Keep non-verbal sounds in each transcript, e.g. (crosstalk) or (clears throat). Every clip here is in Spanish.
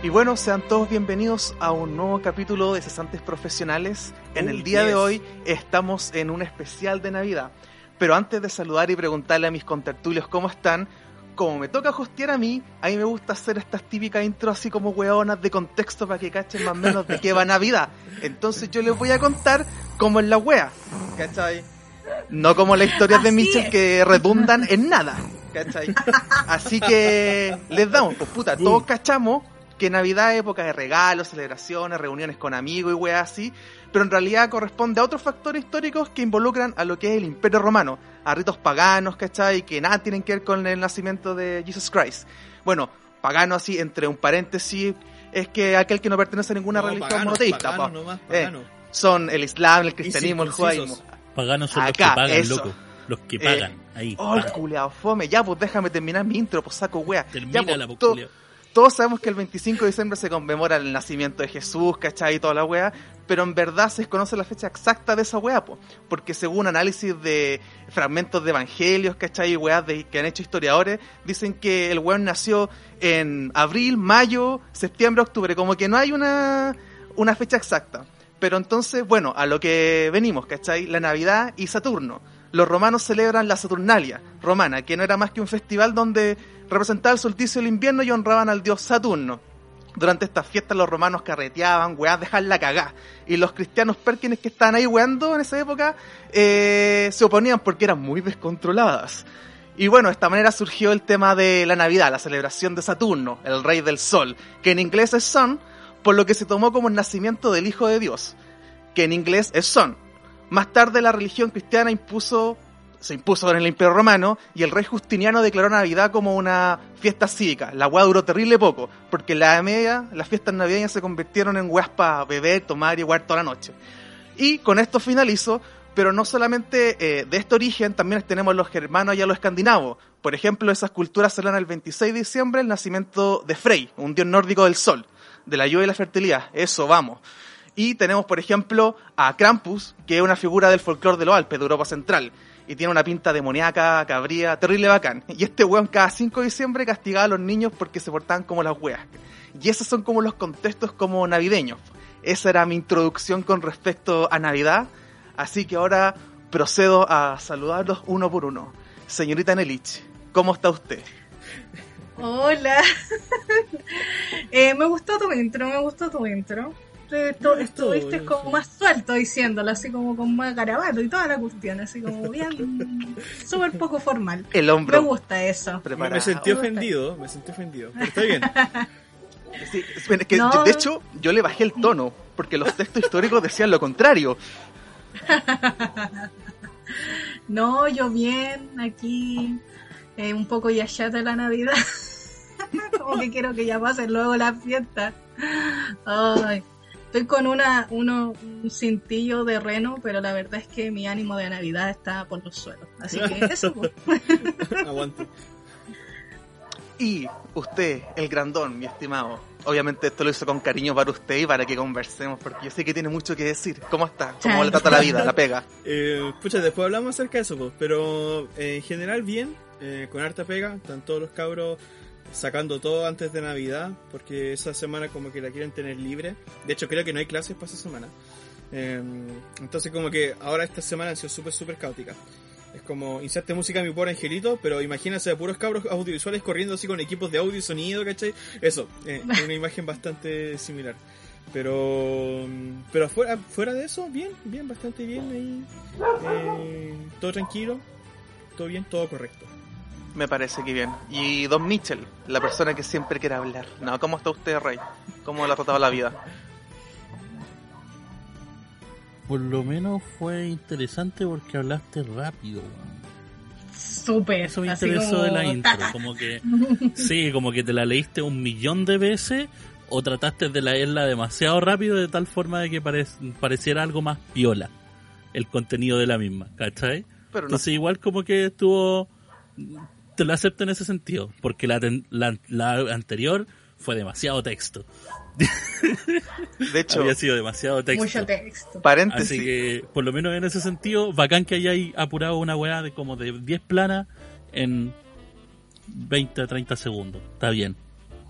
Y bueno, sean todos bienvenidos a un nuevo capítulo de Cesantes Profesionales. En el día de hoy estamos en un especial de Navidad. Pero antes de saludar y preguntarle a mis contertulios cómo están, como me toca hostear a mí, a mí me gusta hacer estas típicas intros así como hueonas de contexto para que cachen más o menos de qué va Navidad. Entonces yo les voy a contar cómo es la wea, ¿cachai? No como las historias de Mitchell que redundan en nada, ¿cachai? Así que les damos, pues puta, todos cachamos que Navidad es época de regalos, celebraciones, reuniones con amigos y weas así, pero en realidad corresponde a otros factores históricos que involucran a lo que es el Imperio Romano, a ritos paganos, ¿cachai? Que nada tienen que ver con el nacimiento de Jesus Christ. Bueno, pagano así, entre un paréntesis, es que aquel que no pertenece a ninguna religión monoteísta. Eh, son el Islam, el cristianismo, el judaísmo. Paganos son los que pagan, loco. Los que pagan, eh, ahí. Oh, culeado, fome. Ya, pues déjame terminar mi intro, pues saco wea. Termina ya, la pues, todos sabemos que el 25 de diciembre se conmemora el nacimiento de Jesús, ¿cachai? Y toda la wea, pero en verdad se desconoce la fecha exacta de esa wea, po, porque según análisis de fragmentos de evangelios, ¿cachai? Y weas de, que han hecho historiadores, dicen que el weón nació en abril, mayo, septiembre, octubre, como que no hay una, una fecha exacta. Pero entonces, bueno, a lo que venimos, ¿cachai? La Navidad y Saturno. Los romanos celebran la Saturnalia romana, que no era más que un festival donde representaba el solsticio del invierno y honraban al dios Saturno. Durante estas fiestas los romanos carreteaban, weá, la cagá. Y los cristianos perkins que estaban ahí weando en esa época eh, se oponían porque eran muy descontroladas. Y bueno, de esta manera surgió el tema de la Navidad, la celebración de Saturno, el rey del sol, que en inglés es Sun, por lo que se tomó como el nacimiento del Hijo de Dios, que en inglés es Son. Más tarde la religión cristiana impuso se impuso en el Imperio Romano y el rey Justiniano declaró Navidad como una fiesta cívica. La hueá duró terrible poco, porque la media, las fiestas navideñas se convirtieron en hueás para beber, tomar y jugar toda la noche. Y con esto finalizo, pero no solamente eh, de este origen, también tenemos los germanos y a los escandinavos. Por ejemplo, esas culturas celebran el 26 de diciembre el nacimiento de Frey, un dios nórdico del sol, de la lluvia y la fertilidad. Eso, vamos. Y tenemos, por ejemplo, a Krampus, que es una figura del folclore de los Alpes, de Europa Central y tiene una pinta demoníaca, cabría, terrible bacán. (laughs) Y este weón cada 5 de diciembre castigaba a los niños porque se portaban como las weas. Y esos son como los contextos como navideños. Esa era mi introducción con respecto a Navidad. Así que ahora procedo a saludarlos uno por uno. Señorita Nelich, ¿cómo está usted? Hola. (laughs) eh, me gustó tu intro, me gustó tu intro estuviste como más suelto diciéndolo, así como con más garabato y toda la cuestión, así como (laughs) bien, súper poco formal. El hombro. Me gusta eso. Me sentí ofendido, me sentí ofendido, pero está bien. (laughs) De hecho, yo le bajé el tono, porque los textos históricos decían lo contrario. (laughs) no, yo bien, aquí, eh, un poco ya de la Navidad. como que quiero que ya pase luego la fiesta. Ay. Estoy con una, uno, un cintillo de reno, pero la verdad es que mi ánimo de Navidad está por los suelos. Así que (laughs) eso. Pues. Aguante. Y usted, el grandón, mi estimado. Obviamente esto lo hizo con cariño para usted y para que conversemos, porque yo sé que tiene mucho que decir. ¿Cómo está? ¿Cómo le trata la vida, la pega? (laughs) Eh, pucha, después hablamos acerca de eso, pues, pero eh, en general bien, eh, con harta pega, están todos los cabros sacando todo antes de Navidad, porque esa semana como que la quieren tener libre. De hecho, creo que no hay clases para esa semana. Em, entonces como que ahora esta semana ha sido súper, súper caótica. Es como, inserte música a mi pobre angelito, pero imagínense a puros cabros audiovisuales corriendo así con equipos de audio y sonido, ¿cachai? Eso, eh, (laughs) una imagen bastante similar. Pero, pero fuera, fuera de eso, bien, bien, bastante bien ahí. Eh, todo tranquilo, todo bien, todo correcto. Me parece que bien. Y Don Mitchell, la persona que siempre quiere hablar. No, ¿cómo está usted, Rey? ¿Cómo le ha tratado la vida? Por lo menos fue interesante porque hablaste rápido. Súper. Eso me interesó de la intro. Como que, (laughs) sí, como que te la leíste un millón de veces o trataste de leerla demasiado rápido de tal forma de que pareciera algo más piola el contenido de la misma, ¿cachai? Pero Entonces igual como que estuvo te lo acepto en ese sentido, porque la, la, anterior fue demasiado texto. (laughs) De hecho, había sido demasiado texto. Mucho texto. Paréntesis. Así que, por lo menos en ese sentido, bacán que hayáis apurado una weá de como de 10 planas en 20 30 segundos. Está bien.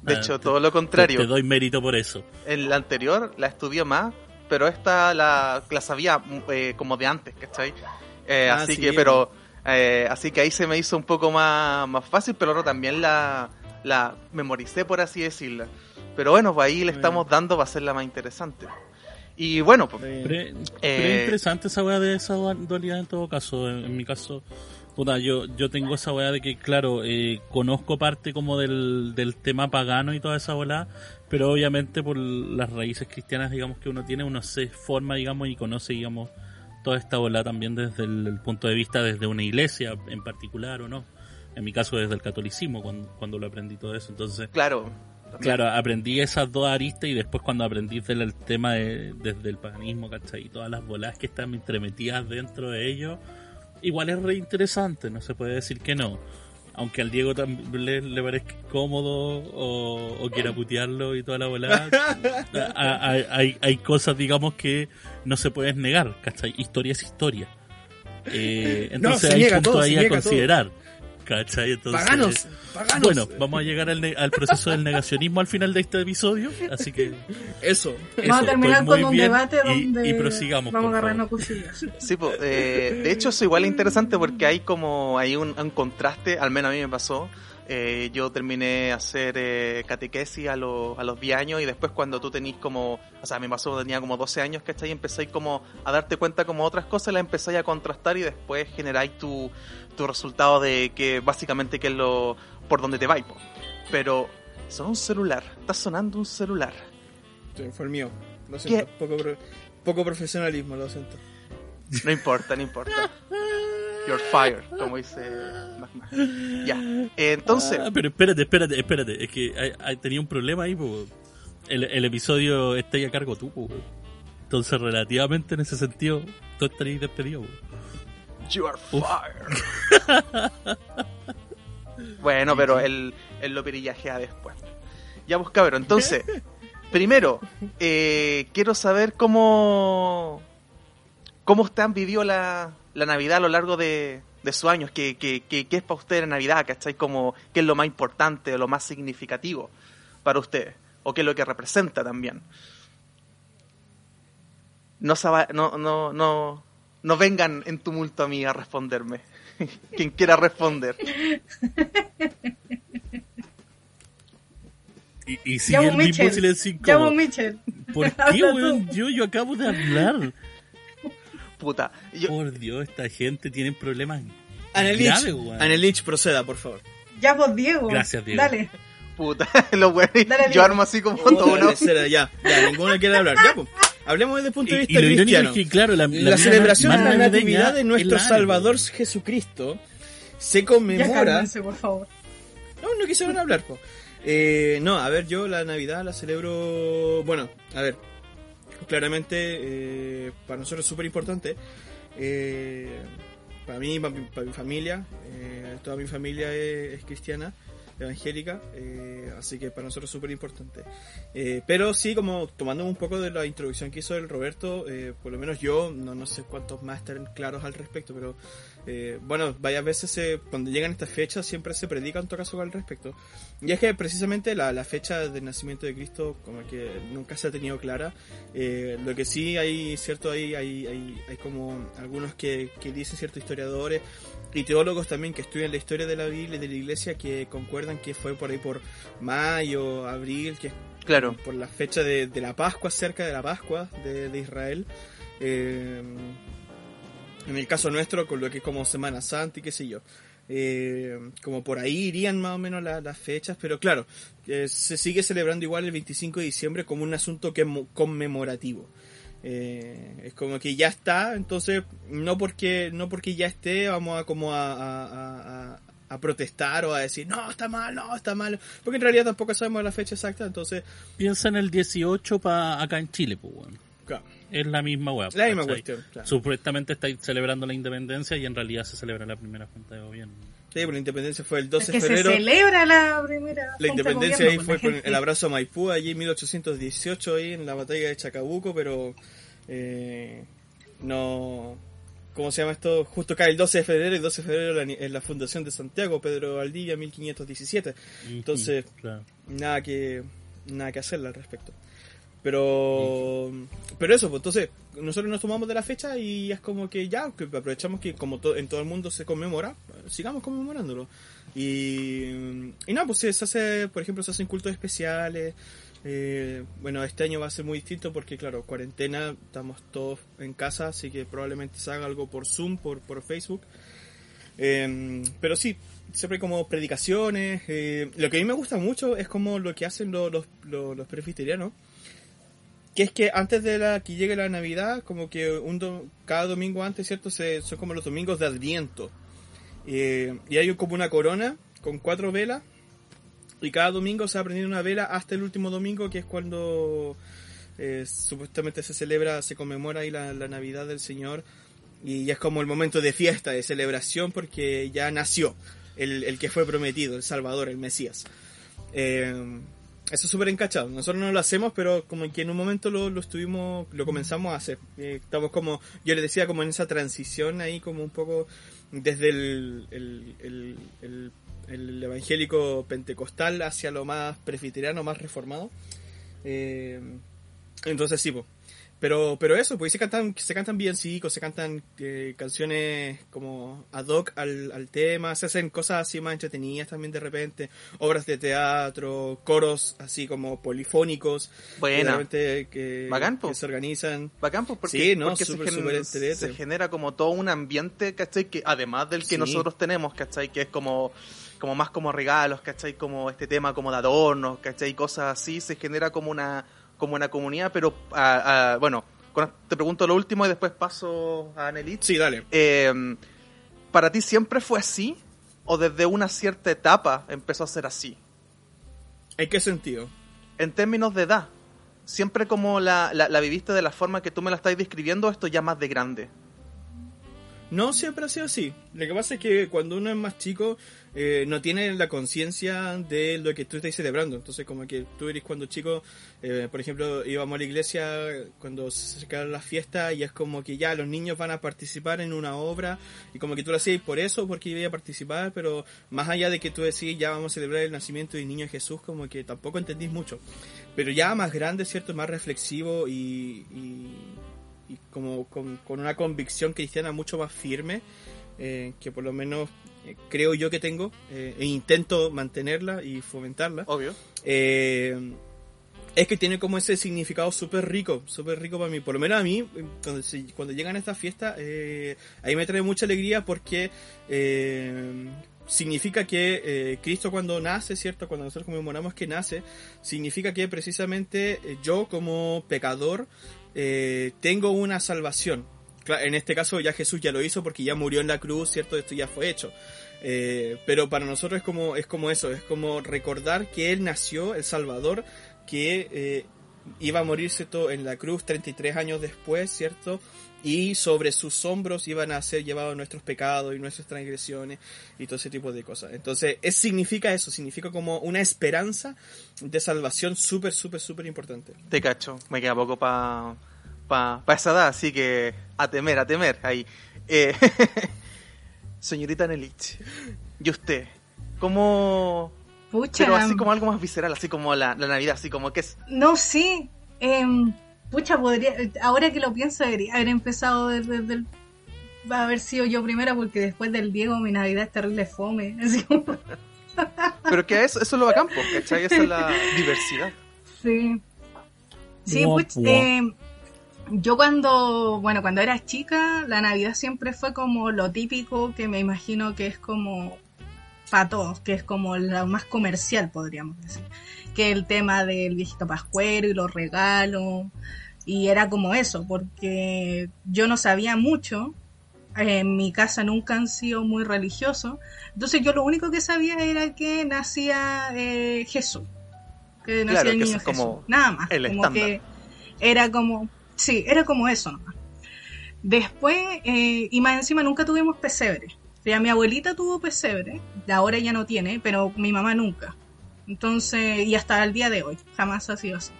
De Ah, hecho, te- todo lo Te, contrario. te doy mérito por eso. En la anterior la estudié más, pero esta la, la sabía eh, como de antes, ¿cachai? Eh, Ah, así sí, que, pero, eh, así que ahí se me hizo un poco más, más fácil, pero ahora también la, la memoricé, por así decirla. Pero bueno, pues ahí le estamos dando para hacerla más interesante. Y bueno, pues, pero Eh, es interesante esa weá de esa dualidad en todo caso. En, en mi caso, puta, yo, yo tengo esa weá de que, claro, eh, conozco parte como del, del tema pagano y toda esa bola, pero obviamente por las raíces cristianas, digamos, que uno tiene, uno se forma, digamos, y conoce, digamos, toda esta bola también desde el, el punto de vista desde una iglesia en particular o no. En mi caso desde el catolicismo, cuando, cuando lo aprendí todo eso. Entonces, claro. Claro, aprendí esas dos aristas y después cuando aprendí del el tema de- desde el paganismo, ¿cachai? Y todas las bolas que están entremetidas dentro de ello, igual es re interesante, no se puede decir que no. Aunque al Diego también le, le parezca cómodo o, o quiera putearlo y toda la bola, (laughs) a- a- hay, hay cosas, digamos, que no se pueden negar, ¿cachai? Historia es historia. Eh, entonces hay puntos se ahí a todo. ¿Cachai? Entonces, Paganos, paganos. bueno, vamos a llegar al, al proceso del negacionismo al final de este episodio, así que Eso. eso, Vamos a terminar con un bien debate y- donde y prosigamos, vamos a agarrarnos cuchillos. Sí, po, eh, de hecho eso igual es interesante porque hay como hay un, un contraste, al menos a mí me pasó. Eh, yo terminé hacer eh, catequesis a, los a los 10 años y después cuando tú tenís como, o sea, me pasó cuando tenía como 12 años, ¿cachai? Y empezáis como a darte cuenta como otras cosas, las empezáis a contrastar y después generáis tu, tu resultado de que básicamente que es lo por donde te vais. po. Pero son un celular, está sonando un celular. Sí, fue el mío. Lo siento. Poco, pro- poco profesionalismo, lo siento. No importa, no importa. (laughs) You're fired, como dice Magma. Ya. Entonces, Ah, pero espérate, espérate, espérate, es que hay- hay- tenía un problema ahí, po. El, el episodio está ahí a cargo tú, po. Entonces, relativamente en ese sentido, tú estarías despedido, po. you are fired. bueno, pero él, él lo perillajea después. Ya, pues cabrón, entonces, (laughs) primero, eh, quiero saber cómo, cómo usted vivió la, la Navidad a lo largo de, de sus años. ¿Qué, qué, qué, qué es para usted la Navidad? ¿Cachai? Como, ¿Qué es lo más importante o lo más significativo para ustedes? ¿O qué es lo que representa también? No, no, no, no, no vengan en tumulto a mí a responderme. (laughs) Quien quiera responder. Y, y sigue Llamo el mismo Mitchell. silencio. ¿Por (laughs) qué, weón? Yo, yo acabo de hablar. Puta. Yo, Por Dios, esta gente tiene problemas Anelich. Anelich, proceda, por favor. Ya vos, Diego. Gracias, Diego. Dale. puta. (laughs) Lo bueno. Dale, Yo armo así como todo uno. ya, ya, ninguno quiere hablar. Ya, pues, hablemos desde el punto de Y, vista y irónico cristiano. es que, claro, la, celebración de la natividad de es nuestro Salvador Jesucristo se Ya conmemora. cálmense, por favor. No, no quisieron hablar, po. Eh, no, a ver, yo la Navidad la celebro. Bueno, a ver, claramente eh, para nosotros es súper importante. Eh, para mí, para mi, mi familia, eh, toda mi familia es, cristiana, evangélica, eh, así que para nosotros es súper importante. Pero sí, como tomando un poco de la introducción que hizo el Roberto, por lo menos yo, no, no sé cuántos más están claros al respecto, pero eh, bueno, varias veces se- cuando llegan estas fechas siempre se predica en todo caso al respecto. Y es que precisamente la, la fecha del nacimiento de Cristo como que nunca se ha tenido clara. Eh, lo que sí hay cierto, hay, hay, hay, hay como algunos que, que dicen ciertos historiadores y teólogos también que estudian la historia de la Biblia y de la iglesia que concuerdan que fue por ahí por mayo, abril, que es Claro. por la fecha de, de la Pascua, cerca de la Pascua de, de Israel. Eh, en el caso nuestro, con lo que es como Semana Santa y qué sé yo. Eh, como por ahí irían más o menos la- las fechas, pero claro, eh, se sigue celebrando igual el 25 de diciembre como un asunto que mo- conmemorativo. Eh, es como que ya está, entonces no porque no porque ya esté vamos a como a, a- a- a- protestar o a decir no está mal, no está mal, porque en realidad tampoco sabemos la fecha exacta, entonces Piensa en el 18 pa acá en Chile, pues, weón. claro, Es la misma weá. la misma cuestión. claro. Supuestamente estáis celebrando la independencia y en realidad se celebra la primera junta de gobierno. Sí, pues la independencia fue el Es 12 que de se febrero. celebra la primera. La junta de independencia gobierno, ahí pues, fue la con el abrazo a Maipú, allí en 1818, ahí en la batalla de Chacabuco, pero eh, no. ¿cómo se llama esto? Justo cae el 12 de febrero y el 12 de febrero es la fundación de Santiago, Pedro Valdivia, 1517. Entonces, nada que nada que hacerle al respecto. Pero, pero eso, pues entonces nosotros nos tomamos de la fecha y es como que ya, que aprovechamos que como en todo el mundo se conmemora, sigamos conmemorándolo. Y, y no, pues se hace, por ejemplo, se hacen cultos especiales. Eh, bueno, este año va a ser muy distinto porque, claro, cuarentena, estamos todos en casa, así que probablemente se haga algo por Zoom, por, por Facebook. Eh, pero sí, siempre como predicaciones. Eh, lo que a mí me gusta mucho es como lo que hacen los, los, los, presbiterianos. Que es que antes de la, que llegue la Navidad, como que un cada domingo antes, ¿cierto? Se, son como los domingos de Adviento. Eh, y hay como una corona con cuatro velas. Y cada domingo se ha prendido una vela hasta el último domingo, que es cuando eh, supuestamente se celebra, se conmemora ahí la, la Navidad del Señor. Y ya es como el momento de fiesta, de celebración, porque ya nació el, el que fue prometido, el Salvador, el Mesías. Eh, eso es súper encachado. Nosotros no lo hacemos, pero como que en un momento lo, lo estuvimos, lo comenzamos a hacer. Eh, estamos como, yo les decía, como en esa transición ahí, como un poco desde el, el, el, evangélico pentecostal hacia lo más presbiteriano, más reformado. Eh, entonces sí, pues, pero, pero eso, pues se cantan, se cantan villancicos, se cantan eh, canciones como ad hoc al, al, tema, se hacen cosas así más entretenidas también de repente, obras de teatro, coros así como polifónicos, Buena. Que, Bacán, que se organizan. Bacán, porque, sí, ¿no? porque super, se, super genera, se, genera como todo un ambiente, ¿cachai? Que además del que sí. nosotros tenemos, ¿cachai? Que es como como más como regalos, ¿cachai? Como este tema como de adornos, ¿cachai? Cosas así, se genera como una como una comunidad, pero a, a, bueno, te pregunto lo último y después paso a Anelit. Sí, dale. Eh, ¿Para ti siempre fue así? ¿O desde una cierta etapa empezó a ser así? ¿En qué sentido? En términos de edad. ¿Siempre como la, la, la viviste de la forma que tú me la estás describiendo esto ya más de grande? No siempre ha sido así. Lo que pasa es que cuando uno es más chico, eh, no tiene la conciencia de lo que tú estás celebrando. Entonces, como que tú eres cuando chico, eh, por ejemplo, íbamos a la iglesia cuando se acercaron las fiestas y es como que ya los niños van a participar en una obra y como que tú lo hacías por eso, porque iba a participar, pero más allá de que tú decís ya vamos a celebrar el nacimiento del niño Jesús, como que tampoco entendís mucho. Pero ya más grande, ¿cierto? Más reflexivo y, y y como con, con, una convicción cristiana mucho más firme, eh, que por lo menos eh, creo yo que tengo, eh, e intento mantenerla y fomentarla. Obvio. Es que tiene como ese significado súper rico, súper rico para mí. Por lo menos a mí, cuando, cuando llegan a estas fiestas, ahí me trae mucha alegría porque significa que eh, Cristo cuando nace, ¿cierto? Cuando nosotros conmemoramos que nace, significa que precisamente yo como pecador eh, tengo una salvación. En este caso ya Jesús ya lo hizo porque ya murió en la cruz, ¿cierto? Esto ya fue hecho. Eh, pero para nosotros es como, es como eso, es como recordar que Él nació, el Salvador, que eh, iba a morirse todo en la cruz 33 años después, ¿cierto? Y sobre sus hombros iban a ser llevados nuestros pecados y nuestras transgresiones y todo ese tipo de cosas. Entonces, es, significa eso, significa como una esperanza de salvación súper, súper, súper importante. Te cacho, me queda poco para pa, pa esa edad, así que a temer, a temer ahí. Eh, (laughs) señorita Nelich, ¿y usted? ¿Cómo, Pucha. Pero así como algo más visceral, así como la, la Navidad, así como que es... No, sí. Eh, pucha, podría... Ahora que lo pienso, debería haber empezado desde, desde el... haber sido yo primera, porque después del Diego mi Navidad es terrible fome. (laughs) Así como... Pero que eso, eso es lo bacán, ¿cachai? Esa es la (laughs) diversidad. Sí. Sí, pues, eh, yo cuando, bueno, cuando era chica, la Navidad siempre fue como lo típico que me imagino que es como para todos, que es como lo más comercial, podríamos decir. Que el tema del viejito pascuero y los regalos. Y era como eso, porque yo no sabía mucho. En mi casa nunca han sido muy religiosos. Entonces yo lo único que sabía era que nacía eh, Jesús. Que nacía claro, el que niño como Jesús. Nada más. el como estándar. que era como, sí, era como eso nomás. Después, eh, y más encima nunca tuvimos pesebre. O sea, mi abuelita tuvo pesebre, ahora ya no tiene, pero mi mamá nunca. Entonces, y hasta el día de hoy, jamás ha sido así.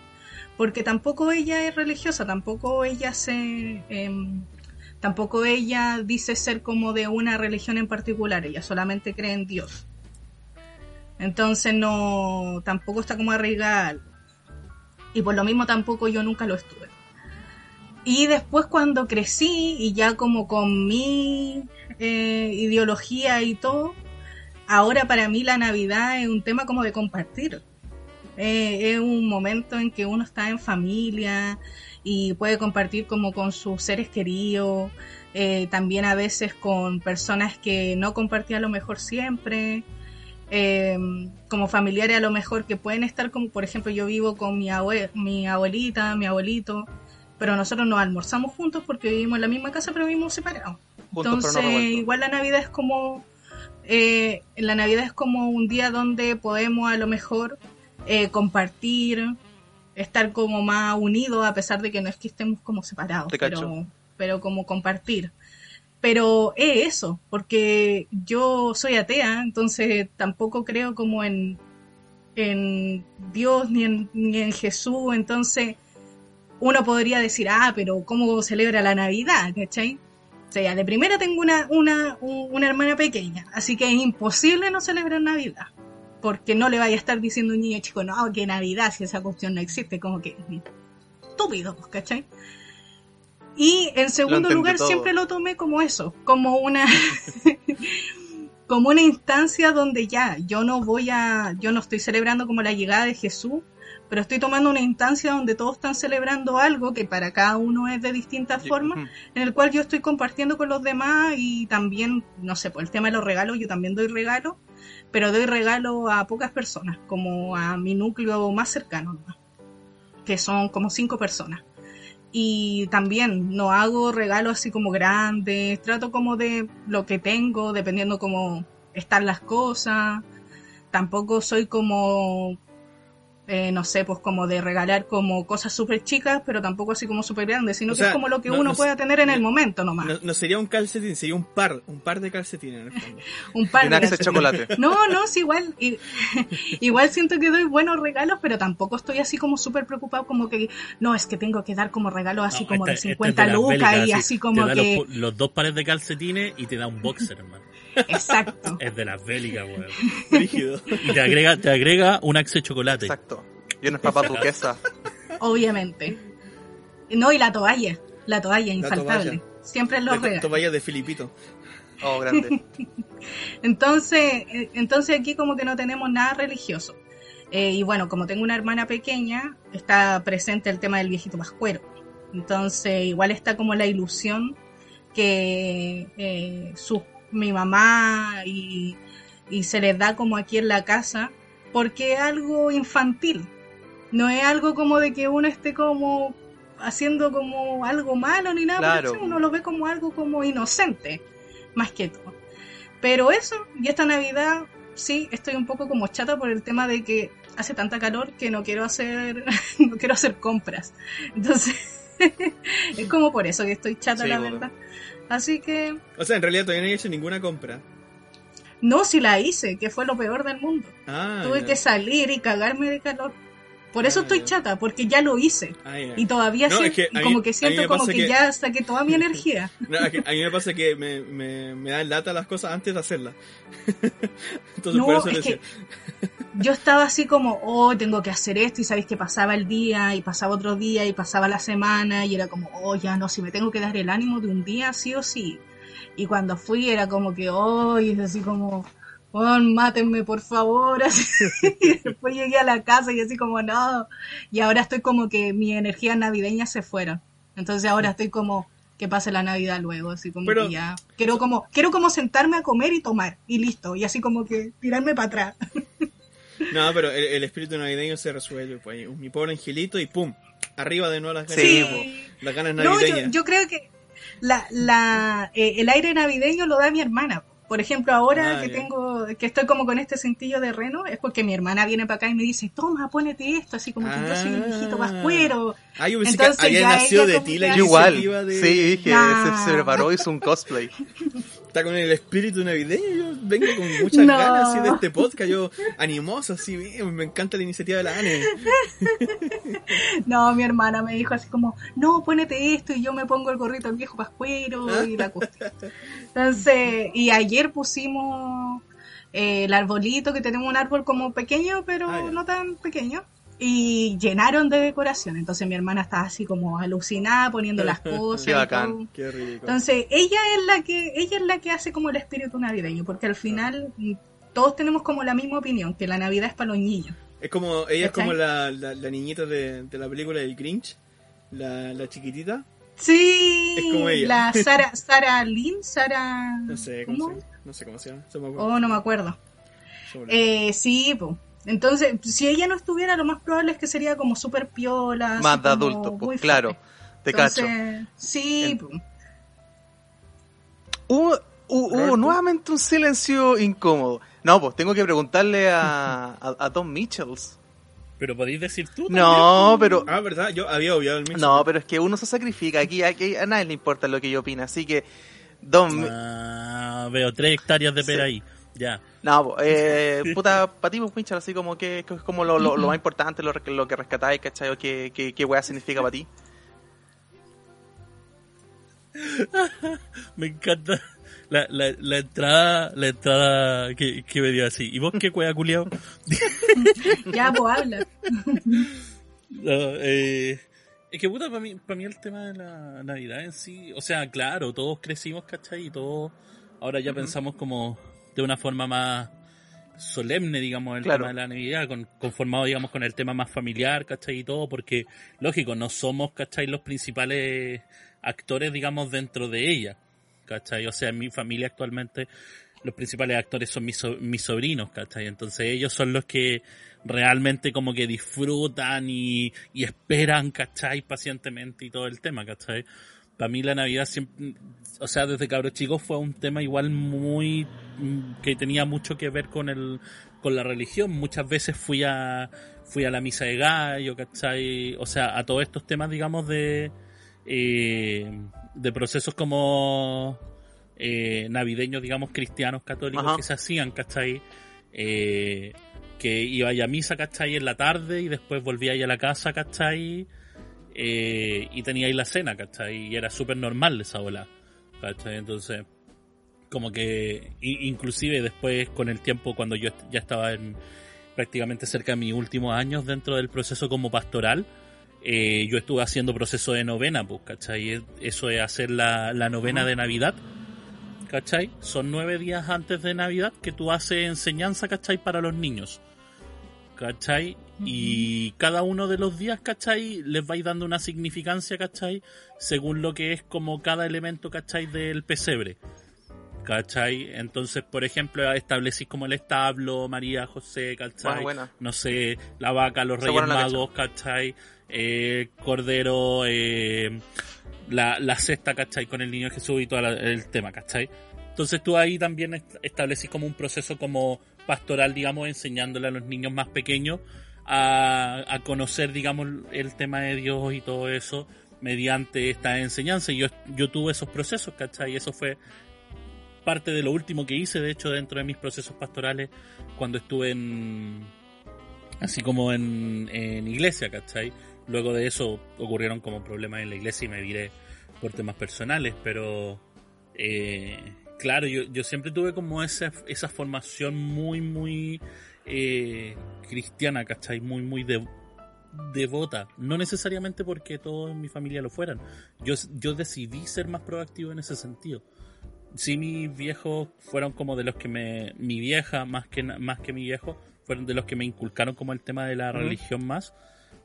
Porque tampoco ella es religiosa, tampoco ella se, eh, tampoco ella dice ser como de una religión en particular, ella solamente cree en Dios. Entonces no, tampoco está como arraigada algo. Y por lo mismo tampoco yo nunca lo estuve. Y después cuando crecí y ya como con mi eh, ideología y todo, ahora para mí la Navidad es un tema como de compartir. Eh, es un momento en que uno está en familia y puede compartir como con sus seres queridos, eh, también a veces con personas que no compartía a lo mejor siempre, como familiares a lo mejor que pueden estar como, por ejemplo, yo vivo con mi, mi abuelita, mi abuelito, pero nosotros nos almorzamos juntos porque vivimos en la misma casa, pero vivimos separados. Entonces, igual la Navidad es como eh, la Navidad es como un día donde podemos a lo mejor eh, compartir, estar como más unidos a pesar de que no es que estemos como separados, pero, pero como compartir. Pero es eso, porque yo soy atea, entonces tampoco creo como en, en Dios ni en, ni en Jesús, entonces uno podría decir, ah, pero ¿cómo celebra la Navidad? ¿Cachai? O sea, de primera tengo una, una, una hermana pequeña, así que es imposible no celebrar Navidad. Porque no le vaya a estar diciendo un niño chico, no, que Navidad, si esa cuestión no existe, como que estúpido, ¿cachai? Y en segundo lugar, siempre lo tomé como eso, como una (laughs) (laughs) como una instancia donde ya, yo no voy a, yo no estoy celebrando como la llegada de Jesús, pero estoy tomando una instancia donde todos están celebrando algo que para cada uno es de distintas formas, en el cual yo estoy compartiendo con los demás y también, no sé, por el tema de los regalos, yo también doy regalo, pero doy regalo a pocas personas, como a mi núcleo más cercano, que son como cinco personas. Y también no hago regalos así como grandes, trato como de lo que tengo, dependiendo cómo están las cosas. Tampoco soy como eh, no sé, pues como de regalar como cosas súper chicas, pero tampoco así como súper grandes, sino que es como lo que uno pueda tener en el momento nomás. No, sería un calcetín, sería un par, un par de calcetines en el fondo. (laughs) un par de chocolate. No, no, sí, igual, (laughs) igual siento que doy buenos regalos, pero tampoco estoy así como súper preocupado como que, no, es que tengo que dar como regalo así como de 50 lucas y así, como que... Los, dos pares de calcetines y te da un boxer, hermano. Exacto. Es de las bélicas, weón. Y te agrega, te agrega un axe chocolate. Exacto. Y una papa duquesa. Obviamente. No, y la toalla. La toalla, infaltable. Siempre los La toalla de Filipito. Oh, grande. (laughs) entonces, eh, entonces aquí como que no tenemos nada religioso. Eh, y bueno, como tengo una hermana pequeña, está presente el tema del viejito pascuero. Entonces, igual está como la ilusión que eh, su, mi mamá y, y se les da como aquí en la casa, porque es algo infantil. No es algo como de que uno esté como haciendo como algo malo ni nada, uno lo ve como algo como inocente, más que todo. Pero eso, y esta Navidad, sí, estoy un poco como chata por el tema de que hace tanta calor que no quiero hacer, (laughs) no quiero hacer compras. Entonces, (laughs) es como por eso que estoy chata, la verdad. Así que... O sea, en realidad todavía no he hecho ninguna compra. No, si la hice, que fue lo peor del mundo. Ah, Tuve que salir y cagarme de calor. Por eso estoy chata, porque ya lo hice. Ah, y todavía siento, como que siento como que, ya saqué toda mi (laughs) energía. a mí me pasa que me, me, me dan lata las cosas antes de hacerlas. (laughs) Entonces por eso es que yo estaba así como, oh, tengo que hacer esto, y sabéis que pasaba el día, y pasaba otro día, y pasaba la semana, y era como, oh, ya no, si me tengo que dar el ánimo de un día, sí o sí. Y cuando fui era como que, oh, y es así como, oh, mátenme por favor, (laughs) (laughs) y después llegué a la casa y así como, no, y ahora estoy como que mis energías navideñas se fueron, entonces ahora estoy como, que pase la Navidad luego, así como que ya, quiero como, quiero como sentarme a comer y tomar, y listo, y así como que tirarme para atrás. (laughs) no, pero el, espíritu navideño se resuelve, pues, mi pobre angelito y pum, arriba de nuevo las ganas, sí. las ganas navideñas. No, yo, creo que la, la, eh, el aire navideño lo da mi hermana, por ejemplo, ahora ah, que tengo, que estoy como con este cintillo de reno, es porque mi hermana viene para acá y me dice, toma, ponete esto, así como que yo soy el viejito pascuero. Ah, yo pensé Entonces, que había nacido de ti la Igual, sí, dije, se, preparó, hizo un cosplay. (laughs) está con el espíritu navideño. Yo vengo con muchas No. ganas así, de este podcast. Yo animoso, así, me encanta la iniciativa de la ANE. (laughs) No, mi hermana me dijo así como, no, ponete esto y yo me pongo el gorrito del viejo pascuero y la cuestión. Entonces, y ayer pusimos eh, el arbolito, que tenemos un árbol como pequeño, pero Ah, no tan pequeño. Y llenaron de decoración. Entonces mi hermana estaba así como alucinada poniendo las (laughs) cosas. Qué bacán. Qué rico. Entonces, ella es la que, ella es la que hace como el espíritu navideño, porque al final mm, todos tenemos como la misma opinión, que la Navidad es para los niños. Es como, ella es como la, la, la niñita de, de la película del Grinch, la, la chiquitita. Sí, Es como ella. la (laughs) Sara, Sara Lynn, Sara... No sé cómo, ¿cómo? se, no sé cómo se llama. Se me acuerdo. Oh, no me acuerdo. Eh, sí, pues. Entonces, si ella no estuviera, lo más probable es que sería como súper piola. así Más de adulto, muy pues claro. Te Entonces, cacho. Sí, En-. Hubo, hubo- nuevamente un silencio incómodo. No, pues tengo que preguntarle a, a, a Tom Mitchells. Pero podéis decir tú. No, pero Ah, ¿verdad? Yo había obviado el mismo. no, pero es que uno se sacrifica. Aquí, aquí a nadie le importa lo que yo opine. Así que, Don. Ah, veo tres hectáreas de pera Sí. ahí. Ya. no, pues, eh, (laughs) puta, para ti, pues, así como que, que es como lo, lo, lo más importante, lo, lo que rescatáis, ¿cachai? O qué, qué, qué weá significa para ti. (laughs) Me encanta la, la, la entrada, la entrada que, que me dio así. ¿Y vos qué cueva, culiao? (laughs) ya, pues habla. No, eh, es que puta, para mí, para mí el tema de la Navidad en sí, o sea, claro, todos crecimos, ¿cachai? Y todos ahora ya pensamos como de una forma más solemne, digamos, el Claro. tema de la Navidad, con, conformado, digamos, con el tema más familiar, ¿cachai? Y todo, porque, lógico, no somos, ¿cachai? Los principales actores, digamos, dentro de ella, ¿cachai? O sea, en mi familia actualmente los principales actores son mis, so- mis sobrinos, ¿cachai? Entonces ellos son los que realmente como que disfrutan y, y esperan, ¿cachai? Pacientemente y todo el tema, ¿cachai? Para mí la Navidad siempre, o sea, desde cabros chicos fue un tema igual muy, mm, que tenía mucho que ver con el, con la religión. Muchas veces fui a, fui a la misa de gallo, ¿cachai? O sea, a todos estos temas, digamos, de, eh, de procesos como eh, navideños, digamos, cristianos, católicos Ajá. que se hacían, ¿cachai? Eh, que iba a misa, ¿cachai? En la tarde y después volvía a la casa, ¿cachai? Eh, y tenía ahí la cena, ¿cachai? Y era súper normal esa ola, ¿cachai? Entonces, como que, inclusive después con el tiempo, cuando yo ya estaba en prácticamente cerca de mis últimos años dentro del proceso como pastoral, eh, yo estuve haciendo proceso de novena, pues, ¿cachai? Es- Eso es hacer la, la novena de Navidad, ¿cachai? Son nueve días antes de Navidad que tú haces enseñanza, ¿cachai? Para los niños, ¿cachai? Y cada uno de los días, ¿cachai? Les vais dando una significancia, ¿cachai? Según lo que es como cada elemento, ¿cachai? Del pesebre. ¿Cachai? Entonces, por ejemplo, establecís como el establo, María, José, ¿cachai? Bueno, buena. no sé, la vaca, los reyes magos, ¿cachai? Eh, Cordero, eh, la, la cesta, ¿cachai? Con el niño Jesús y todo la- el tema, ¿cachai? Entonces tú ahí también est- establecís como un proceso como pastoral, digamos, enseñándole a los niños más pequeños a, a conocer, digamos, el tema de Dios y todo eso mediante esta enseñanza. Y yo, yo tuve esos procesos, ¿cachai? Y eso fue parte de lo último que hice, de hecho, dentro de mis procesos pastorales cuando estuve en... así como en, en iglesia, ¿cachai? Luego de eso ocurrieron como problemas en la iglesia y me viré por temas personales, pero eh, claro, yo, yo siempre tuve como esa, esa formación muy, muy eh, cristiana, ¿cachai? Muy, muy de, devota. No necesariamente porque todos en mi familia lo fueran. Yo, yo decidí ser más proactivo en ese sentido. Sí, mis viejos fueron como de los que me... Mi vieja, más que, más que mi viejo, fueron de los que me inculcaron como el tema de la religión más.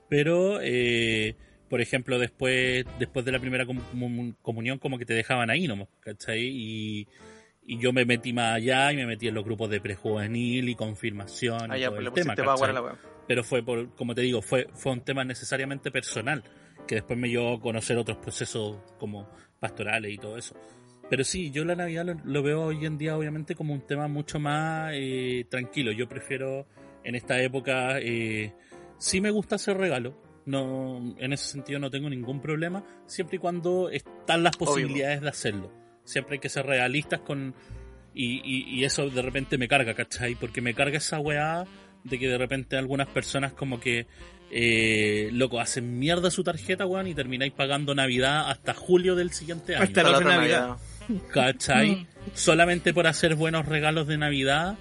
Pero, eh, por ejemplo, después, después de la primera comu- comu- comunión, como que te dejaban ahí nomás, ¿cachai? Y, y yo me metí más allá y me metí en los grupos de prejuvenil y confirmación y Allá, todo pues le el tema, pusiste power a ¿cachai? la weá. pero fue por, como te digo, fue, fue un tema necesariamente personal, que después me llevó a conocer otros procesos como pastorales y todo eso. Pero sí, yo la Navidad lo, lo veo hoy en día obviamente como un tema mucho más eh, tranquilo. Yo prefiero en esta época, eh, sí me gusta hacer regalo, no, en ese sentido no tengo ningún problema, siempre y cuando están las Obvio. posibilidades de hacerlo. Siempre hay que ser realistas con... Y, y, y eso de repente me carga, ¿cachai? Porque me carga esa weá de que de repente algunas personas como que, eh, loco, hacen mierda su tarjeta, weón, y termináis pagando Navidad hasta julio del siguiente año. Hasta la otra Navidad. ¿Cachai? Solamente por hacer buenos regalos de Navidad,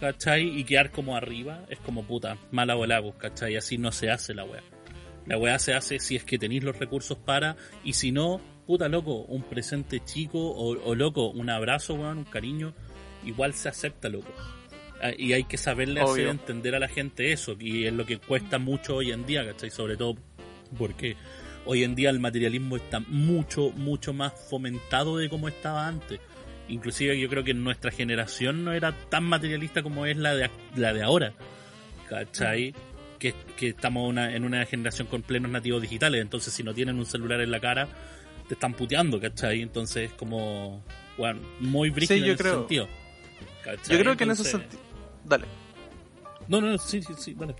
¿cachai? Y quedar como arriba, es como puta, mala bola, pues, ¿cachai? Así no se hace la weá. La weá se hace si es que tenéis los recursos para, y si no, puta loco, un presente chico, o, o loco, un abrazo, weón, un cariño, igual se acepta, loco. Ah, Y hay que saberle hacer entender a la gente eso, y es lo que cuesta mucho hoy en día, ¿cachai? Sobre todo porque hoy en día el materialismo está mucho, mucho más fomentado de como estaba antes. Inclusive yo creo que nuestra generación no era tan materialista como es la de, la de ahora. ¿Cachai? Que, que estamos una- en una generación con plenos nativos digitales. Entonces si no tienen un celular en la cara, te están puteando, ¿cachai? Entonces es como, bueno, muy brígido yo en ese creo. sentido. ¿cachai? Yo creo que en ese sentido... Dale. No, no, no, sí, sí, sí, dale.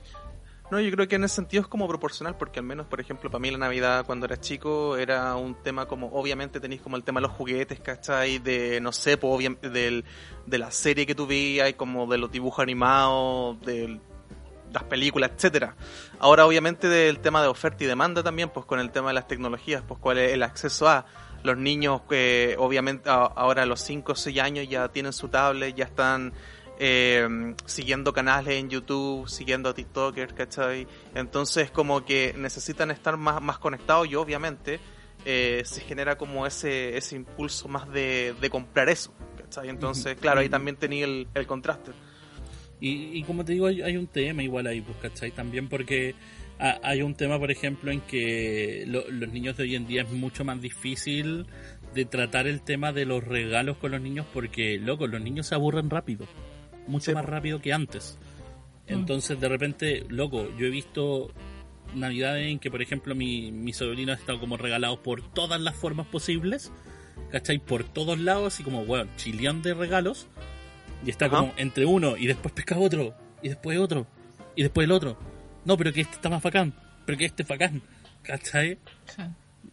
No, yo creo que en ese sentido es como proporcional, porque al menos, por ejemplo, para mí la Navidad cuando era chico era un tema como, obviamente tenéis como el tema de los juguetes, ¿cachai? De, no sé, pues, del, de la serie que tú veías, como de los dibujos animados, de las películas, etcétera. Ahora, obviamente, del tema de oferta y demanda también, pues con el tema de las tecnologías, pues cuál es el acceso a los niños que, obviamente, a- ahora a los 5 o 6 años ya tienen su tablet, ya están eh, siguiendo canales en YouTube, siguiendo a TikTokers, ¿cachai? Entonces como que necesitan estar más, más conectados y obviamente eh, se genera como ese, ese impulso más de, de comprar eso, ¿cachai? Entonces, claro, ahí también tenía el, el contraste. Y, y como te digo, hay, hay un tema igual ahí, pues, ¿cachai? También porque ha- hay un tema, por ejemplo, en que lo- los niños de hoy en día es mucho más difícil de tratar el tema de los regalos con los niños porque, loco, los niños se aburren rápido, mucho Sí, más rápido que antes. Entonces, de repente, loco, yo he visto navidades en que, por ejemplo, mi, mis sobrinos han estado como regalados por todas las formas posibles, ¿cachai? Por todos lados, así como, bueno, chileán de regalos. Y está Ajá. como entre uno y después pesca otro, y después otro, y después el otro. No, pero que este está más bacán, pero que este es bacán, ¿cachai?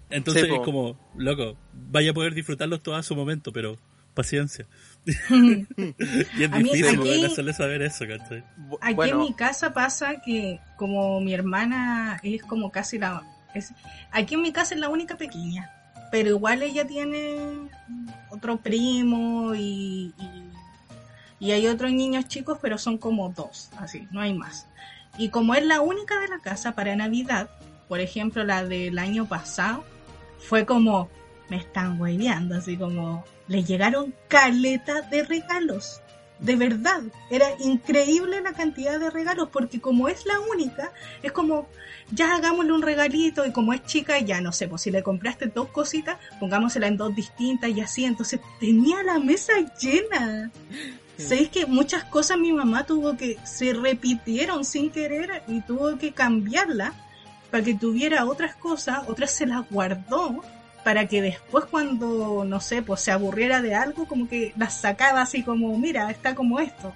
Entonces Sí, es como, loco, vaya a poder disfrutarlos todos a su momento, pero paciencia. (laughs) y es A mí difícil aquí- poder hacerle saber eso, ¿cachai? Aquí bueno, en mi casa pasa que como mi hermana es como casi la... es- aquí en mi casa es la única pequeña, pero igual ella tiene otro primo y, y, y hay otros niños chicos, pero son como dos, así, no hay más. Y como es la única de la casa para Navidad, por ejemplo la del año pasado, fue como, me están hueveando, así como, le llegaron caletas de regalos. De verdad, era increíble la cantidad de regalos, porque como es la única, es como, ya hagámosle un regalito, y como es chica, ya no sé, pues si le compraste dos cositas, pongámosela en dos distintas y así, entonces tenía la mesa llena. ¿Sabéis que muchas cosas mi mamá tuvo que, se repitieron sin querer y tuvo que cambiarla para que tuviera otras cosas, otras se las guardó para que después cuando, no sé, pues se aburriera de algo, como que las sacaba así como, mira, está como esto.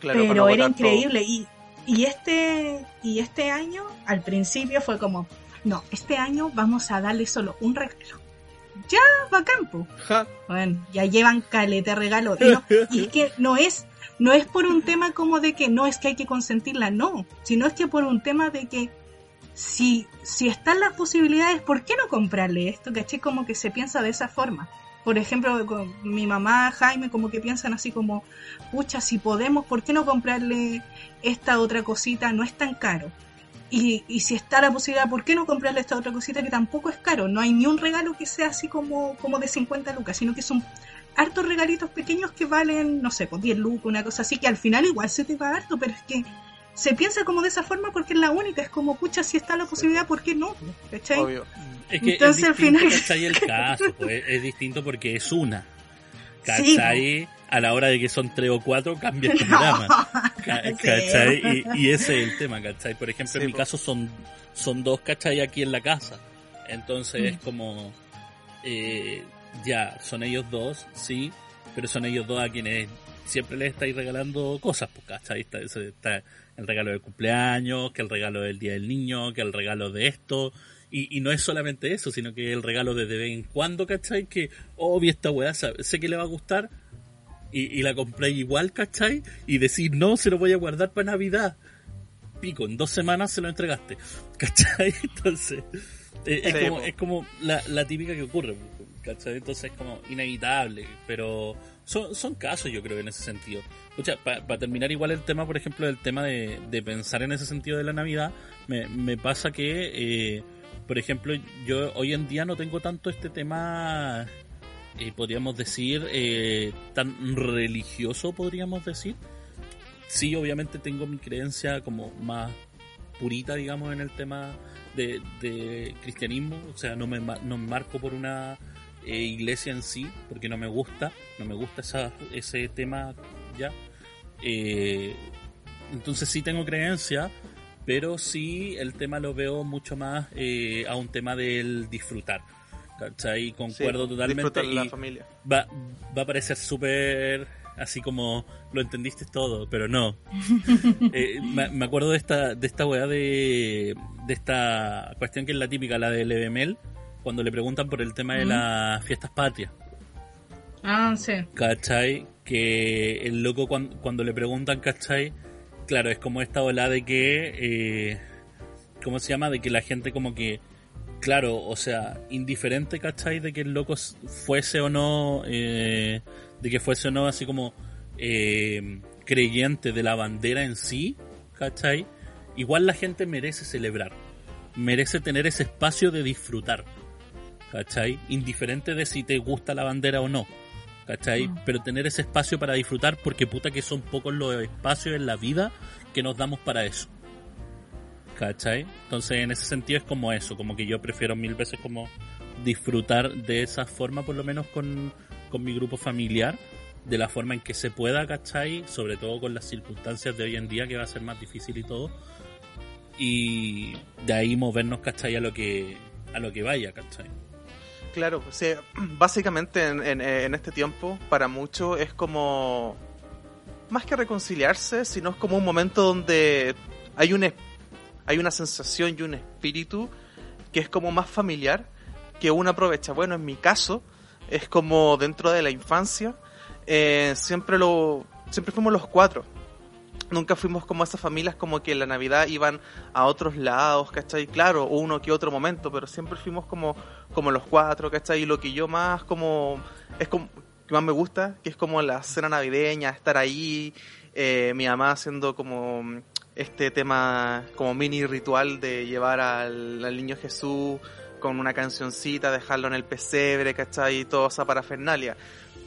claro, Pero era todo. increíble. Y, y este, y este año, al principio fue como, no, este año vamos a darle solo un regalo. Ya, va campo. Ja. Bueno, ya llevan caleta regalo. Y, no- (laughs) y es que no es, no es por un tema como de que no es que hay que consentirla, no, sino es que por un tema de que si, si están las posibilidades, ¿por qué no comprarle esto? ¿Caché? Como que se piensa de esa forma. Por ejemplo, con mi mamá, Jaime, como que piensan así como, pucha, si podemos, ¿por qué no comprarle esta otra cosita? No es tan caro. Y, y si está la posibilidad, ¿por qué no comprarle esta otra cosita que tampoco es caro? No hay ni un regalo que sea así como, como de 50 lucas, sino que son hartos regalitos pequeños que valen, no sé, pues 10 lucas, una cosa así, que al final igual se te va harto, pero es que se piensa como de esa forma porque es la única, es como, pucha, si está la posibilidad, ¿por qué no? ¿Cachai? Obvio. Es que Entonces, es al final- ¿cachai? El (laughs) caso, pues, es, distinto porque es una. Sí, ¿Cachai? A la hora de que son tres o cuatro cambia el (laughs) Sí. ¿Cachai? Y, y ese es el tema, ¿cachai? Por ejemplo, Sí, en mi caso son, son dos, ¿cachai? Aquí en la casa. Entonces Mm. es como, eh, ya, son ellos dos, sí, pero son ellos dos a quienes siempre les estáis regalando cosas, pues, ¿cachai? Está, está el regalo del cumpleaños, que el regalo del día del niño, que el regalo de esto, Y, y, no es solamente eso, sino que el regalo de de vez en cuando, ¿cachai? Que, oh, vi esta weá, sé que le va a gustar y, y la compré igual, ¿cachai? Y decir, no, se lo voy a guardar para Navidad. Pico, en dos semanas se lo entregaste, (laughs) ¿cachai? Entonces, eh, es, como, es como la, la típica que ocurre, ¿cachai? Entonces es como inevitable, pero son, son casos yo creo en ese sentido. Escucha, para terminar igual el tema, por ejemplo, el tema de, de, pensar en ese sentido de la Navidad, me, me pasa que, eh, por ejemplo, yo hoy en día no tengo tanto este tema, eh, podríamos decir, eh, tan religioso, podríamos decir. Sí, obviamente tengo mi creencia como más purita, digamos, en el tema de, de cristianismo, o sea, no me, no me marco por una eh, iglesia en sí, porque no me gusta, no me gusta esa, ese tema ya. Entonces sí tengo creencia, pero sí el tema lo veo mucho más a un tema del disfrutar. ¿Cachai? Concuerdo Sí, totalmente. disfrutar y la familia. Va, va a parecer súper así como lo entendiste todo, pero no. (laughs) Eh, me, me acuerdo de esta, de esta weá de, de esta cuestión que es la típica, la del EBML, cuando le preguntan por el tema de las fiestas patrias. Ah, sí. ¿Cachai? Que el loco cuando, cuando le preguntan, ¿cachai? Claro, es como esta ola de que, eh, ¿cómo se llama? De que la gente como que, claro, o sea, indiferente, ¿cachai? De que el loco fuese o no, eh, de que fuese o no así como eh, creyente de la bandera en sí, ¿cachai? Igual la gente merece celebrar, merece tener ese espacio de disfrutar, ¿cachai? Indiferente de si te gusta la bandera o no. ¿cachai? Mm. Pero tener ese espacio para disfrutar porque puta que son pocos los espacios en la vida que nos damos para eso. ¿Cachai? Entonces en ese sentido es como eso, como que yo prefiero mil veces como disfrutar de esa forma por lo menos con, con mi grupo familiar, de la forma en que se pueda, ¿cachai? Sobre todo con las circunstancias de hoy en día que va a ser más difícil y todo. Y de ahí movernos, ¿cachai? A lo que, a lo que vaya, ¿cachai? Claro, o sea, (clears throat) básicamente en, en- en este tiempo, para muchos es como más que reconciliarse, sino es como un momento donde hay un hay una sensación y un espíritu que es como más familiar que uno aprovecha. Bueno, en mi caso es como dentro de la infancia eh, siempre lo siempre fuimos los cuatro. Nunca fuimos como esas familias como que en la Navidad iban a otros lados, ¿cachai? Claro, uno que otro momento, pero siempre fuimos como, como los cuatro, ¿cachai? Y lo que yo más como, es como, que más me gusta, que es como la cena navideña, estar ahí, eh, mi mamá haciendo como este tema, como mini ritual de llevar al, niño Jesús con una cancioncita, dejarlo en el pesebre, ¿cachai? Y toda esa parafernalia.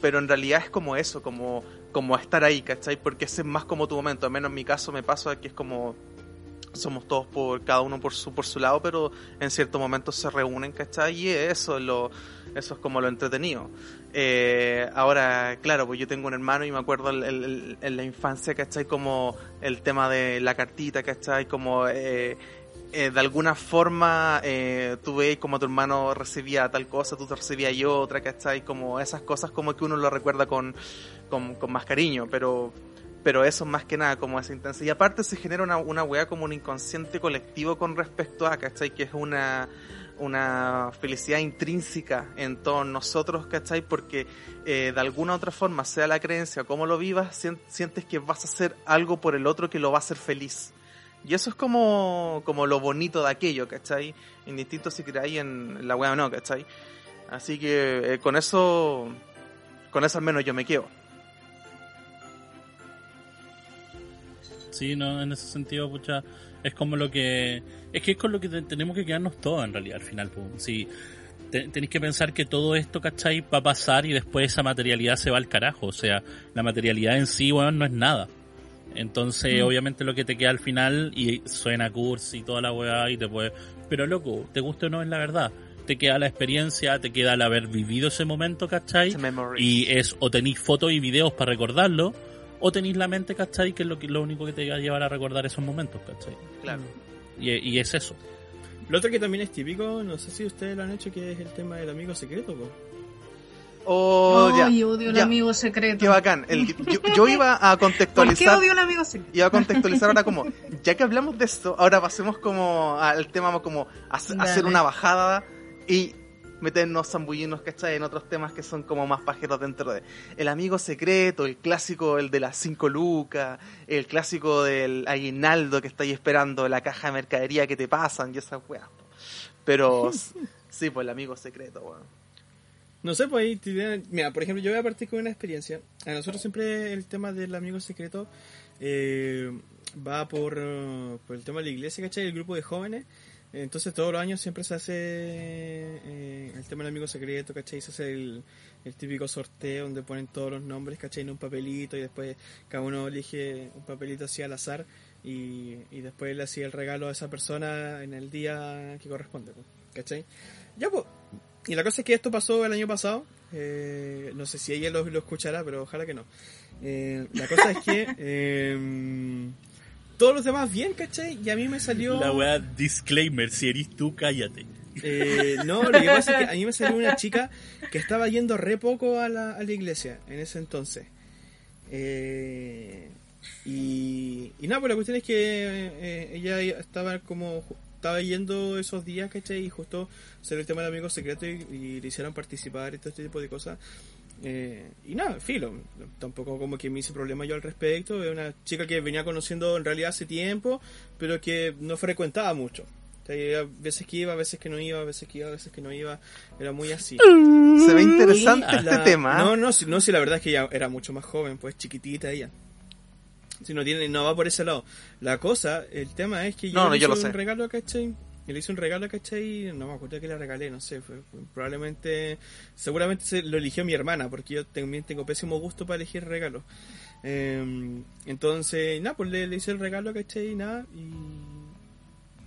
Pero en realidad es como eso, como, como estar ahí, ¿cachai? Porque ese es más como tu momento. Al menos en mi caso me pasa que es como somos todos por cada uno por su por su lado, pero en ciertos momentos se reúnen, ¿cachai? Y eso es lo eso es como lo entretenido. Eh, ahora, claro, pues yo tengo un hermano y me acuerdo en la infancia, ¿cachai? Como el tema de la cartita, ¿cachai? Como eh, eh, de alguna forma eh, tú veis como tu hermano recibía tal cosa, tú te recibías yo otra, ¿cachai? Como esas cosas como que uno lo recuerda con, con, con más cariño, pero pero eso más que nada como esa intensidad. Y aparte se genera una, una weá como un inconsciente colectivo con respecto a, ¿cachai? Que es una, una felicidad intrínseca en todos nosotros, ¿cachai? Porque eh, de alguna u otra forma, sea la creencia o cómo lo vivas, sien- sientes que vas a hacer algo por el otro que lo va a hacer feliz. Y eso es como, como lo bonito de aquello, ¿cachai? Indistinto si creáis en la weá o no, ¿cachai? Así que eh, con eso, con eso al menos yo me quedo. Sí, no, en ese sentido, pucha, es como lo que... Es que es con lo que te- tenemos que quedarnos todos en realidad al final. pues. Si te- tenéis que pensar que todo esto, ¿cachai? Va a pasar y después esa materialidad se va al carajo. O sea, la materialidad en sí, bueno, no es nada. Entonces, Mm. obviamente lo que te queda al final, y suena cursi y toda la weá, y te puede... Pero loco, te guste o no es la verdad. Te queda la experiencia, te queda el haber vivido ese momento, ¿cachai? Y es o tenéis fotos y videos para recordarlo, o tenéis la mente, ¿cachai? Que es lo, que, lo único que te va a llevar a recordar esos momentos, ¿cachai? Claro. Y, y es eso. Lo otro que también es típico, no sé si ustedes lo han hecho, que es el tema del amigo secreto. po. Oh, ya. Ay, odio el ya. amigo secreto. Qué bacán. El- yo, yo iba a (laughs) ¿Por qué contextualizar. odio el amigo secreto? Iba a contextualizar ahora como, (laughs) ya que hablamos de esto, ahora pasemos como al tema como hacer una bajada y meternos, zambullinos, ¿cachai? En otros temas que son como más pajeros dentro de el amigo secreto, el clásico, el de las 5 lucas, el clásico del aguinaldo que estáis esperando, la caja de mercadería que te pasan y esas weas. Pero (laughs) sí, pues el amigo secreto, weón. No sé, pues ahí, mira, por ejemplo, yo voy a partir con una experiencia. A nosotros siempre el tema del amigo secreto eh, va por, eh, por el tema de la iglesia, ¿cachai? El grupo de jóvenes. Entonces todos los años siempre se hace eh, el tema del amigo secreto, ¿cachai? Se hace el, típico sorteo donde ponen todos los nombres, ¿cachai? En un papelito y después cada uno elige un papelito así al azar y, y después le hacía el regalo a esa persona en el día que corresponde, pues, ¿cachai? Ya, pues, y la cosa es que esto pasó el año pasado. eh, no sé si ella lo, lo escuchará, pero ojalá que no. Eh, la cosa es que (laughs) eh, todos los demás bien, ¿cachai? Y a mí me salió... La weá, disclaimer, si eres tú, cállate. Eh, no, lo que pasa es que a mí me salió una chica que estaba yendo re poco a la, a la iglesia en ese entonces. Eh, y, y nada, pues la cuestión es que eh, ella estaba como estaba yendo esos días, ¿cachai? Y justo salió el tema del amigo secreto y, y le hicieron participar y todo este tipo de cosas. Eh, y nada, filo, tampoco como que me hice problema yo al respecto. Es una chica que venía conociendo en realidad hace tiempo, pero que no frecuentaba mucho. O sea, y a veces que iba, a veces que no iba, a veces que iba, a veces que no iba. Era muy así. Se ve interesante este tema. ¿eh? No, no, si- no, si la verdad es que ella era mucho más joven, pues chiquitita ella. Si no tiene, no va por ese lado. La cosa, el tema es que yo No, no, le yo hice lo un sé. regalo, ¿cachai? Y le hice un regalo, ¿cachai? No me acuerdo que le regalé, no sé, fue, fue- probablemente, seguramente se lo eligió mi hermana, porque yo también tengo pésimo gusto para elegir regalos. Eh, entonces, nada, pues le, le hice el regalo, ¿cachai? Y nada,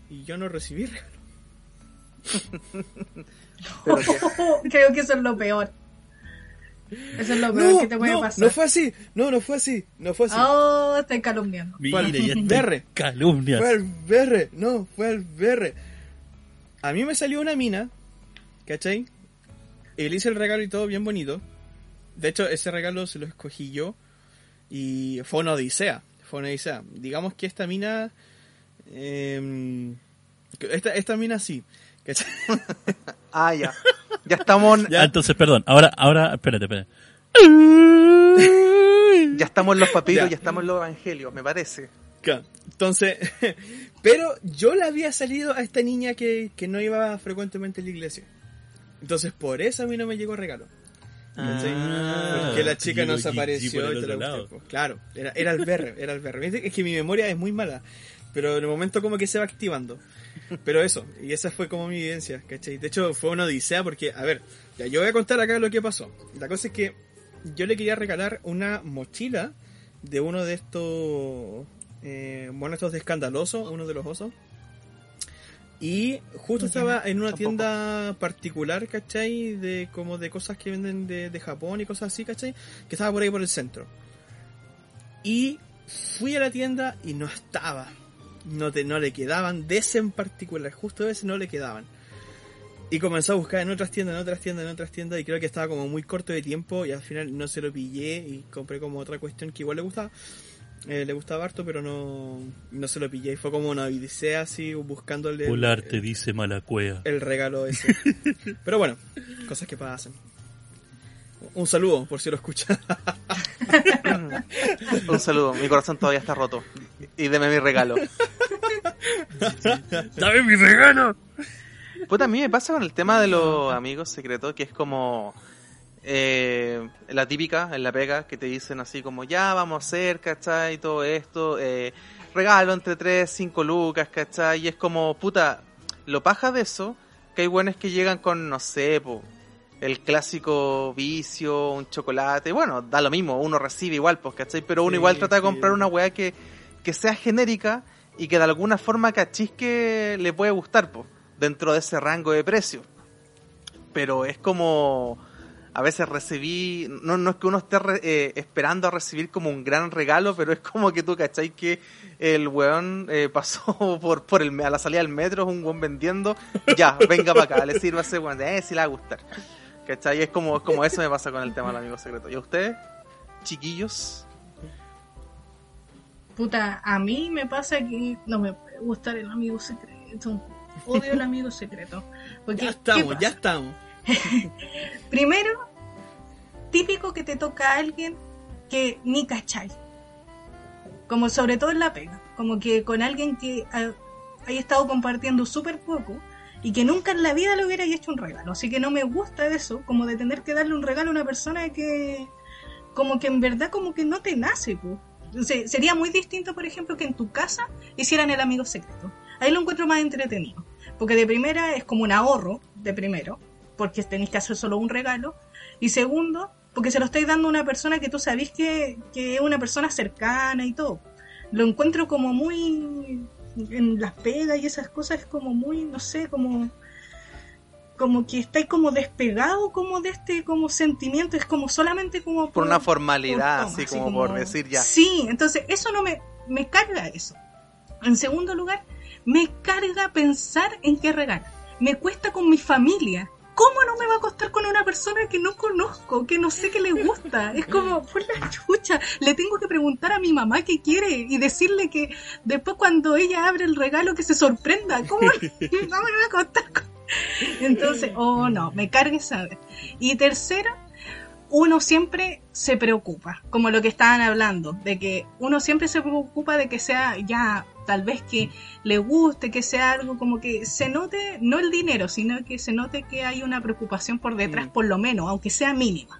y, y yo no recibí (laughs) regalo. Pero que- (laughs) Creo que eso es lo peor. Eso es lo peor No, que te puede no, pasar. no fue así, no, no fue así, no fue así. Oh, estoy calumniando. Mira, ya está Berre. calumnias. Fue al berre, no, fue al berre. A mí me salió una mina, ¿cachai? Y le hice el regalo y todo bien bonito. De hecho, ese regalo se lo escogí yo. Y fue una odisea. Fue una odisea. Digamos que esta mina. que esta, esta mina sí. ¿cachai? Ah, ya. (laughs) Ya estamos, Ah, entonces, perdón, ahora, ahora, espérate, espérate. ya estamos en los papiros, Ya. ya estamos en los evangelios, me parece. Entonces, (laughs) pero yo le había salido a esta niña que, que no iba frecuentemente a la iglesia. Entonces, por eso a mí no me llegó regalo. Ah, Porque la chica no se apareció y te la pues. Claro, era, era el berre, era el berre. Es que mi memoria es muy mala, pero en el momento como que se va activando. Pero eso, y esa fue como mi vivencia, ¿cachai? De hecho, fue una odisea porque, a ver, ya yo voy a contar acá lo que pasó. La cosa es que yo le quería regalar una mochila de uno de estos, eh, bueno, estos de escandaloso, uno de los osos. Y justo estaba en una tienda particular, ¿cachai? De como de cosas que venden de, de Japón y cosas así, ¿cachai? Que estaba por ahí por el centro. Y fui a la tienda y no estaba. No, te, no le quedaban. De ese en particular, justo de ese no le quedaban. Y comenzó a buscar en otras tiendas, en otras tiendas, en otras tiendas. Y creo que estaba como muy corto de tiempo. Y al final no se lo pillé. Y compré como otra cuestión que igual le gustaba. Eh, le gustaba harto, pero no, no se lo pillé. Y fue como una odisea así, buscándole. el- Polar te dice mala cueva. el regalo ese. (laughs) Pero bueno, cosas que pasan. Un saludo, por si lo escucha. (laughs) Un saludo, mi corazón todavía está roto. Y deme mi regalo. (laughs) ¡Dame mi regalo! Puta, a mí me pasa con el tema de los amigos secretos, que es como eh, la típica en la pega, que te dicen así como, ya vamos a hacer, ¿cachai? Todo esto, eh, regalo entre 3, 5 lucas, ¿cachai? Y es como, puta, lo paja de eso, que hay buenos que llegan con, no sé, po, el clásico vicio, un chocolate, bueno, da lo mismo, uno recibe igual, pues, ¿cachai? Pero uno Sí, igual trata de sí. comprar una weá que, que sea genérica y que de alguna forma cachis que le puede gustar, pues, dentro de ese rango de precio. Pero es como, a veces recibí, no, no es que uno esté re- eh, esperando a recibir como un gran regalo, pero es como que tú cachai que el weón eh, pasó (laughs) por, por el, a la salida del metro, es un weón vendiendo, ya, venga para acá, le sirve a ese weón, eh, si le va a gustar. ¿Cachai? Es como, es como eso me pasa con el tema del amigo secreto. ¿Y a ustedes, chiquillos? Puta, a mí me pasa que no me puede gustar el amigo secreto. Odio el amigo secreto. Porque, Ya ¿qué estamos, ya estamos. (laughs) Primero, típico que te toca a alguien que ni cachai. Como sobre todo en la pega. Como que con alguien que ha, haya estado compartiendo súper poco y que nunca en la vida le hubiera hecho un regalo. Así que no me gusta eso, como de tener que darle un regalo a una persona que como que en verdad como que no te nace. sea, sería muy distinto, por ejemplo, que en tu casa hicieran el amigo secreto. Ahí lo encuentro más entretenido. Porque de primera es como un ahorro, de primero, porque tenéis que hacer solo un regalo. Y segundo, porque se lo estáis dando a una persona que tú sabéis que, que es una persona cercana y todo. Lo encuentro como muy. En las pegas y esas cosas es como muy, no sé, como. Como que estáis como despegado como de este como sentimiento, es como solamente como Por una formalidad, por toma, así como, por decir ya. Sí, entonces eso no me, me carga eso. En segundo lugar, me carga pensar en qué regalar. Me cuesta con mi familia. ¿Cómo no me va a costar con una persona que no conozco, que no sé qué le gusta? Es como, por la chucha, le tengo que preguntar a mi mamá qué quiere y decirle que después cuando ella abre el regalo que se sorprenda. ¿Cómo (laughs) no me va a costar? con- Entonces, oh no, me cargue saber. Y tercero, uno siempre se preocupa, como lo que estaban hablando, de que uno siempre se preocupa de que sea ya tal vez que le guste, que sea algo como que se note, no el dinero, sino que se note que hay una preocupación por detrás, Mm. por lo menos, aunque sea mínima.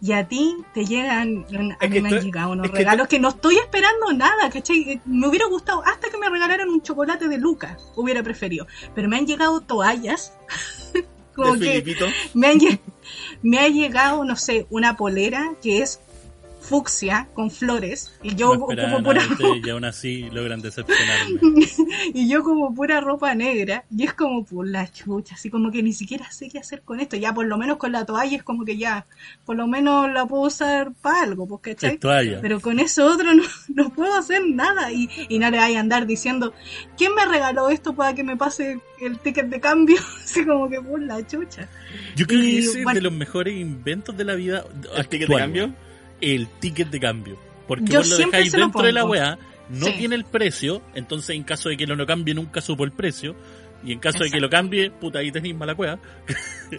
Y a ti te llegan, a Es mí me han llegado unos es que regalos que no estoy esperando nada, ¿cachai? Me hubiera gustado, hasta que me regalaran un chocolate de Lucas, hubiera preferido. Pero me han llegado toallas, (laughs) como que Filipito. me, han me ha llegado, no sé, una polera que es fucsia con flores y yo no como pura a ustedes y aún así logran (laughs) decepcionarme. y yo como pura ropa negra y es como por la chucha, así como que ni siquiera sé qué hacer con esto, ya por lo menos con la toalla es como que ya, por lo menos la puedo usar para algo, pues, ¿cachai? Es toalla. Pero con eso otro no, (laughs) no puedo hacer nada y, y no le vaya a andar diciendo, ¿quién me regaló esto para que me pase el ticket de cambio? (laughs) Así como que por la chucha. Yo creo que y, ese es bueno. de los mejores inventos de la vida. ¿El ticket de actual, cambio? El ticket de cambio. Porque Yo vos lo dejáis lo dentro de la weá, no Sí. tiene el precio, entonces en caso de que lo no cambie nunca supo el precio. Y en caso de que lo cambie, puta, ahí tenéis mala cueva. (laughs)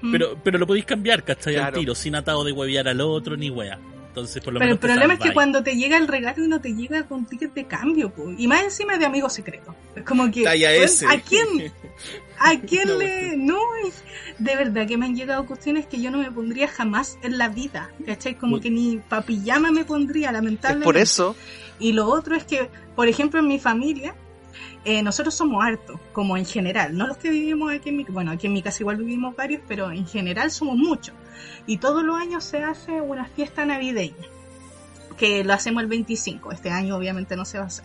Mm. Pero, pero lo podéis cambiar, ¿cachai? Al Claro. tiro, sin atado de huevear al otro ni wea. Entonces, por lo Pero el menos. problema es que cuando te llega el regalo y no te llega con ticket de cambio, po. y más encima de amigo secreto. Es como que, Talla. ¿a quién? (laughs) ¿A quién No, le.? No, es- de verdad que me han llegado cuestiones que yo no me pondría jamás en la vida. ¿Cachai? Como Uy. que ni pa' pijama me pondría, Es lamentablemente. por eso, Y lo otro es que, por ejemplo, en mi familia, eh, nosotros somos hartos, como en general, no los que vivimos aquí en mi bueno, aquí en mi casa igual vivimos varios, pero en general somos muchos. Y todos los años se hace una fiesta navideña, que lo hacemos el 25, este año obviamente no se va a hacer.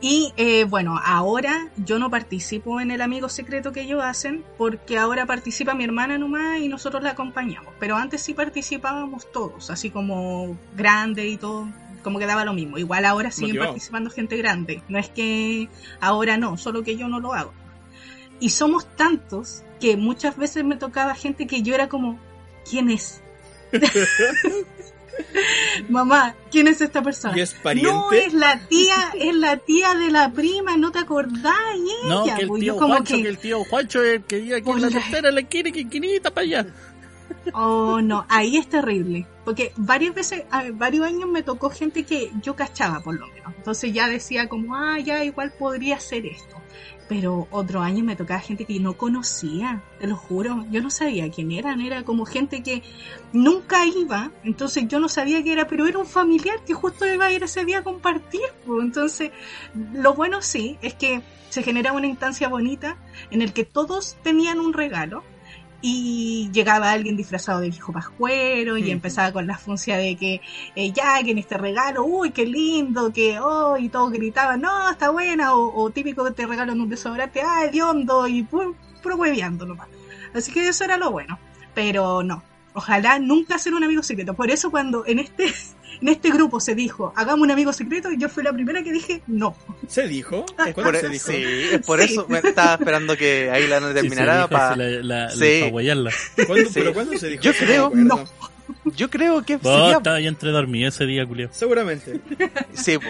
Y eh, bueno, ahora yo no participo en el amigo secreto que ellos hacen, porque ahora participa mi hermana nomás y nosotros la acompañamos. Pero antes sí participábamos todos, así como grande y todo, como que daba lo mismo. Igual ahora siguen Motivado. participando gente grande. No es que ahora no, solo que yo no lo hago. Y somos tantos que muchas veces me tocaba gente que yo era como, ¿quién es? (laughs) Mamá, ¿quién es esta persona? No, es la tía, es la tía de la prima, no te acordás, y No, ella, que el pues, tío yo como Juancho, que- que el tío Juancho es el que vive aquí en la tercera, la quiere, que quinita para allá. Oh, no, ahí es terrible. Porque varias veces, a- varios años me tocó gente que yo cachaba por lo menos. Entonces ya decía como, ah, ya igual podría ser esto. Pero otro año me tocaba gente que no conocía, te lo juro. Yo no sabía quién eran, era como gente que nunca iba. Entonces yo no sabía que era, pero era un familiar que justo iba a ir ese día a compartir. pues. Entonces, lo bueno sí es que se generaba una instancia bonita en el que todos tenían un regalo y llegaba alguien disfrazado de viejo pascuero y empezaba con la funcia de que eh, ya, que en este regalo, uy, qué lindo, que, oh, y todos gritaban, no, está buena, o, o típico que te regalan un desodorante, ah, hediondo, y puro hueveando nomás. Así que eso era lo bueno, pero no, ojalá nunca ser un amigo secreto. Por eso cuando en este, en este grupo se dijo, hagamos un amigo secreto, y yo fui la primera que dije no. ¿Se dijo? Es ¿Cuándo por, se dijo? sí, es por Sí. eso me estaba esperando que ahí la no terminara para... sí, la, la, Sí. para guayarla. ¿Cuándo- Sí. ¿Pero cuándo se dijo? Yo creo- acuerdo. Yo creo que Vos sería... estaba ya entre dormido ese día, Julio. Seguramente. Sí, po.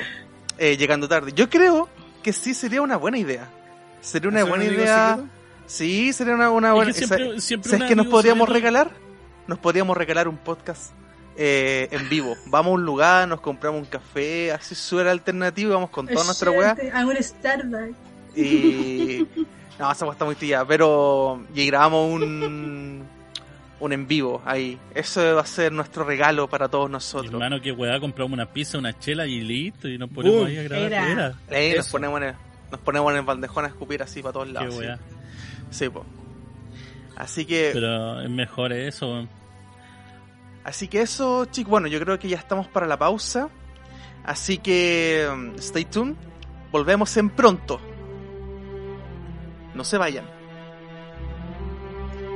Eh, llegando tarde. Yo creo que sí sería una buena idea. Sería una ¿Hacer un buena idea. secreto? Sí, sería una, una buena Es que siempre, siempre ¿Sabes qué nos podríamos secreto- regalar? Nos podríamos regalar un podcast eh, en vivo. Vamos a un lugar, nos compramos un café, así súper alternativo, y vamos con toda nuestra weá. A un Starbucks. Y. No, esa weá está muy tía, pero. Y grabamos un. Un en vivo ahí. Eso va a ser nuestro regalo para todos nosotros. Hermano, que weá, compramos una pizza, una chela y listo, y nos ponemos Boom. ahí a grabar. Era. Era. Ahí nos ponemos, en el, nos ponemos en el bandejón a escupir así para todos Qué lados. sí. weá. Sí, po. Así que. Pero es mejor eso. Así que eso, chicos, bueno, yo creo que ya estamos para la pausa. Así que um, stay tuned. Volvemos en pronto. No se vayan.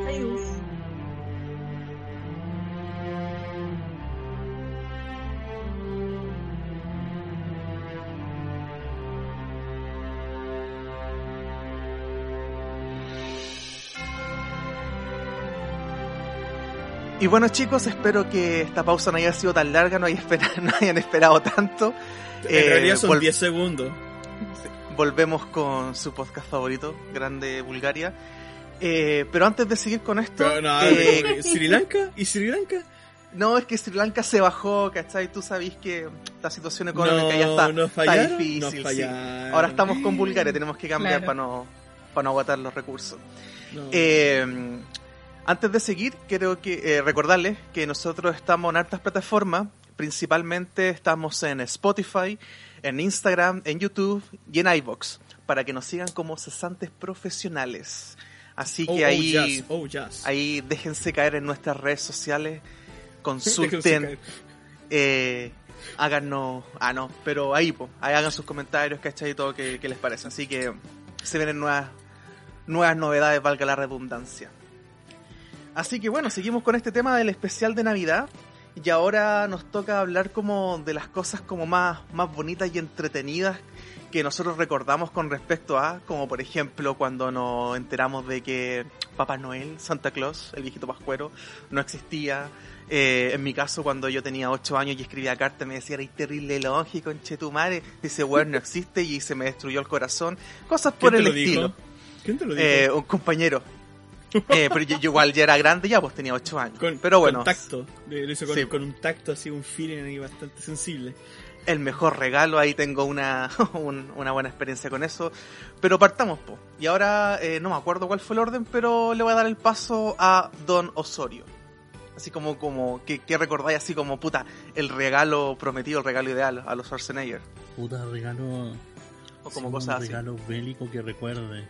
Adiós. Y bueno, chicos, espero que esta pausa no haya sido tan larga, no, haya espera- (laughs) no hayan esperado tanto. En Eh, realidad son vol- 10 segundos. Volvemos con su podcast favorito, Grande Bulgaria. Eh, pero antes de seguir con esto, Pero no, eh, (laughs) ¿Sri Lanka? ¿Y Sri Lanka? no es que Sri Lanka se bajó, ¿cachai? Tú sabís que la situación económica ya No, está, nos está fallaron. difícil. nos sí. fallaron. Ahora estamos con Bulgaria, tenemos que cambiar Claro. para no para no agotar los recursos. No. Eh, antes de seguir, quiero que eh, recordarles que nosotros estamos en hartas plataformas. Principalmente estamos en Spotify, en Instagram, en YouTube y en iBox para que nos sigan como cesantes profesionales. Así Oh, que oh, ahí, jazz, oh, ahí déjense caer en nuestras redes sociales, (laughs) consulten, eh, háganos, ah no, pero ahí, po, ahí hagan sus comentarios, ¿cachai? Y todo que, que les parece. Así que se vienen nuevas, nuevas novedades, valga la redundancia. Así que bueno, seguimos con este tema del especial de Navidad. Y ahora nos toca hablar como de las cosas como más, más bonitas y entretenidas que nosotros recordamos con respecto a, como por ejemplo cuando nos enteramos de que Papá Noel, Santa Claus, el viejito pascuero, no existía. Eh, en mi caso, cuando yo tenía 8 años y escribía cartas, me decía, eres terrible lógico, madre Dice, bueno, no existe y se me destruyó el corazón. Cosas por ¿Quién el estilo. dijo? ¿Quién te lo dijo? Eh, un compañero. Eh, pero yo, yo igual ya era grande ya, pues tenía 8 años. con, pero bueno, con tacto. Lo lo hizo con, Sí. con un tacto así, un feeling ahí bastante sensible. el mejor regalo, ahí tengo una, (laughs) un- una buena experiencia con eso. Pero partamos, po. Y ahora eh, no me acuerdo cuál fue el orden, pero le voy a dar el paso a Don Osorio. Así como, como que, que recordáis así como, puta, el regalo prometido, el regalo ideal a los Schwarzenegger. Puta regalo. O como sí, cosas un así. regalo bélico que recuerde.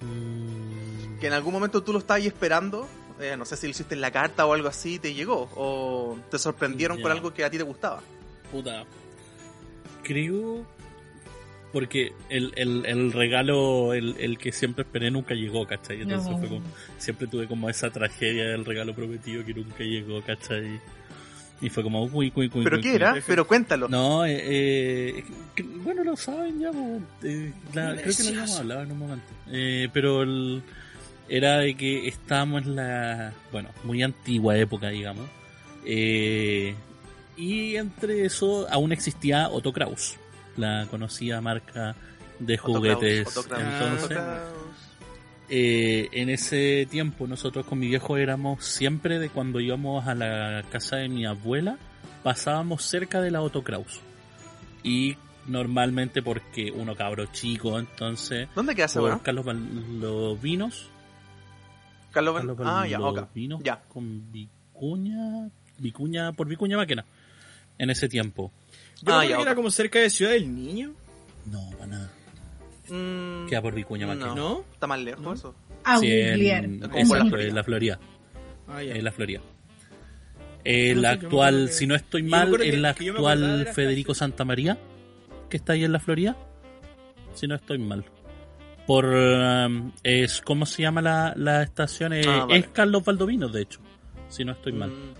Mm, Que en algún momento tú lo estabas ahí esperando, eh, no sé si lo hiciste en la carta o algo así, te llegó. O te sorprendieron con algo que a ti te gustaba. Puta. Creo. Porque el, el, el regalo, el, el que siempre esperé, nunca llegó, ¿cachai? Entonces No. fue como. Siempre tuve como esa tragedia del regalo prometido que nunca llegó, ¿cachai? Y fue como, uy, uy, uy. ¿Pero uy, qué uy. era? Pero cuéntalo. No, eh, eh, bueno, lo saben ya, eh, la- creo que lo habíamos hablado en un momento. Eh, pero el- era de que estábamos en la, bueno, muy antigua época, digamos. Eh, y entre eso aún existía Otto Kraus, la conocida marca de Otto Kraus, juguetes. Otto Kraus, Entonces, eh, en ese tiempo nosotros con mi viejo éramos siempre de cuando íbamos a la casa de mi abuela, pasábamos cerca de la Otto Kraus. Y normalmente porque uno cabro chico, entonces ¿Dónde queda esa? Carlos vinos, Carlos Carlos Ah, ya, Ya. con Vicuña, Vicuña por Vicuña Máquina. En ese tiempo. Yo Ah, creo ya, que era como cerca de Ciudad del Niño, No, para nada. Mm, Queda por Vicuña Máquina. no. ¿no? Está más lejos ¿No? eso. A Sí, en, por la Florida. en la Florida. Ah, ya. en la Florida. El No acuerdo actual, que- si no estoy mal, acordaba de actual Federico. Santa María, que está ahí en la Florida. Si no estoy mal. Por. um, es, ¿Cómo se llama la, la estación? Eh, Ah, vale. Es Carlos Valdovinos, de hecho. Si no estoy mal. Mm.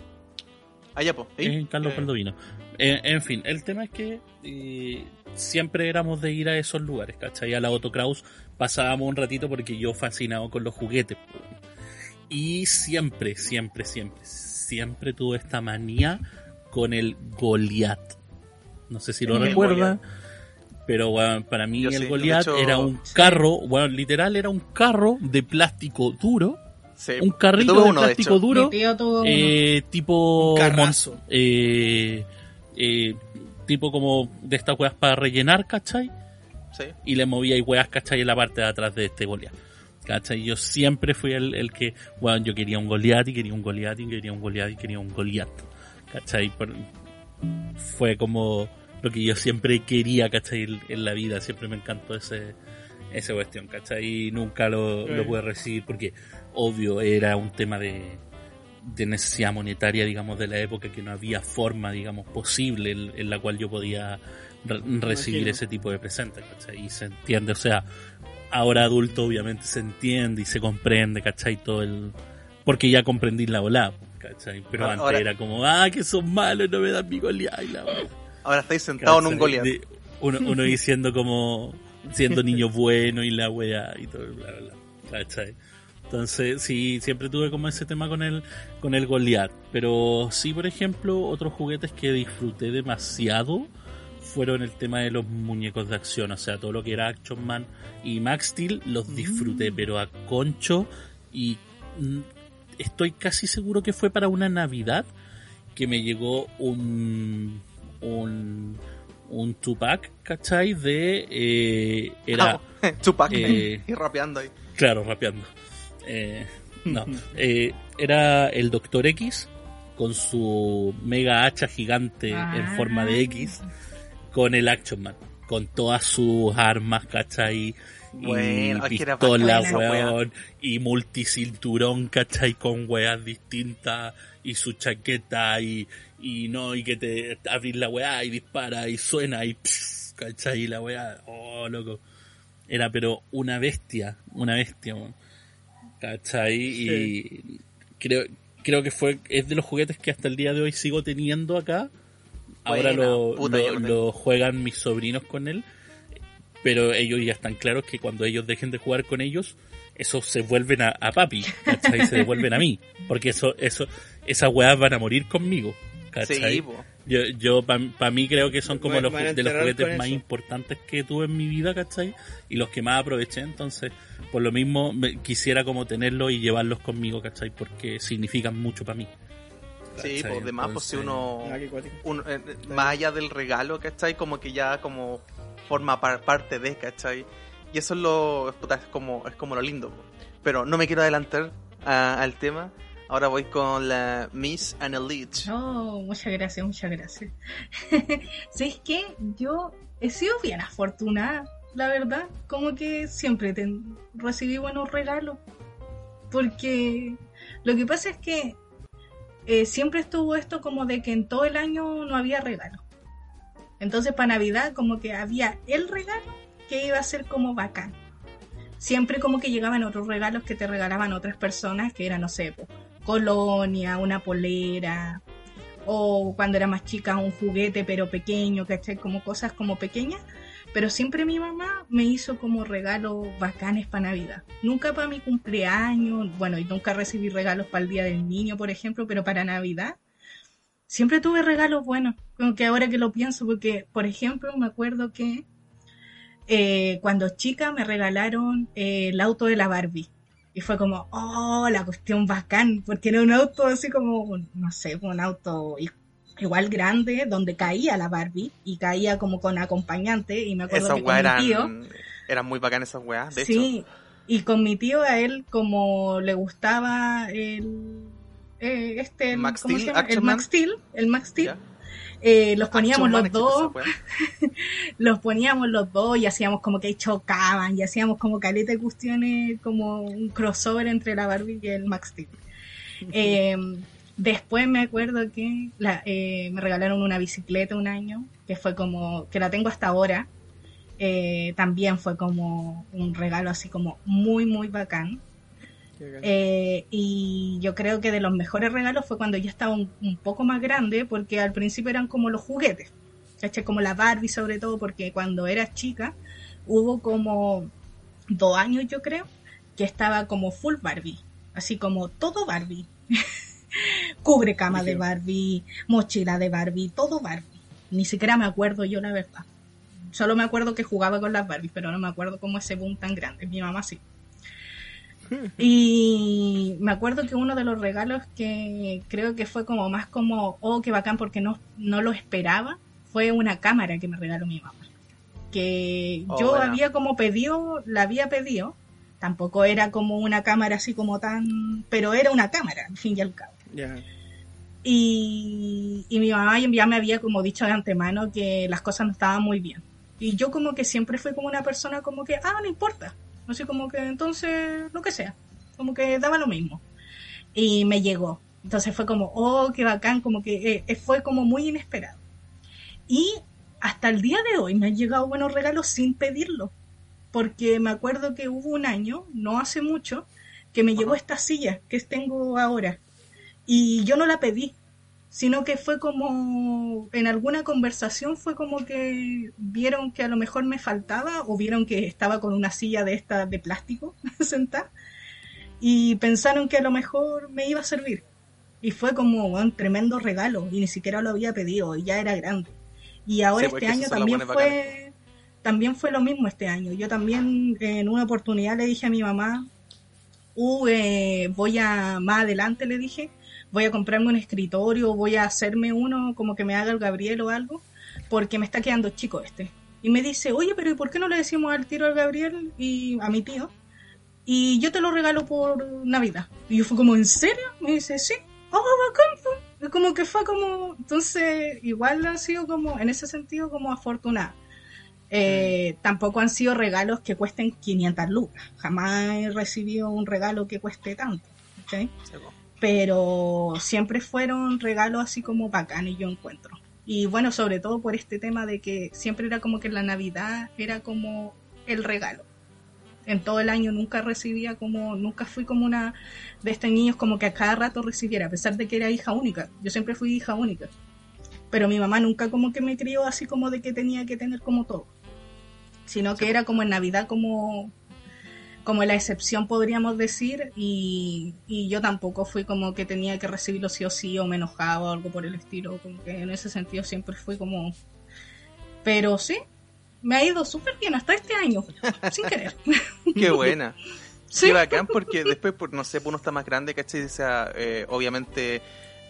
Allá, pues. Eh, Carlos Baldovino. Eh, en fin, el tema es que eh, siempre éramos de ir a esos lugares, ¿cachai? A la Autocraus pasábamos un ratito porque yo fascinado con los juguetes. Y siempre, siempre, siempre, siempre tuve esta manía con el Goliath. No sé si lo El recuerdan. Pero bueno, para mí Yo el sí, Goliath hecho, era un carro, bueno, literal era un carro de plástico duro, Sí. un carrito de uno, de plástico duro, eh, tipo Un eh, eh, tipo como de estas weas para rellenar, ¿cachai? Sí. Y le movía y weas, ¿cachai? En la parte de atrás de este Goliath. ¿Cachai? Yo siempre fui el, el que, bueno, yo quería un Goliath y quería un Goliath y quería un Goliath y quería un Goliath. ¿Cachai? Fue como lo que yo siempre quería, ¿cachai? En, la vida, siempre me encantó ese, esa cuestión, ¿cachai? Y nunca lo, Sí. lo pude recibir porque, obvio, era un tema de, de necesidad monetaria, digamos, de la época que no había forma, digamos, posible en, en la cual yo podía re- recibir Imagino. ese tipo de presente, ¿cachai? Y se entiende, o sea, ahora adulto obviamente se entiende y se comprende, ¿cachai? Todo el... Porque ya comprendí la ola, ¿cachai? Pero Ahora- antes ahora- era como, ah, que son malos, no me dan mi Goliath y la. Ahora estáis sentado en un. Goliath. Uno, uno diciendo como siendo niño bueno y la wea y todo, bla, bla, bla. ¿Cachai? Entonces, sí, siempre tuve como ese tema con el, con el Goliath. Pero sí, por ejemplo, otros juguetes que disfruté demasiado fueron el tema de los muñecos de acción. O sea, todo lo que era Action Man y Max Steel los disfruté, pero a concho. Y mm, estoy casi seguro que fue para una Navidad que me llegó un un un Tupac, ¿cachai? De eh, era Ah, (laughs) Tupac. eh, (laughs) y rapeando ahí. claro, rapeando. Eh, no, (laughs) eh, era el Doctor X con su mega hacha gigante Ah. en forma de X con el Action Man, con todas sus armas, ¿cachai? Bueno, y es que era pistola, weón, y multicinturón, ¿cachai? Con weas distintas, y su chaqueta, y, y no, y que te abrís la weá y dispara y suena y pss, ¿cachai? Y la weá, oh, loco. Era pero una bestia, una bestia, weón. ¿cachai? Y creo, creo que fue, es de los juguetes que hasta el día de hoy sigo teniendo acá. Ahora Buena, lo, puta, juegan mis sobrinos con él, pero ellos ya están claros que cuando ellos dejen de jugar con ellos, esos se vuelven a, a papi, ¿cachai? Se devuelven a mí, porque eso, eso, esas weas van a morir conmigo. Sí. Yo, yo para mí creo que son como los, de los juguetes más eso. importantes que tuve en mi vida, ¿cachai? Y los que más aproveché, entonces, por lo mismo, me- quisiera como tenerlos y llevarlos conmigo, ¿cachai? Porque significan mucho para mí. Sí, ¿cachai? pues de más, pues si uno, Ah, uno, eh, más allá del regalo, ¿cachai? Como que ya como forma par- parte de, ¿cachai? Y eso es lo, puta, es como, es como lo lindo. Pero no me quiero adelantar a- al tema. Ahora voy con la Miss Annelitch. Oh, muchas gracias, muchas gracias. (laughs) ¿Sabes qué? Yo he sido bien afortunada, la verdad. Como que siempre recibí buenos regalos. Porque lo que pasa es que eh, siempre estuvo esto como de que en todo el año no había regalo. Entonces para Navidad como que había el regalo que iba a ser como bacán. Siempre como que llegaban otros regalos que te regalaban otras personas que eran, no sé, colonia, una polera, o cuando era más chica un juguete pero pequeño, ¿cachai? Como cosas como pequeñas. Pero siempre mi mamá me hizo como regalos bacanes para Navidad. Nunca para mi cumpleaños, bueno, y nunca recibí regalos para el Día del Niño, por ejemplo, pero para Navidad siempre tuve regalos buenos. Como que ahora que lo pienso, porque, por ejemplo, me acuerdo que eh, cuando chica me regalaron eh, el auto de la Barbie. Y fue como, oh, la cuestión bacán, porque era un auto así como, no sé, un auto igual grande, donde caía la Barbie y caía como con acompañante. Y me acuerdo Esas que con mi tío, eran, muy bacanas esas weas, de hecho. sí, y con mi tío a él como le gustaba el... eh, este, el, Max ¿cómo Steel, se llama? El. Max Steel, el Max Steel. Eh, los poníamos Action Man, los dos, (laughs) los poníamos los dos y hacíamos como que chocaban y hacíamos como caleta de cuestiones, como un crossover entre la Barbie y el Max Steel. Eh, después me acuerdo que la- eh, me regalaron una bicicleta un año, que fue como, que la tengo hasta ahora. Eh, también fue como un regalo así como muy, muy bacán. Eh, y yo creo que de los mejores regalos fue cuando ya estaba un, poco más grande, porque al principio eran como los juguetes, ¿cachai? Como la Barbie sobre todo, porque cuando era chica hubo como dos años yo creo, que estaba como full Barbie, así como todo Barbie. (laughs) Cubre cama de Barbie, mochila de Barbie, todo Barbie. Ni siquiera me acuerdo yo la verdad. Solo me acuerdo que jugaba con las Barbies, pero no me acuerdo cómo ese boom tan grande. Mi mamá sí. Y me acuerdo que uno de los regalos que creo que fue como más como, oh, qué bacán, porque no, no lo esperaba, fue una cámara que me regaló mi mamá. Que oh, yo había como pedido, la había pedido, tampoco era como una cámara así como tan, pero era una cámara, al fin y al cabo. Y, y mi mamá ya me había como dicho de antemano que las cosas no estaban muy bien. Y yo como que siempre fui como una persona como que, ah, no importa, Así como que entonces, lo que sea. Como que daba lo mismo. Y me llegó. Entonces fue como, oh, qué bacán, como que eh, fue como muy inesperado. Y hasta el día de hoy me han llegado buenos regalos sin pedirlo. Porque me acuerdo que hubo un año, no hace mucho, que me llegó esta silla que tengo ahora. Y yo no la pedí sino que fue como en alguna conversación fue como que vieron que a lo mejor me faltaba o vieron que estaba con una silla de esta de plástico (laughs) sentada y pensaron que a lo mejor me iba a servir. Y fue como un tremendo regalo y ni siquiera lo había pedido y ya era grande. Y ahora este año también fue también fue lo mismo este año. Yo también en una oportunidad le dije a mi mamá uh, eh, voy a más adelante le dije voy a comprarme un escritorio, voy a hacerme uno como que me haga el Gabriel o algo, porque me está quedando chico este. Y me dice, oye, pero ¿y por qué no le decimos al tiro al Gabriel y a mi tío? Y yo te lo regalo por Navidad. Y yo fue como, ¿en serio? Me dice, sí. Oh, bacán. Como que fue como, entonces igual han sido como, en ese sentido, como afortunada. Eh, tampoco han sido regalos que cuesten 500 lucas. Jamás he recibido un regalo que cueste tanto. ¿okay? Pero siempre fueron regalos así como bacanes yo encuentro. Y bueno, sobre todo por este tema de que siempre era como que la Navidad era como el regalo. En todo el año nunca recibía como, nunca fui como una de estos niños como que a cada rato recibiera, a pesar de que era hija única. Yo siempre fui hija única. Pero mi mamá nunca como que me crió así como de que tenía que tener como todo. Sino que era como en Navidad como como la excepción podríamos decir y, yo tampoco fui como que tenía que recibirlo sí o sí o me enojaba o algo por el estilo, como que en ese sentido siempre fui como... Pero sí, me ha ido súper bien hasta este año, sin querer. (laughs) Qué buena. ¿Sí? Qué bacán porque después, no sé, uno está más grande, ¿cachai? O sea, eh, obviamente,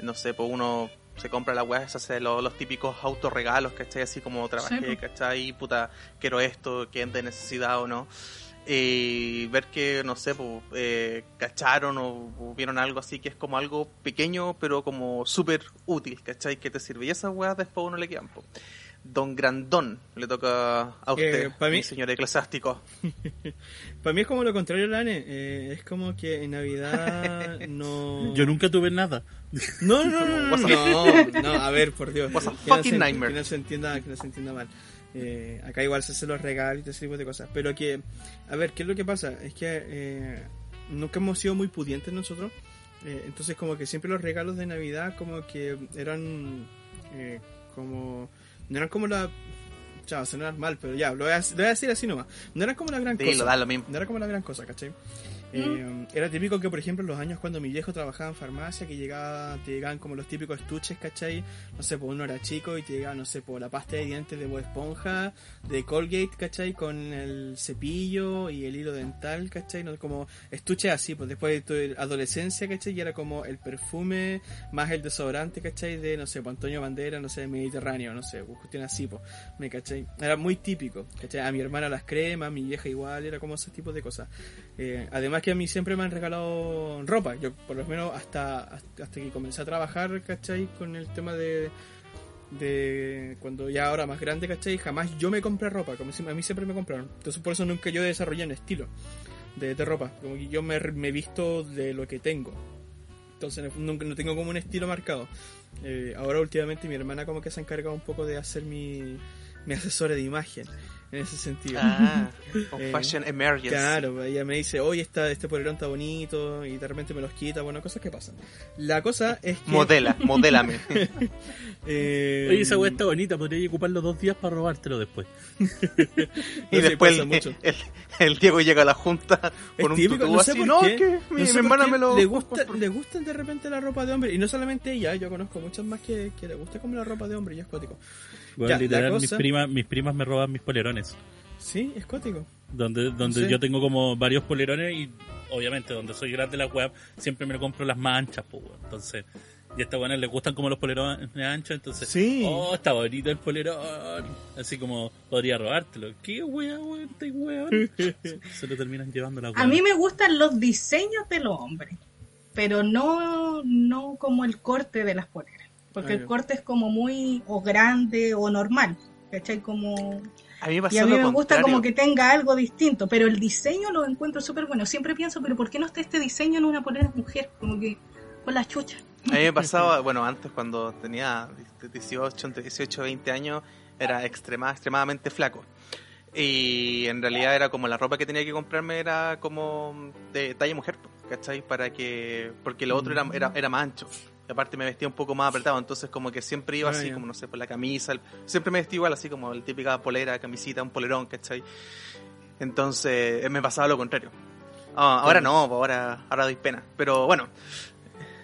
no sé, pues uno se compra la weá, se hace los, los típicos autorregalos, ¿cachai? Así como trabajé, ¿cachai? Puta, quiero esto, quién de necesidad o no y ver que, no sé, pues, eh, cacharon o, vieron algo así que es como algo pequeño, pero como súper útil, ¿cachai? Que te sirve. Y esas weas después uno le quedan. Don Grandón le toca a usted, para mí, señor eclesiástico. (laughs) para mí es como lo contrario, Lane. Eh, es como que en Navidad (laughs) no. Yo nunca tuve nada. No, no, no, no, no, (laughs) a ver, por Dios. fucking nightmare. Que no se entienda, que no se entienda mal. Eh, acá igual se hacen los regalos y ese tipo de cosas. Pero que, a ver, ¿qué es lo que pasa? Es que eh, nunca hemos sido muy pudientes nosotros. Eh, entonces como que siempre los regalos de Navidad como que eran como... No eran como la... Chao, sonar mal, pero ya, lo voy, a, decir así nomás. No eran como la gran cosa. No era como la gran cosa, ¿cachai? Eh, era típico que, por ejemplo, en los años cuando mi viejo trabajaba en farmacia, que llegaba, te llegaban como los típicos estuches, ¿cachai? No sé, pues uno era chico y te llegaba, no sé, por la pasta de dientes de Bob Esponja, de Colgate, ¿cachai? Con el cepillo y el hilo dental, ¿cachai? No, como estuches así, pues después de tu adolescencia, ¿cachai? Y era como el perfume más el desodorante, ¿cachai? De, no sé, pues Antonio Bandera, no sé, Mediterráneo, no sé, pues, cuestión así, pues, ¿me cachai? Era muy típico, ¿cachai? A mi hermana las cremas, mi vieja igual, era como ese tipo de cosas. Eh, además que a mí siempre me han regalado ropa. Yo por lo menos hasta, hasta que comencé a trabajar, ¿cachai? Con el tema de, de cuando ya ahora más grande, ¿cachai? Jamás yo me compré ropa, como si a mí siempre me compraron. Entonces por eso nunca yo desarrollé un estilo de, ropa. Como que yo me, me visto de lo que tengo. Entonces no, no tengo como un estilo marcado. Eh, ahora últimamente mi hermana como que se ha encargado un poco de hacer mi, mi asesora de imagen. En ese sentido. Ah, (laughs) con Eh, Fashion Emergence. Claro, ella me dice, oye, esta, este polerón está bonito, y de repente me los quita, bueno, cosas que pasan. La cosa es que... Modela, (laughs) modélame. (laughs) eh, Oye, esa weá está bonita, podría ocuparlo dos días para robártelo después. y sí, después el, mucho. el- el Diego llega a la junta Es con un típico, tutú no sé así. por No, qué, que mi, no sé mi por hermana me lo... le gusta le gustan de repente la ropa de hombre y no solamente ella yo conozco muchas más que, que le gusta como la ropa de hombre y es cuático Bueno, Ya, literal, mis, cosa- primas, mis primas me roban mis polerones. sí es cuático Donde, donde Sí. yo tengo como varios polerones y obviamente donde soy grande la web siempre me lo compro las más anchas, pues, weón. Entonces, y a estas buenas les gustan como los polerones anchos, entonces, Sí. oh, está bonito el polerón. Así como podría robártelo. ¿Qué wea, weón? ¿Este weón? (laughs) Se, se lo terminan llevando la A mí me gustan los diseños de los hombres, pero no, no como el corte de las poleras. Porque Ah, el corte es como muy o grande o normal. ¿Cachai? Como... A mí Y a mí me gusta contrario. como que tenga algo distinto, pero el diseño lo encuentro súper bueno. Siempre pienso, pero ¿por qué no está este diseño en una polera mujer? Como que con la chucha. A mí me pasaba, bueno, antes cuando tenía 18, entre 18 y 20 años, era extrema, extremadamente flaco. Y en realidad era como la ropa que tenía que comprarme era como de talla mujer, ¿cachai? Para que, porque lo otro era, era, era más ancho. Y aparte me vestía un poco más apretado, entonces como que siempre iba Ah, así, como no sé, por la camisa. el- siempre me vestía igual, así como la típica polera, camisita, un polerón, ¿cachai? Entonces eh, me pasaba lo contrario. Ah, ahora no, pues ahora, ahora doy pena. Pero bueno,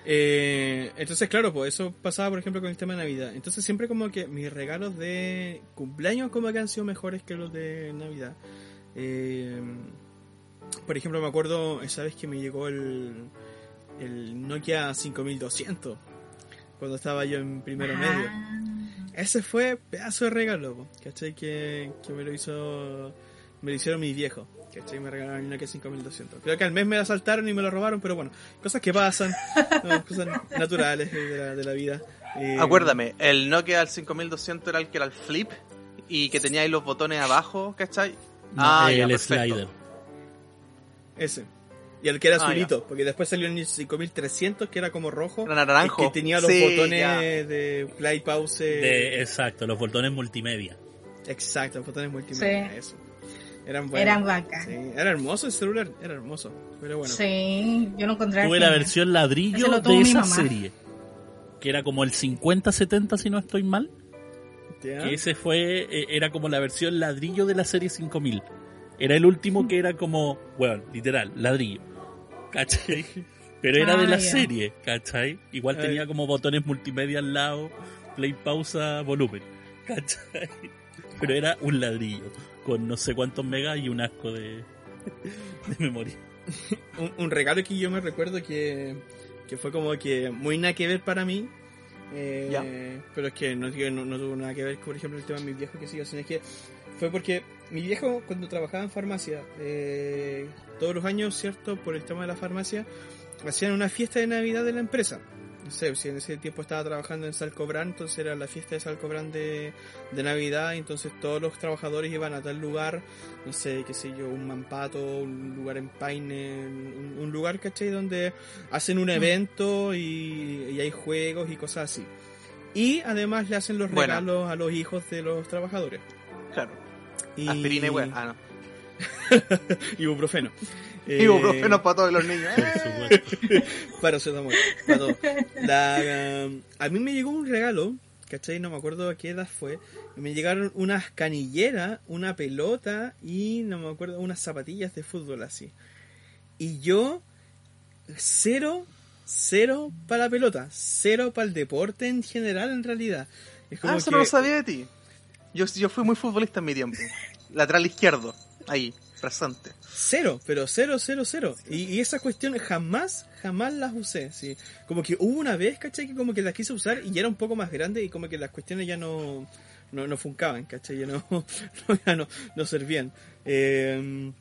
Eh, entonces, claro, pues eso pasaba, por ejemplo, con el tema de Navidad. Entonces, siempre como que mis regalos de cumpleaños como que han sido mejores que los de Navidad. Eh, por ejemplo, me acuerdo esa vez que me llegó el, el Nokia 5200 cuando estaba yo en primero Ah. medio. Ese fue pedazo de regalo, ¿cachai? Que, que me lo hizo, me lo hicieron mis viejos, ¿cachai? Me regalaron el Nokia 5200. Creo que al mes me lo asaltaron y me lo robaron, pero bueno, cosas que pasan, no, (laughs) cosas naturales de la, de la vida. Eh, Acuérdame, el Nokia al 5200 era el que era el flip y que tenía ahí los botones abajo, ¿cachai? Ah, ya, el perfecto. slider. Ese. Y el que era Ah, azulito, porque después salió el 5300 que era como rojo. Era naranjo. y Que tenía los Sí, botones ya. de play, pause. De, exacto, los botones multimedia. Exacto, los botones multimedia. Sí. Eso. Eran buenos. Eran vacas. Sí, era hermoso el celular, era hermoso. Pero bueno. Sí, yo no encontré. Tuve la versión ladrillo lo de esa mamá. serie. Que era como el 50-70 si no estoy mal. Que ese fue, eh, era como la versión ladrillo de la serie 5000. Era el último que era como, bueno, literal, ladrillo. ¿Cachai? Pero era Ah, de la ya. serie, ¿cachai? Igual Ah, tenía como botones multimedia al lado, play, pausa, volumen. ¿Cachai? Pero era un ladrillo, con no sé cuántos megas y un asco de, de memoria. un, un regalo que yo me recuerdo que, que fue como que muy nada que ver para mí. eh. Pero es que no, no, no tuvo nada que ver, por ejemplo, el tema de mi viejo que sigue, sino es que fue porque mi viejo, cuando trabajaba en farmacia, eh, todos los años, ¿cierto? Por el tema de la farmacia, hacían una fiesta de Navidad de la empresa. No sé, si en ese tiempo estaba trabajando en Salcobran, entonces era la fiesta de Salcobran de, de Navidad, entonces todos los trabajadores iban a tal lugar, no sé, qué sé yo, un Mampato, un lugar en Paine, un, un lugar, ¿cachai? Donde hacen un evento y, y hay juegos y cosas así. Y además le hacen los Bueno. regalos a los hijos de los trabajadores. Claro. Y... Aspirina y weá. Ah, no. (laughs) Ibuprofeno. (laughs) Ibuprofeno para todos los niños. (laughs) Por supuesto. Paracetamol, para todo. La, um, a mí me llegó un regalo, ¿cachai? No me acuerdo a qué edad fue. Me llegaron unas canilleras, una pelota y no me acuerdo, unas zapatillas de fútbol así. Y yo, cero, cero para la pelota, cero para el deporte en general en realidad. Es como Ah, eso que- no lo sabía de ti. Yo, yo fui muy futbolista en mi tiempo. Lateral izquierdo. Ahí, presente. Cero, pero cero, cero, cero. Y, y esas cuestiones jamás, jamás las usé. ¿sí? Como que hubo una vez, ¿cachai? Que como que las quise usar y ya era un poco más grande y como que las cuestiones ya no, no, no funcaban, ¿cachai? Ya no, (laughs) no, ya no, no servían. Eh,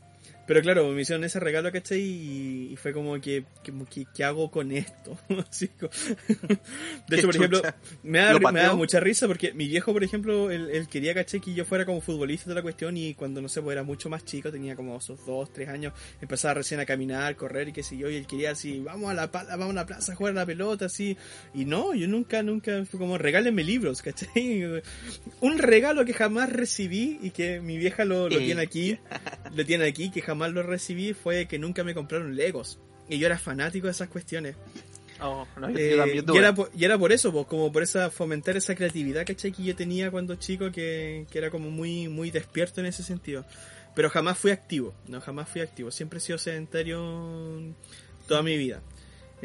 Pero claro, me hicieron ese regalo, ¿cachai? Y, y fue como que, que, ¿qué hago con esto? (laughs) (laughs) De hecho, por ejemplo, me da, ¿Lo me da mucha risa porque mi viejo, por ejemplo, él, él quería, ¿cachai? Que yo fuera como futbolista de la cuestión y cuando, no sé, pues era mucho más chico, tenía como esos dos, tres años, empezaba recién a caminar, correr y qué sé yo, y él quería así, vamos a la, vamos a la plaza a jugar a la pelota, así. Y no, yo nunca, nunca, fue como, regálenme libros, ¿cachai? (laughs) Un regalo que jamás recibí y que mi vieja lo, lo tiene aquí, lo tiene aquí, que jamás lo recibí, fue que nunca me compraron Legos. Y yo era fanático de esas cuestiones. Oh, no, yo- Eh, y, era por, y era por eso, pues, como por esa fomentar esa creatividad ¿cachai? que yo tenía cuando chico, que, que era como muy, muy despierto en ese sentido. Pero jamás fui activo, no, jamás fui activo. Siempre he sido sedentario toda mi vida.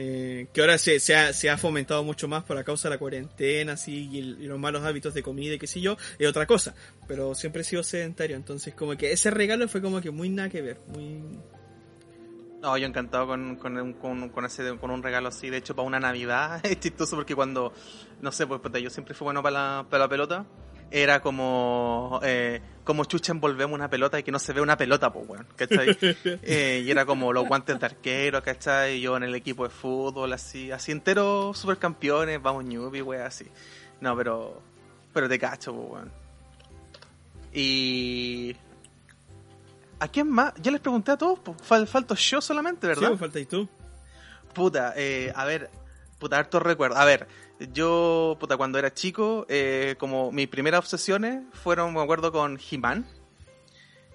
Eh, que ahora se, se, ha, se ha fomentado mucho más por la causa de la cuarentena, así, y, el- y los malos hábitos de comida y qué sé yo, es otra cosa. Pero siempre he sido sedentario, entonces como que ese regalo fue como que muy nada que ver, muy... No, yo encantado con, con, con, con ese, con un regalo así. De hecho, para una Navidad (laughs) es chistoso porque cuando, no sé, pues yo siempre fui bueno para la, para la pelota. Era como, eh, como chucha envolvemos una pelota y que no se ve una pelota, pues, weón, ¿cachai? (laughs) Eh, y era como los guantes de arquero, ¿cachai? Y yo en el equipo de fútbol, así, así entero, supercampeones, vamos Newbie, weón, así. No, pero, pero te cacho, pues, weón. Y... ¿A quién más? Ya les pregunté a todos, pues, fal- falto yo solamente, Sí, ¿verdad? pues, falta y tú. Puta, eh, a ver, puta, harto recuerdo. A ver, yo, puta, cuando era chico, eh, como mis primeras obsesiones fueron, me acuerdo, con He-Man.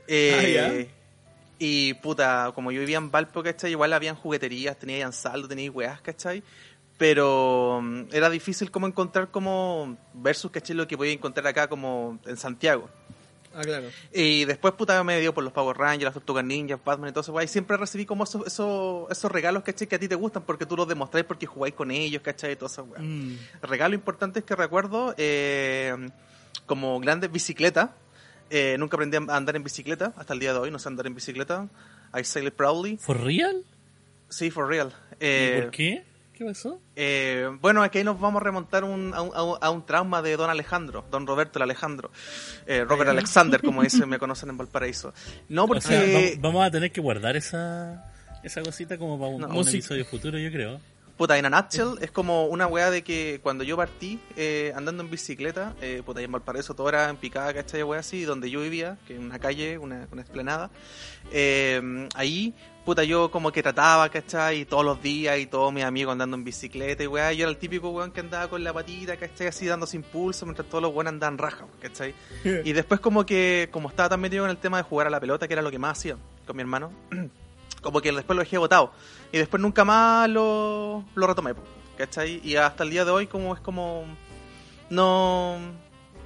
Eh, Y, puta, como yo vivía en Valpo, ¿cachai? Igual habían jugueterías, tenía saldo, tenía weas, ¿cachai? Pero mm, era difícil como encontrar como versus, ¿cachai? Lo que podía encontrar acá como en Santiago. Ah, claro. Y después, puta, me dio por los Power Rangers, las Tortugas Ninjas, Batman y todo eso, guay. Siempre recibí como esos, esos, esos regalos, ¿cachai? Que a ti te gustan porque tú los demostráis porque jugáis con ellos, ¿cachai? Y todo eso. Mm. Regalo importante es que recuerdo, eh, como grandes bicicletas. Eh, nunca aprendí a andar en bicicleta, hasta el día de hoy no sé andar en bicicleta. I sail it proudly. ¿For real? Sí, for real. ¿Y Eh, por qué? ¿Qué pasó? eh, bueno, aquí nos vamos a remontar un- a, un, a un- trauma de don Alejandro, don Roberto el Alejandro, eh, Robert Alexander, como dicen, (laughs) me conocen en Valparaíso. No, O porque... sea, vamos a tener que guardar esa, esa cosita como para un, No. un episodio futuro, yo creo. Puta, en a nutshell, es como una weá de que cuando yo partí eh, andando en bicicleta, eh, puta, y en Valparaíso todo era en picada, ¿cachai? Weá así, donde yo vivía, que es una calle, una, una esplanada, eh, ahí, puta, yo como que trataba, ¿cachai? Y todos los días y todos mis amigos andando en bicicleta y weá, yo era el típico weón que andaba con la patita, ¿cachai? Así dándose impulso, mientras todos los weones andaban raja, ¿cachai? (laughs) Y después como que, como estaba tan metido en el tema de jugar a la pelota, que era lo que más hacía con mi hermano, (clears throat) como que después lo dejé botado. Y después nunca más lo, lo retomé, ¿cachai? Y hasta el día de hoy como es como... No...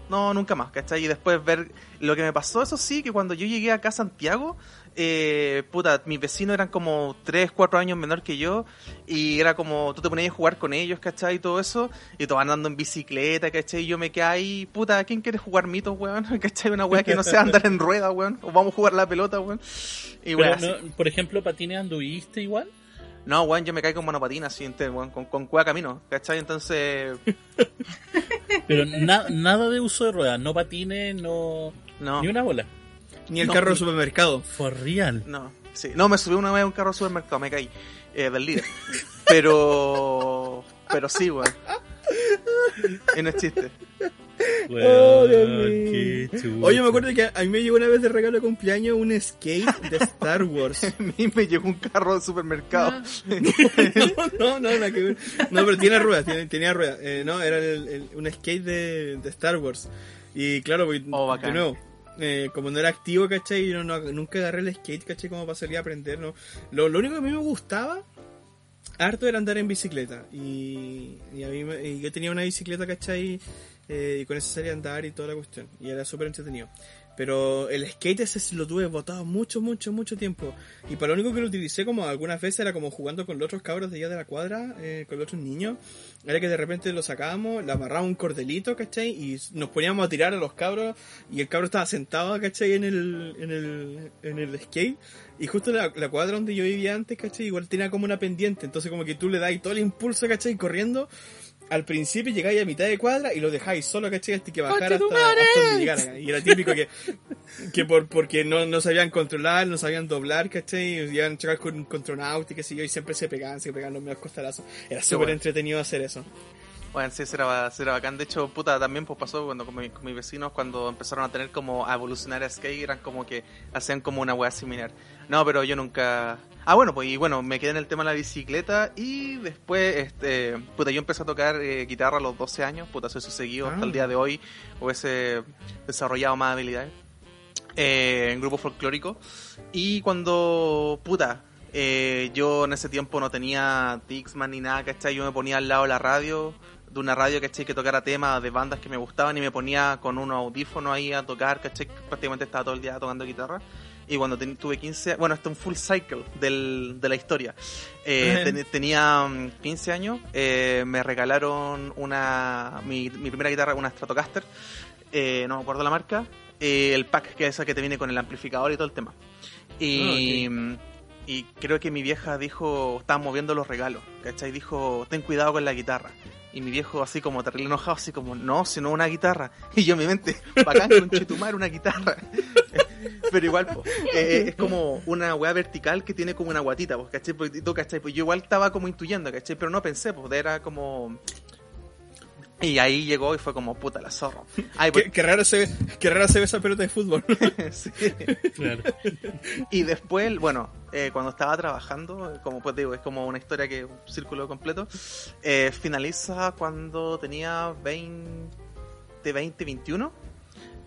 No, nunca más, ¿cachai? Y después ver lo que me pasó, eso sí, que cuando yo llegué acá a Santiago, eh, puta, mis vecinos eran como 3, 4 años menor que yo, y era como, tú te ponías a jugar con ellos, ¿cachai? Y todo eso, y todos andando en bicicleta, ¿cachai? Y yo me quedé ahí, puta, ¿quién quiere jugar mitos, weón? (laughs) ¿cachai? Una weá que no sea andar en rueda, weón, o vamos a jugar la pelota, weón. Y Pero weá, así. no- por ejemplo, patines anduviste igual. No, weón, yo me caigo con monopatina, así, weón, con, con cueva camino, ¿cachai? Entonces, (laughs) Pero na- nada de uso de ruedas, no patines, no. no, Ni una bola. Ni el No, carro al supermercado. For real. no, sí, no, me subí una vez a un carro de supermercado, me caí, eh, del líder. Pero, pero sí, weón. Y no es chiste. Oh, Dios Weón, mío. qué chucha. Oye, me acuerdo que a mí me llegó una vez de regalo de cumpleaños un skate de Star Wars. (laughs) A mí me llegó un carro de supermercado. no, no, no, nada que ver. No, pero tiene ruedas, tiene, tenía ruedas. Eh, no, era el- el- un skate de, de Star Wars. Y claro, pues, Oh, de nuevo, eh, como no era activo, ¿cachai? Yo no, nunca agarré el skate, ¿cachai? Como para salir a aprender, ¿no? Lo, lo único que a mí me gustaba harto era andar en bicicleta. Y, y a mí y yo tenía una bicicleta, ¿cachai? Eh, y con eso salía andar y toda la cuestión. Y era súper entretenido. Pero el skate ese lo tuve botado mucho, mucho, mucho tiempo. Y para lo único que lo utilicé como algunas veces era como jugando con los otros cabros de allá de la cuadra, eh, con los otros niños. Era que de repente lo sacábamos, le amarrábamos un cordelito, ¿cachai? Y nos poníamos a tirar a los cabros. Y el cabro estaba sentado, ¿cachai? En el, en el, en el skate. Y justo la, la cuadra donde yo vivía antes, ¿cachai? Igual tenía como una pendiente. Entonces como que tú le das todo el impulso, ¿cachai? Corriendo. Al principio llegáis a mitad de cuadra y lo dejáis solo, ¿cachai? Hasta que bajara hasta, hasta donde llegara. Y era típico que que por porque no, no sabían controlar, no sabían doblar, ¿cachai? Y iban a chocar con un contronaut y qué sé yo, y siempre se pegaban, se pegaban los medios costalazos. Era súper bueno. entretenido hacer eso. Bueno, sí, será, será bacán. De hecho, puta, también pues pasó cuando con, mi- con mis vecinos, cuando empezaron a tener como a evolucionar a skate, eran como que hacían como una weá similar. No, pero yo nunca... Ah, bueno, pues y bueno, me quedé en el tema de la bicicleta y después, este, puta, yo empecé a tocar eh, guitarra a los 12 años, puta, eso he seguido hasta Ah. el día de hoy, hubiese desarrollado más habilidades eh, en grupo folclórico. Y cuando, puta, eh, yo en ese tiempo no tenía Dixman ni nada, ¿cachai? Yo me ponía al lado de la radio, de una radio, ¿cachai? Que tocara temas de bandas que me gustaban y me ponía con unos audífonos ahí a tocar, ¿cachai? Prácticamente estaba todo el día tocando guitarra. Y cuando tuve 15, bueno, esto es un full cycle del, de la historia. Eh, ten- tenía mm, 15 años, eh, me regalaron una mi, mi primera guitarra, una Stratocaster, eh, no me acuerdo la marca, el pack, que es esa que te viene con el amplificador y todo el tema. Y, Ah, y creo que mi vieja dijo, estaba moviendo los regalos, ¿cachai? Dijo, ten cuidado con la guitarra. Y mi viejo así como terrible enojado, así como, no, sino una guitarra. (laughs) Y yo en mi mente, bacán con Chetumar, una guitarra. (laughs) Pero igual, po, eh, es como una weá vertical que tiene como una guatita, pues, ¿cachai? Tú, ¿cachai? Pues yo igual estaba como intuyendo, ¿cachai? Pero no pensé, pues era como... Y ahí llegó y fue como, puta la zorra. (laughs) Ay, pues, Qué, qué raro se ve, qué rara se ve esa pelota de fútbol. (laughs) sí. Claro. (laughs) Y después, bueno, eh, cuando estaba trabajando, como pues digo, es como una historia que un círculo completo, eh, finaliza cuando tenía 20, 20, 21.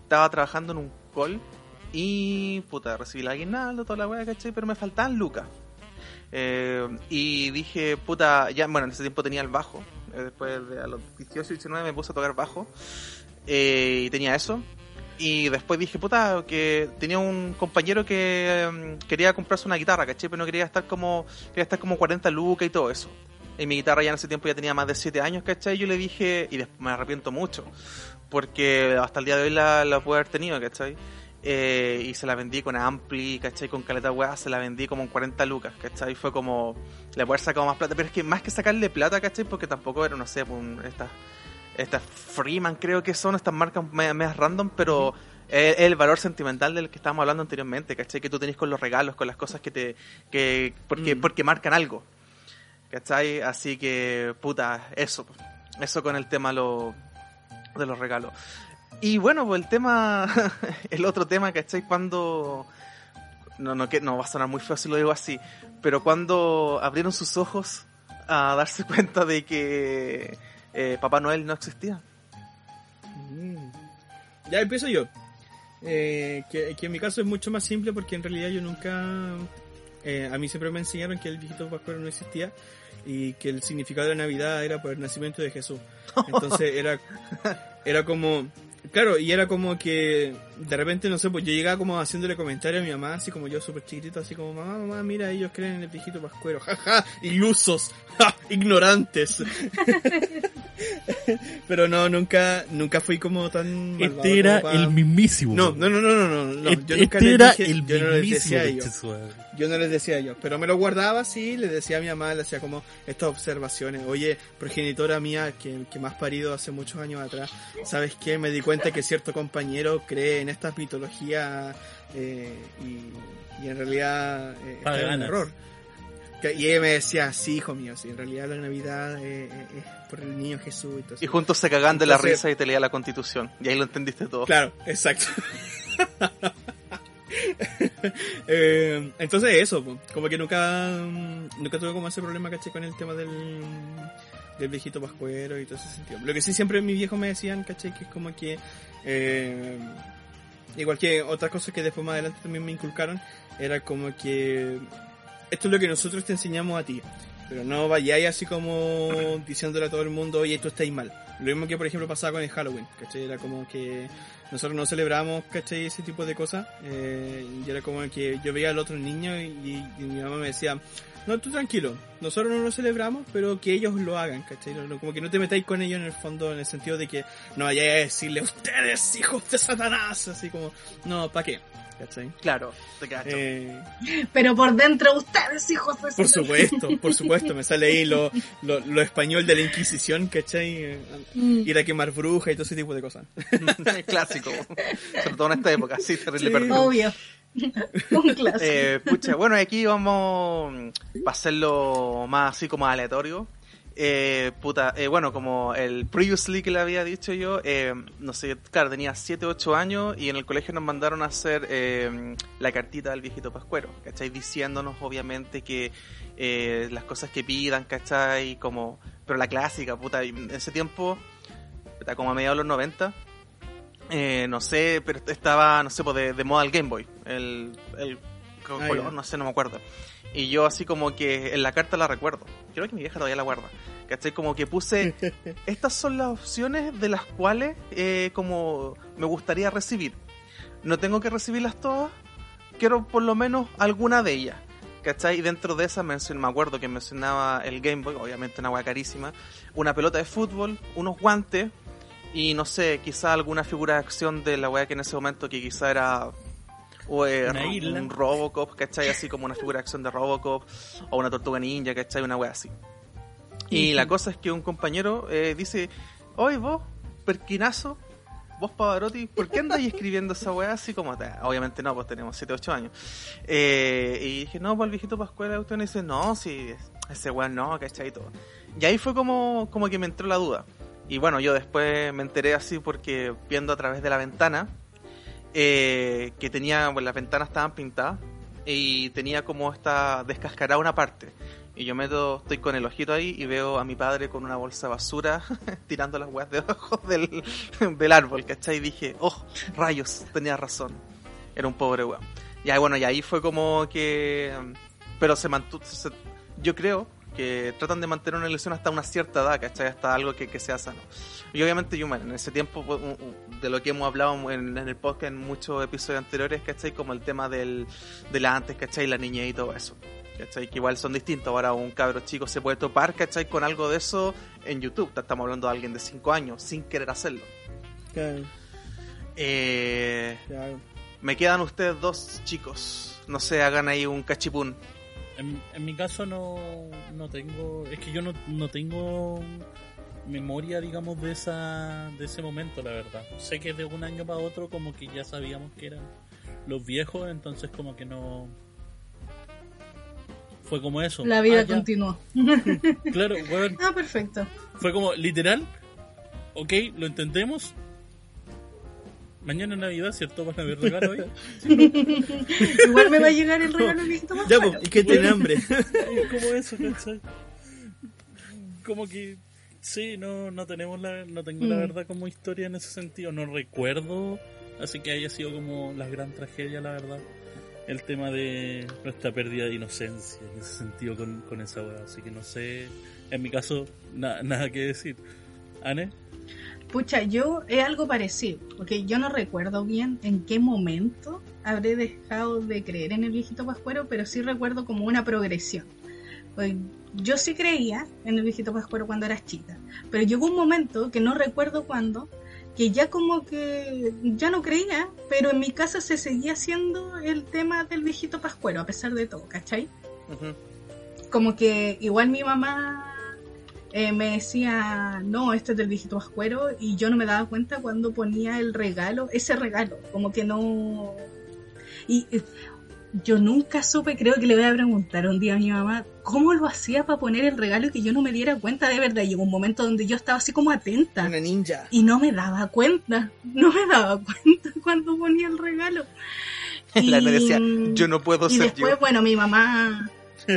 Estaba trabajando en un call y, puta, recibí el aguinaldo, toda la weá, ¿cachai? Pero me faltaban lucas. Eh, y dije, puta, ya, bueno, en ese tiempo tenía el bajo. Eh, después de a los 18, 19 me puse a tocar bajo. Eh, y tenía eso. Y después dije, puta, que tenía un compañero que mm, quería comprarse una guitarra, ¿cachai? Pero no quería estar como, quería estar como 40 lucas y todo eso. Y mi guitarra ya en ese tiempo ya tenía más de 7 años, ¿cachai? Y yo le dije, y después me arrepiento mucho, porque hasta el día de hoy la, la pude haber tenido, ¿cachai? Eh, y se la vendí con ampli, ¿cachai? Con caleta weá, se la vendí como en 40 lucas, ¿cachai? Fue como, le puedo haber sacado más plata, pero es que más que sacarle plata, ¿cachai? Porque tampoco era, no sé, pues, estas estas Freeman creo que son estas marcas me- medias random, pero es el valor sentimental del que estábamos hablando anteriormente, ¿cachai? Que tú tenés con los regalos, con las cosas que te... que porque, Mm. porque marcan algo, ¿cachai? Así que, puta, eso, eso con el tema lo, de los regalos. Y bueno, pues el tema, (laughs) el otro tema, ¿cachai? Cuando... No, no, que, no va a sonar muy feo si lo digo así, pero cuando abrieron sus ojos a darse (laughs) cuenta de que eh, Papá Noel no existía. Mm. Ya empiezo yo. Eh, que, que en mi caso es mucho más simple porque en realidad yo nunca... eh, a mí siempre me enseñaron que el viejito pascuero no existía y que el significado de Navidad era por el nacimiento de Jesús. (laughs) Entonces era, era como... Claro, y era como que de repente, no sé, pues yo llegaba como haciéndole comentarios a mi mamá, así como yo súper chiquitito, así como, mamá, mamá, mira, ellos creen en el viejito pascuero, (laughs) jaja, ilusos, (laughs) ja, ignorantes. (laughs) Pero no, nunca, nunca fui como tan... Este era el mismísimo. no, no, no, no, no, no, no. Este, yo nunca este les era dije- el yo no les decía a ellos. Tetsuo. Yo no les decía a ellos, pero me lo guardaba así, le decía a mi mamá, le hacía como estas observaciones. Oye, progenitora mía, que, que me has parido hace muchos años atrás, ¿sabes qué? Me di cuenta que cierto compañero cree en esta mitología eh, y, y en realidad eh, está en error. Que- Y ella me decía, sí, hijo mío, sí, en realidad la Navidad eh, eh, es por el niño Jesús y todo eso. Y juntos se cagan de la Entonces- risa y te leía la constitución. Y ahí lo entendiste todo. Claro, exacto. (laughs) Eh, entonces eso, como que nunca mm, nunca tuve como ese problema, caché, con el tema del, del viejito pascuero y todo ese sentido. Lo que sí siempre mis viejos me decían, caché, que es como que eh, igual que otras cosas que después más adelante también me inculcaron, era como que esto es lo que nosotros te enseñamos a ti. Pero no vayáis así como diciéndole a todo el mundo, oye, tú estáis mal. Lo mismo que, por ejemplo, pasaba con el Halloween, ¿cachai? Era como que nosotros no celebramos, ¿cachai? Ese tipo de cosas. Eh, y era como que yo veía al otro niño y, y mi mamá me decía, no, tú tranquilo, nosotros no lo celebramos, pero que ellos lo hagan, ¿cachai? No- no- como que no te metáis con ellos en el fondo, en el sentido de que no vayáis a decirle, ustedes, hijos de Satanás, así como, no, ¿para qué? ¿cachai? Claro, te cacho. Eh, Pero por dentro, ustedes, hijos de por su- supuesto, por supuesto, me sale ahí lo, lo, lo español de la Inquisición, ¿cachai? Mm. ir a quemar brujas y todo ese tipo de cosas. (laughs) Clásico. Sobre todo en esta época, sí, terrible Sí. Obvio. (laughs) Un clásico. Eh, pucha, bueno, aquí vamos a hacerlo más así como aleatorio. Eh, puta, eh, bueno, como el previously que le había dicho yo, eh, no sé, claro, tenía 7, 8 años y en el colegio nos mandaron a hacer eh, la cartita del viejito Pascuero, ¿cachai? Diciéndonos obviamente que las cosas que pidan, ¿cachai? Como, pero la clásica, puta, en ese tiempo, como a mediados de los 90, eh, no sé, pero estaba, no sé, pues de, de moda el Game Boy, el, Ah, color, no sé, no me acuerdo. Y yo así como que en la carta la recuerdo. Creo que mi vieja todavía la guarda. ¿Cachai? Como que puse, (laughs) estas son las opciones de las cuales eh, como me gustaría recibir. No tengo que recibirlas todas, quiero por lo menos alguna de ellas. ¿Cachai? Y dentro de esas me acuerdo que mencionaba el Game Boy, obviamente una hueá carísima, una pelota de fútbol, unos guantes y no sé, quizá alguna figura de acción de la weá que en ese momento que quizá era o, eh, un Robocop, ¿cachai? Así como una figura de acción de Robocop o una tortuga ninja, ¿cachai? Una weá así. Y la cosa es que un compañero eh, dice, oye vos, perquinazo, vos Pavarotti, ¿por qué andáis escribiendo esa weá así como te-?" Obviamente no, pues tenemos 7, 8 años. Eh, y dije, no, pues el viejito Pascual usted me dice, no, si ese weá no, ¿cachai? Y todo. Y ahí fue como, como que me entró la duda. Y bueno, yo después me enteré así porque viendo a través de la ventana, eh, que tenía, pues las ventanas estaban pintadas y tenía como esta descascarada una parte. Y yo meto, estoy con el ojito ahí y veo a mi padre con una bolsa de basura (laughs) tirando las weas debajo (laughs) del, del árbol, ¿cachai? Y dije, oh, rayos, tenía razón. Era un pobre weón. Ya, bueno, y ahí fue como que... Pero se mantuvo... se- yo creo que tratan de mantener una ilusión hasta una cierta edad, ¿cachai? Hasta algo que, que sea sano. Y obviamente bueno, en ese tiempo, pues, de lo que hemos hablado en, en el podcast en muchos episodios anteriores, ¿cachai? Como el tema del, de la antes, ¿cachai? La niñez y todo eso. ¿Cachai? Que igual son distintos. Ahora un cabro chico se puede topar, ¿cachai? Con algo de eso en YouTube. Estamos hablando de alguien de 5 años, sin querer hacerlo. Eh, me quedan ustedes dos chicos. No sé, hagan ahí un cachipún. En, en mi caso no, no tengo, es que yo no, no tengo memoria, digamos, de esa de ese momento, la verdad. Sé que de un año para otro como que ya sabíamos que eran los viejos, entonces como que no... Fue como eso. La vida Ah, continuó. Claro, weón, (laughs) Ah, perfecto. fue como literal, ok, lo entendemos. Mañana es Navidad, ¿cierto? ¿Van a haber regalo hoy? (laughs) Igual me va a llegar el regalo viejito Ya, Pascual. pues, ¿y qué tiene hambre? (laughs) (laughs) Es como eso, ¿cachai? Como que sí, no, no tenemos la, no tengo la Mm. verdad como historia en ese sentido, no recuerdo, así que haya sido como la gran tragedia, la verdad, el tema de nuestra pérdida de inocencia en ese sentido con, con esa weá, así que no sé, en mi caso, na- nada que decir. ¿Ane? Pucha, yo es algo parecido, porque yo no recuerdo bien en qué momento habré dejado de creer en el viejito pascuero, pero sí recuerdo como una progresión. Pues yo sí creía en el viejito pascuero cuando era chica, pero llegó un momento que no recuerdo cuándo, que ya como que ya no creía, pero en mi casa se seguía haciendo el tema del viejito pascuero, a pesar de todo, ¿cachai? Ujú. como que igual mi mamá eh, me decía, no, este es del viejito pascuero, y yo no me daba cuenta cuando ponía el regalo, ese regalo, como que no... Y eh, yo nunca supe, creo que le voy a preguntar un día a mi mamá, cómo lo hacía para poner el regalo y que yo no me diera cuenta de verdad. Llegó un momento donde yo estaba así como atenta. Una ninja. Y no me daba cuenta, no me daba cuenta (laughs) cuando ponía el regalo. (laughs) La decía, yo no puedo y ser después, yo. bueno, mi mamá. (laughs)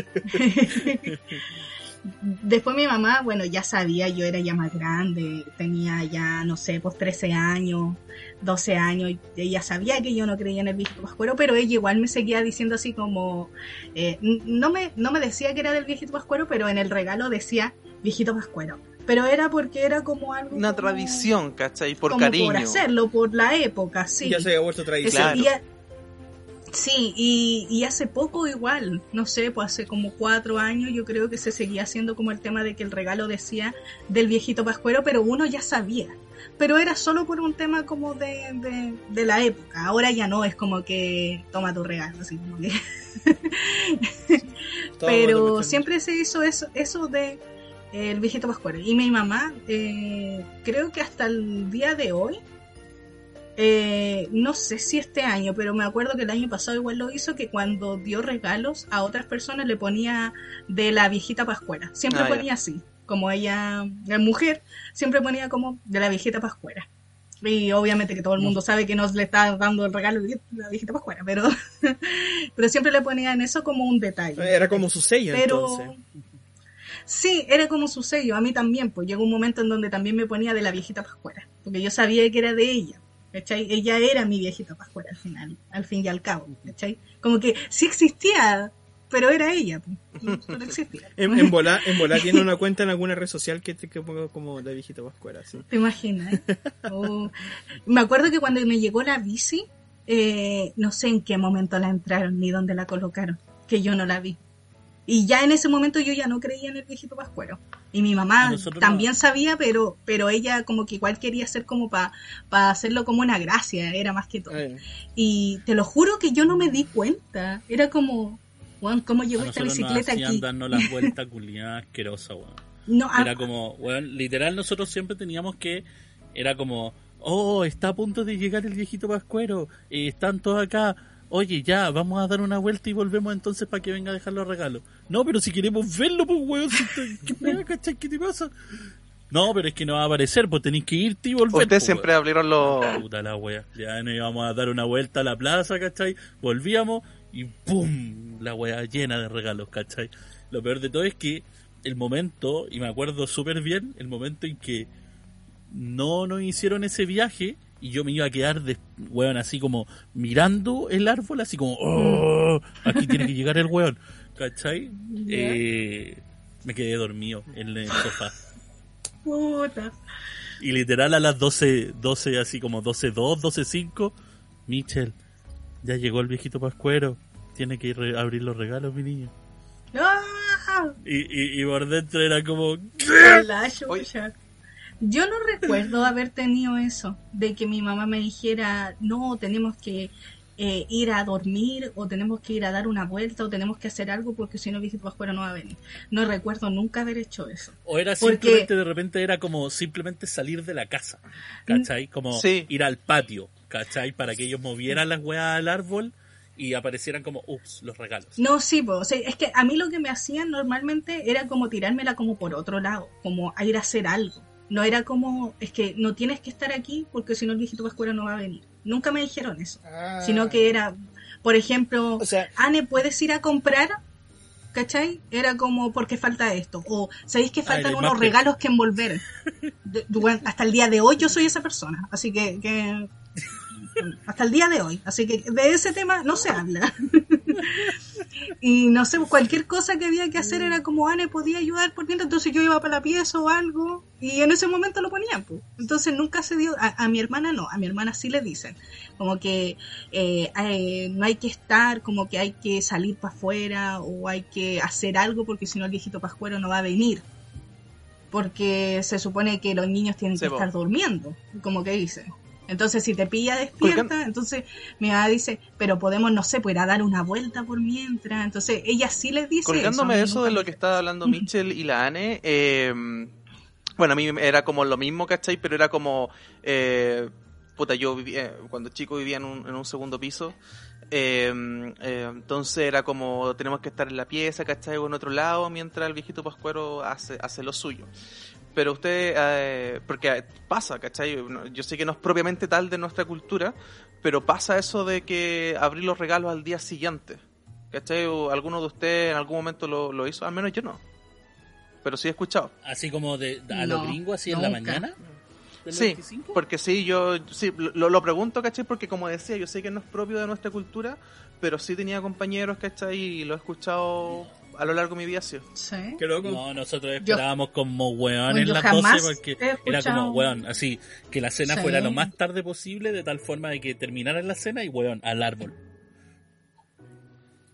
después mi mamá, bueno, ya sabía, yo era ya más grande, tenía ya, no sé, pues 13 años, 12 años, y ella sabía que yo no creía en el viejito pascuero, pero ella igual me seguía diciendo así como, eh, n- no, me, no me decía que era del viejito pascuero, pero en el regalo decía viejito pascuero. Pero era porque era como algo... Una como- tradición, ¿cachai? Por como cariño. por hacerlo, por la época, sí. Ya se había vuelto tradición. Claro. Sí, y, y hace poco igual, no sé, pues hace como cuatro años yo creo que se seguía haciendo como el tema de que el regalo decía del viejito pascuero, pero uno ya sabía. Pero era solo por un tema como de, de, de la época. Ahora ya no, es como que toma tu regalo, así como que... Pero siempre se hizo eso, eso de eh, el viejito pascuero. Y mi mamá, eh, creo que hasta el día de hoy, eh, no sé si este año, pero me acuerdo que el año pasado igual lo hizo, que cuando dio regalos a otras personas le ponía de la viejita pascuera. Siempre Ah, ponía así, como ella es mujer, siempre ponía como de la viejita pascuera. Y obviamente que todo el mundo sabe que no le está dando el regalo de la viejita pascuera, pero, (laughs) pero siempre le ponían eso como un detalle. Era como su sello, Pero entonces. sí, era como su sello. A mí también, pues llegó un momento en donde también me ponía de la viejita pascuera, porque yo sabía que era de ella. ¿Cachai? Ella era mi viejita pascuera al final, al fin y al cabo. ¿cachai? Como que sí existía, pero era ella. Pero (laughs) existía. En, en volar en tiene una cuenta en alguna red social que te que ponga como la viejita pascuera, sí. ¿Te imaginas? Oh. Me acuerdo que cuando me llegó la bici, eh, no sé en qué momento la entraron ni dónde la colocaron, que yo no la vi. Y ya en ese momento yo ya no creía en el viejito pascuero. Y mi mamá también no. sabía, pero, pero ella como que igual quería hacer como para hacerlo como una gracia, era más que todo. Y te lo juro que yo no me di cuenta. Era como, "Weón, ¿cómo llegó esta nos bicicleta hacían aquí? darnos las (laughs) vueltas culiadas weón. No, Era como, weón, literal nosotros siempre teníamos que, era como, oh, está a punto de llegar el viejito Pascuero, eh, están todos acá, oye, ya, vamos a dar una vuelta y volvemos entonces para que venga a dejar los regalos. No, pero si queremos verlo, pues, weón, ¿qué, pega, cachai? ¿Qué te pasa? No, pero es que no va a aparecer, pues tenéis que irte y volver. Ustedes pues, siempre weón. abrieron los... Puta la wea. Ya nos íbamos a dar una vuelta a la plaza, ¿cachai? Volvíamos y ¡pum! La wea llena de regalos, ¿cachai? Lo peor de todo es que el momento, y me acuerdo súper bien, el momento en que no nos hicieron ese viaje y yo me iba a quedar, de, weón, así como mirando el árbol, así como, ¡oh! Aquí tiene que llegar el weón, ¿cachai? Eh, me quedé dormido en el sofá. puta. Y literal a las 12, 12 así como 12.2, 12.5, Michel, ya llegó el viejito Pascuero, tiene que ir a abrir los regalos, mi niño. ¡Ah! Y, y, y por dentro era como, chucha. Yo no recuerdo haber tenido eso, de que mi mamá me dijera, no, tenemos que eh, ir a dormir, o tenemos que ir a dar una vuelta, o tenemos que hacer algo, porque si no, Viejito Pascuero no va a venir. No recuerdo nunca haber hecho eso. o era Porque- simplemente de repente era como simplemente salir de la casa, ¿cachai? Como Sí. ir al patio, ¿cachai? Para que ellos movieran las weas al árbol y aparecieran como, ups, los regalos. No, sí, po, o sea, es que a mí lo que me hacían normalmente era como tirármela como por otro lado, como a ir a hacer algo. No era como, es que no tienes que estar aquí porque si no el viejito Pascuero no va a venir. Nunca me dijeron eso. Sino que era, por ejemplo, O sea, Anne, ¿puedes ir a comprar? ¿Cachai? Era como, porque falta esto? O, ¿sabéis que faltan unos regalos que envolver? De- de- bueno, hasta el día de hoy yo soy esa persona. Así que, que- (laughs) hasta el día de hoy. Así que de ese tema no se habla. (laughs) y no sé, cualquier cosa que había que hacer era como Anne podía ayudar por dentro, entonces yo iba para la pieza o algo, y en ese momento lo ponían. pues. Entonces nunca se dio, a, a mi hermana no, a mi hermana sí le dicen, como que eh, eh, no hay que estar, como que hay que salir para afuera o hay que hacer algo porque si no el viejito pascuero no va a venir. Porque se supone que los niños tienen que estar durmiendo, como que dicen. Entonces, si te pilla despierta, entonces mi mamá dice, pero podemos, no sé, pues ir a dar una vuelta por mientras. Entonces, ella sí les dice. Colgándome de eso de lo que estaba hablando Mitchell y la Anne, eh, bueno, a mí era como lo mismo, ¿cachai? Pero era como, eh, puta, yo vivía, cuando chico vivía en un, en un segundo piso, eh, eh, entonces era como, tenemos que estar en la pieza, ¿cachai? O en otro lado, mientras el viejito pascuero hace, hace lo suyo. Pero usted, eh, porque pasa, ¿cachai? Yo sé que no es propiamente tal de nuestra cultura, pero pasa eso de que abrir los regalos al día siguiente. ¿Cachai? ¿O ¿Alguno de ustedes en algún momento lo, lo hizo? Al menos yo no. Pero sí he escuchado. Así como de, a No, los gringos, así en la mañana. ¿Del Sí, 25? porque sí, yo sí, lo, lo pregunto, ¿cachai? Porque como decía, yo sé que no es propio de nuestra cultura, pero sí tenía compañeros, ¿cachai? Y lo he escuchado a lo largo de mi vida, sí. Sí. qué loco. No, nosotros esperábamos como weón en las jamás 12 porque era como weón, así, que la cena Sí. fuera lo más tarde posible de tal forma de que terminara la cena y weón, al árbol.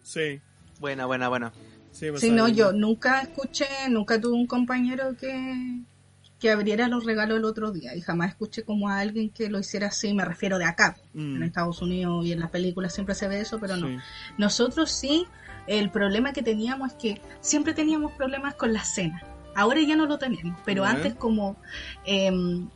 Sí. Buena, buena, buena. Sí, pues, Sí, no, yo nunca escuché, nunca tuve un compañero que, que abriera los regalos el otro día y jamás escuché como a alguien que lo hiciera así, me refiero de acá. Mm. En Estados Unidos y en las películas siempre se ve eso, pero no. Sí. Nosotros sí, el problema que teníamos es que siempre teníamos problemas con la cena. Ahora ya no lo tenemos, pero antes como em,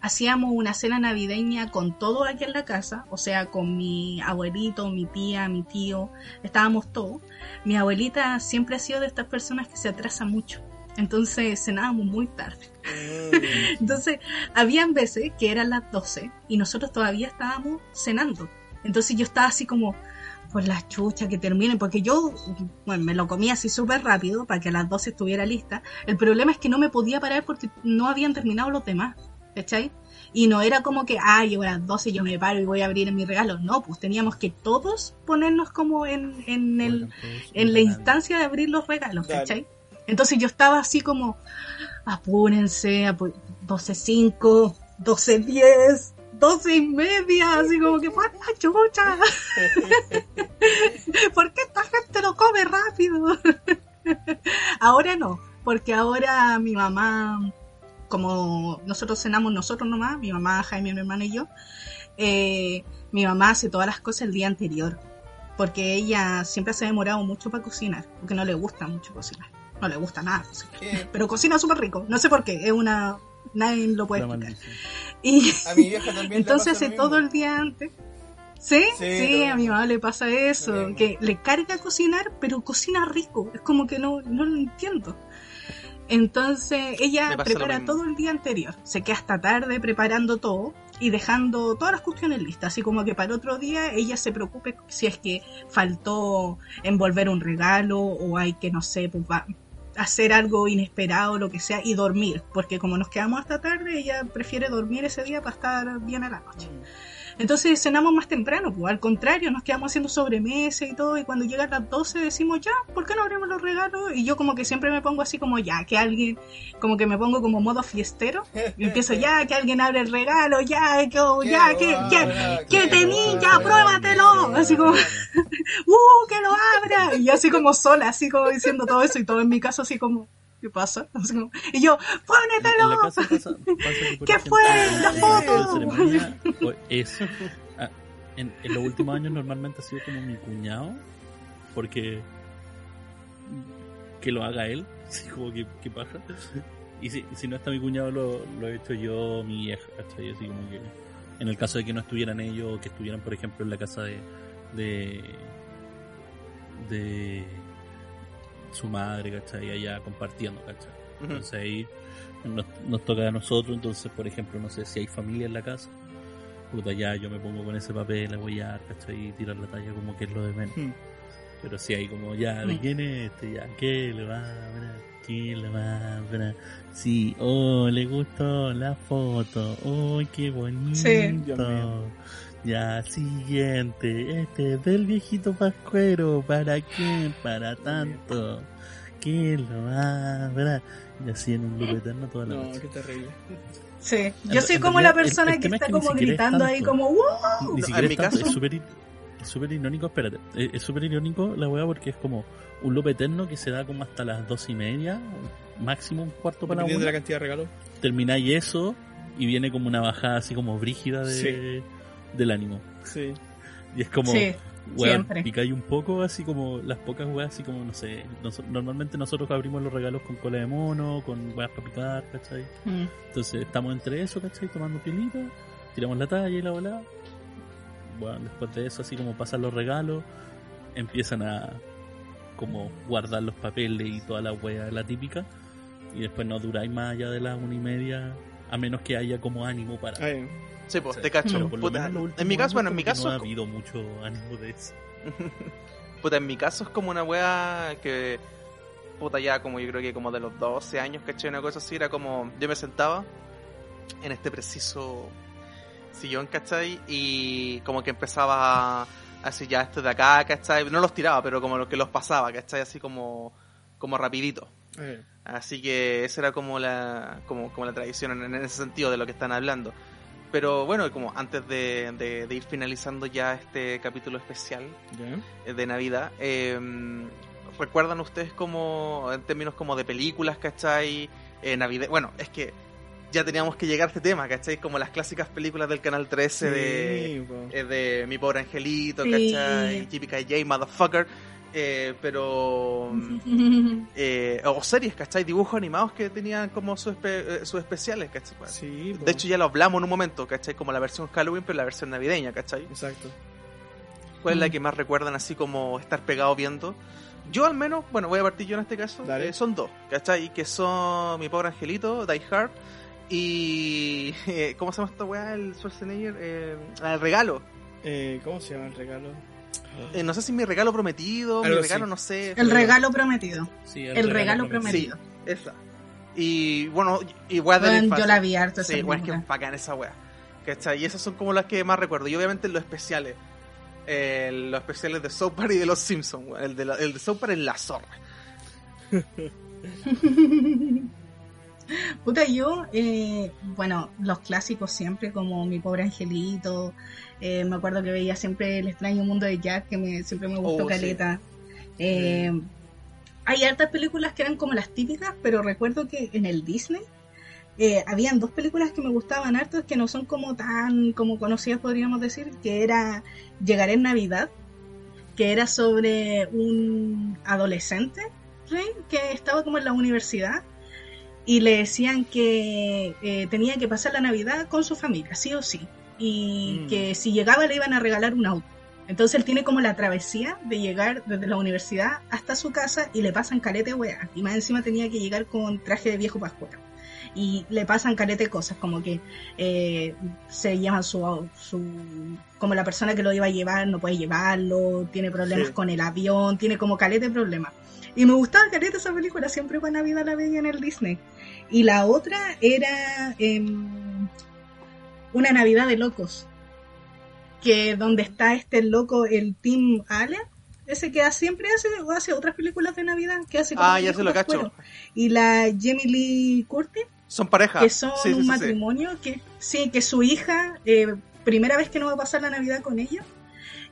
hacíamos una cena navideña con todo aquí en la casa, o sea, con mi abuelito, mi tía, mi tío, estábamos todos. Mi abuelita siempre ha sido de estas personas que se atrasa mucho, entonces cenábamos muy tarde. Mm. (laughs) Entonces, habían veces que eran las 12 y nosotros todavía estábamos cenando. Entonces yo estaba así como, por las chuchas que terminen, porque yo, bueno, me lo comía así súper rápido para que a las 12 estuviera lista. El problema es que no me podía parar porque no habían terminado los demás, ¿cachai? Y no era como que, ay, a las 12 yo me paro y voy a abrir mi regalo. No, pues teníamos que todos ponernos como en, en, el, en la instancia de abrir los regalos. ¿cachai? Entonces yo estaba así como, apúrense, apu- 12.05, 12.10, 12 y media, así como que, ¡por la chucha! (laughs) ¿Por qué esta gente lo come rápido? (laughs) ahora no, porque ahora mi mamá, como nosotros cenamos nosotros nomás, mi mamá, Jaime, mi hermano y yo, eh, mi mamá hace todas las cosas el día anterior, porque ella siempre se ha demorado mucho para cocinar, porque no le gusta mucho cocinar, no le gusta nada cocinar, ¿Qué? pero cocina súper rico, no sé por qué, es una... Nadie lo puede La explicar. Y A mi vieja también entonces hace todo el día antes. ¿Sí? Sí, Sí, a mi mamá le pasa eso, que le carga cocinar, pero cocina rico. Es como que no, no lo entiendo. Entonces ella prepara todo el día anterior. Se queda hasta tarde preparando todo y dejando todas las cuestiones listas. Así como que para el otro día ella se preocupe si es que faltó envolver un regalo o hay que, no sé, pues, va- hacer algo inesperado, lo que sea, y dormir. Porque como nos quedamos hasta tarde, ella prefiere dormir ese día para estar bien a la noche. Entonces cenamos más temprano, pues al contrario, nos quedamos haciendo sobremesa y todo, y cuando llegan las 12 decimos, ya, ¿por qué no abrimos los regalos? Y yo como que siempre me pongo así como, ya, que alguien, como que me pongo como modo fiestero, (laughs) y empiezo, ya, que alguien abre el regalo, ya, que, oh, ya, que, que, que tení, ya, pruébatelo, así como, (laughs) ¡uh, que lo abra! Y yo así como sola, así como diciendo todo eso, y todo en mi caso así como, ¿qué pasa? (laughs) Y yo, ¡pónetelo! pasa, pasa ¿Qué fue? ¡La foto! (laughs) eso, ah, en, en los últimos años normalmente ha sido como mi cuñado, porque que lo haga él, (laughs) así como que, que paja. Y si, si no está mi cuñado, lo, lo he hecho yo, mi vieja, ¿cachai? Así como que, en el caso de que no estuvieran ellos, o que estuvieran, por ejemplo, en la casa de, de, de su madre, ¿cachai? Allá compartiendo, ¿cachai? Entonces ahí nos, nos toca a nosotros, entonces por ejemplo, no sé si hay familia en la casa, puta ya yo me pongo con ese papel a huellar, ¿cachai? Y tirar la talla como que es lo de menos. Hmm. Pero si hay como ya, ¿de Mm. quién es este? Ya, ¿qué le va a ver? ¿Quién le va a ver? Sí, oh, le gustó la foto, oh, qué bonito. Sí. Ya, siguiente, este es del viejito pascuero, ¿para qué? Para tanto. ¿Quién lo va a ver? Y así en un loop eterno toda la No, noche. qué terrible. Sí, yo soy como realidad, la persona el que es está que como gritando ahí como ¡wow! Ni No, siquiera en es mi tanto, caso- es súper es súper irónico, espérate, es es súper irónico la weá porque es como un loop eterno que se da como hasta las dos y media, máximo un cuarto para la Dependiendo de la una. cantidad de regalos. Termináis eso y viene como una bajada así como brígida de, del ánimo. Sí. Y es como, Sí, weón, picáis un poco, así como las pocas weas, así como, no sé, nos- normalmente nosotros abrimos los regalos con cola de mono, con weas para picar, ¿cachai? Mm. Entonces estamos entre eso, ¿cachai? Tomando piolita, tiramos la talla y la volada. Bueno, después de eso, así como pasan los regalos, empiezan a como guardar los papeles y toda la wea, la típica. Y después no duráis más allá de las una y media, a menos que haya como ánimo para... Ay, Sí, pues, te cacho. Puta, en mi caso, bueno, en mi caso, no ha habido mucho ánimo de eso. (laughs) puta, en mi caso es como una wea que, puta, ya como yo creo que como de los 12 años, ¿cachai? Una cosa así, era como, yo me sentaba en este preciso sillón, ¿cachai? Y como que empezaba a así ya esto de acá, ¿cachai? No los tiraba, pero como lo que los pasaba, ¿cachai? Así como, como rapidito. Ay. Así que esa era como la, como, como la tradición en, en ese sentido de lo que están hablando. Pero bueno, como antes de, de- de ir finalizando ya este capítulo especial eh, de Navidad, eh, ¿recuerdan ustedes como, en términos como de películas, ¿cachai? Eh, Navidad, bueno, es que ya teníamos que llegar a este tema, ¿cachai? Como las clásicas películas del Canal 13 de, Sí, eh, de Mi Pobre Angelito, Sí. ¿cachai? Típica J, Motherfucker. Eh, pero. (laughs) eh, o series, ¿cachai? Dibujos animados que tenían como sus, espe- eh, sus especiales, ¿cachai? Sí, po. De hecho, ya lo hablamos en un momento, ¿cachai? Como la versión Halloween, pero la versión navideña, ¿cachai? Exacto. ¿Cuál es la Mm. que más recuerdan así como estar pegado viendo? Yo al menos, bueno, voy a partir yo en este caso, eh, son dos, ¿cachai? Que son Mi Pobre Angelito, Die Hard, y... (laughs) eh, ¿Cómo se llama esta weá? El Schwarzenegger, eh, ah, El Regalo. Eh, ¿Cómo se llama el regalo? Eh, no sé si Mi Regalo Prometido, Mi Regalo, así. no sé. El regalo prometido. Sí, El regalo Sí, prometido. esa. Y bueno, de la Bueno, yo la vi harto Sí, weá, es que bacán esa weá. ¿Cachai? Y esas son como las que más recuerdo. Y obviamente los especiales. Eh, los especiales de South Park y de los Simpsons. weón. El de, la- el de South Park es la zorra. (laughs) Puta, yo, eh, bueno, los clásicos siempre, como Mi Pobre Angelito. Eh, me acuerdo que veía siempre El extraño mundo de Jack, que me, siempre me gustó Oh, sí. caleta. Eh, Hay hartas películas que eran como las típicas, pero recuerdo que en el Disney eh, habían dos películas que me gustaban harto, que no son como tan como conocidas, podríamos decir, que era Llegaré en Navidad, que era sobre un adolescente que estaba como en la universidad y le decían que eh, tenía que pasar la Navidad con su familia, sí o sí, y Mm. que si llegaba le iban a regalar un auto. Entonces él tiene como la travesía de llegar desde la universidad hasta su casa y le pasan calete weá. Y más encima tenía que llegar con traje de viejo pascuero. Y le pasan calete cosas como que eh, se llaman su, su. como la persona que lo iba a llevar no puede llevarlo, tiene problemas Sí. con el avión, tiene como calete problemas. Y me gustaba caleta esa película, siempre para Navidad la veía en el Disney. Y la otra era em, Una Navidad de Locos, que donde está este loco, el Tim Allen, ese que siempre hace, hace otras películas de Navidad, que hace como Ah, ya se lo cacho. Y la Jamie Lee Curtis, Son pareja. que son Sí, un sí, sí. matrimonio, que sí, que su hija, eh, primera vez que no va a pasar la Navidad con ellos,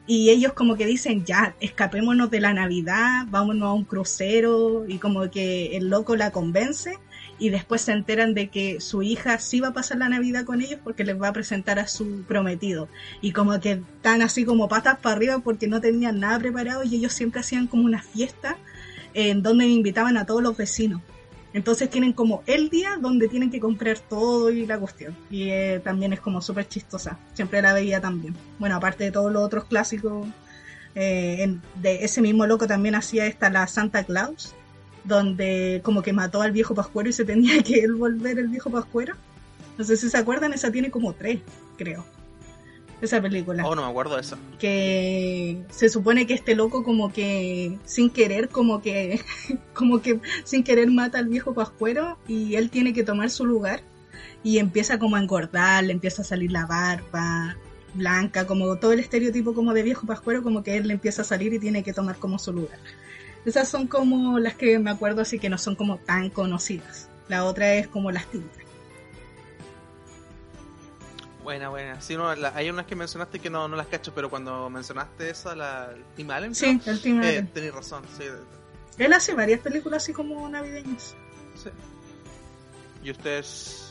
y ellos como que dicen, ya, escapémonos de la Navidad, vámonos a un crucero, y como que el loco la convence, y después se enteran de que su hija sí va a pasar la Navidad con ellos porque les va a presentar a su prometido. Y como que están así como patas para arriba porque no tenían nada preparado y ellos siempre hacían como una fiesta en donde invitaban a todos los vecinos. Entonces tienen como el día donde tienen que comprar todo y la cuestión. Y eh, también es como súper chistosa. Siempre la veía también. Bueno, aparte de todos los otros clásicos, eh, de ese mismo loco también hacía esta la Santa Claus, donde como que mató al viejo pascuero y se tenía que él (laughs) volver el viejo pascuero. No sé si se acuerdan, esa tiene como tres, creo. Esa película Oh, no me acuerdo de eso. que se supone que este loco como que sin querer como que (laughs) como que sin querer mata al viejo pascuero y él tiene que tomar su lugar y empieza como a engordar, le empieza a salir la barba blanca, como todo el estereotipo como de viejo pascuero, como que él le empieza a salir y tiene que tomar como su lugar. Esas son como las que me acuerdo así que no son como tan conocidas. La otra es como las típicas. Buena, buena. Sí, no, la- hay unas que mencionaste que no, no las cacho, pero cuando mencionaste esa, la el Tim Allen, Sí, el Tim eh, Allen. tenés razón. Sí, Él hace varias películas así como navideñas. sí. ¿Y ustedes,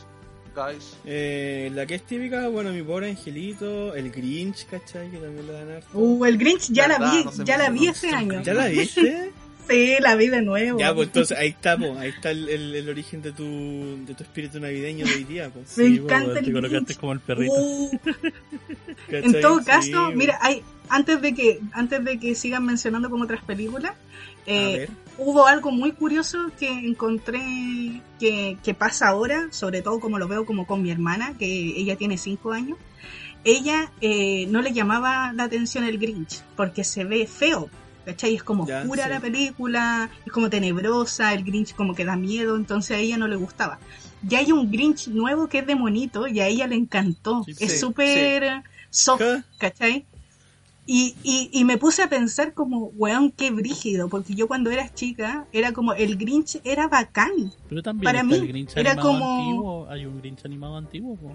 guys? Eh, la que es típica, bueno, mi pobre angelito, el Grinch, ¿cachai? Que también la dan harto. Uh, el Grinch ya la Verdad, vi, no ya la vi ese año. ¿Ya la viste? (laughs) Sí, la vi de nuevo. ya, pues entonces ahí está, pues, ahí está el, el- el origen de tu, de tu espíritu navideño de hoy día, pues. Me Sí, encanta weón, el te colocaste Grinch. como el perrito. Uh, (laughs) en todo Sí, caso, pues. mira, hay, antes de que antes de que sigan mencionando como otras películas, A eh, ver. Hubo algo muy curioso que encontré que, que pasa ahora, sobre todo como lo veo como con mi hermana, que ella tiene cinco años. Ella eh, no le llamaba la atención el Grinch porque se ve feo, ¿cachai? Es como Ya, oscura sí. la película, es como tenebrosa, el Grinch como que da miedo, entonces a ella no le gustaba. Ya hay un Grinch nuevo que es de monito y a ella le encantó. Sí, es sí, súper soft, ¿Qué? ¿cachai? Y, y, y me puse a pensar como, weón, qué brígido, porque yo cuando era chica era como, el Grinch era bacán, Pero también Para mí el Grinch era animado como- antiguo. Hay un Grinch animado antiguo. po.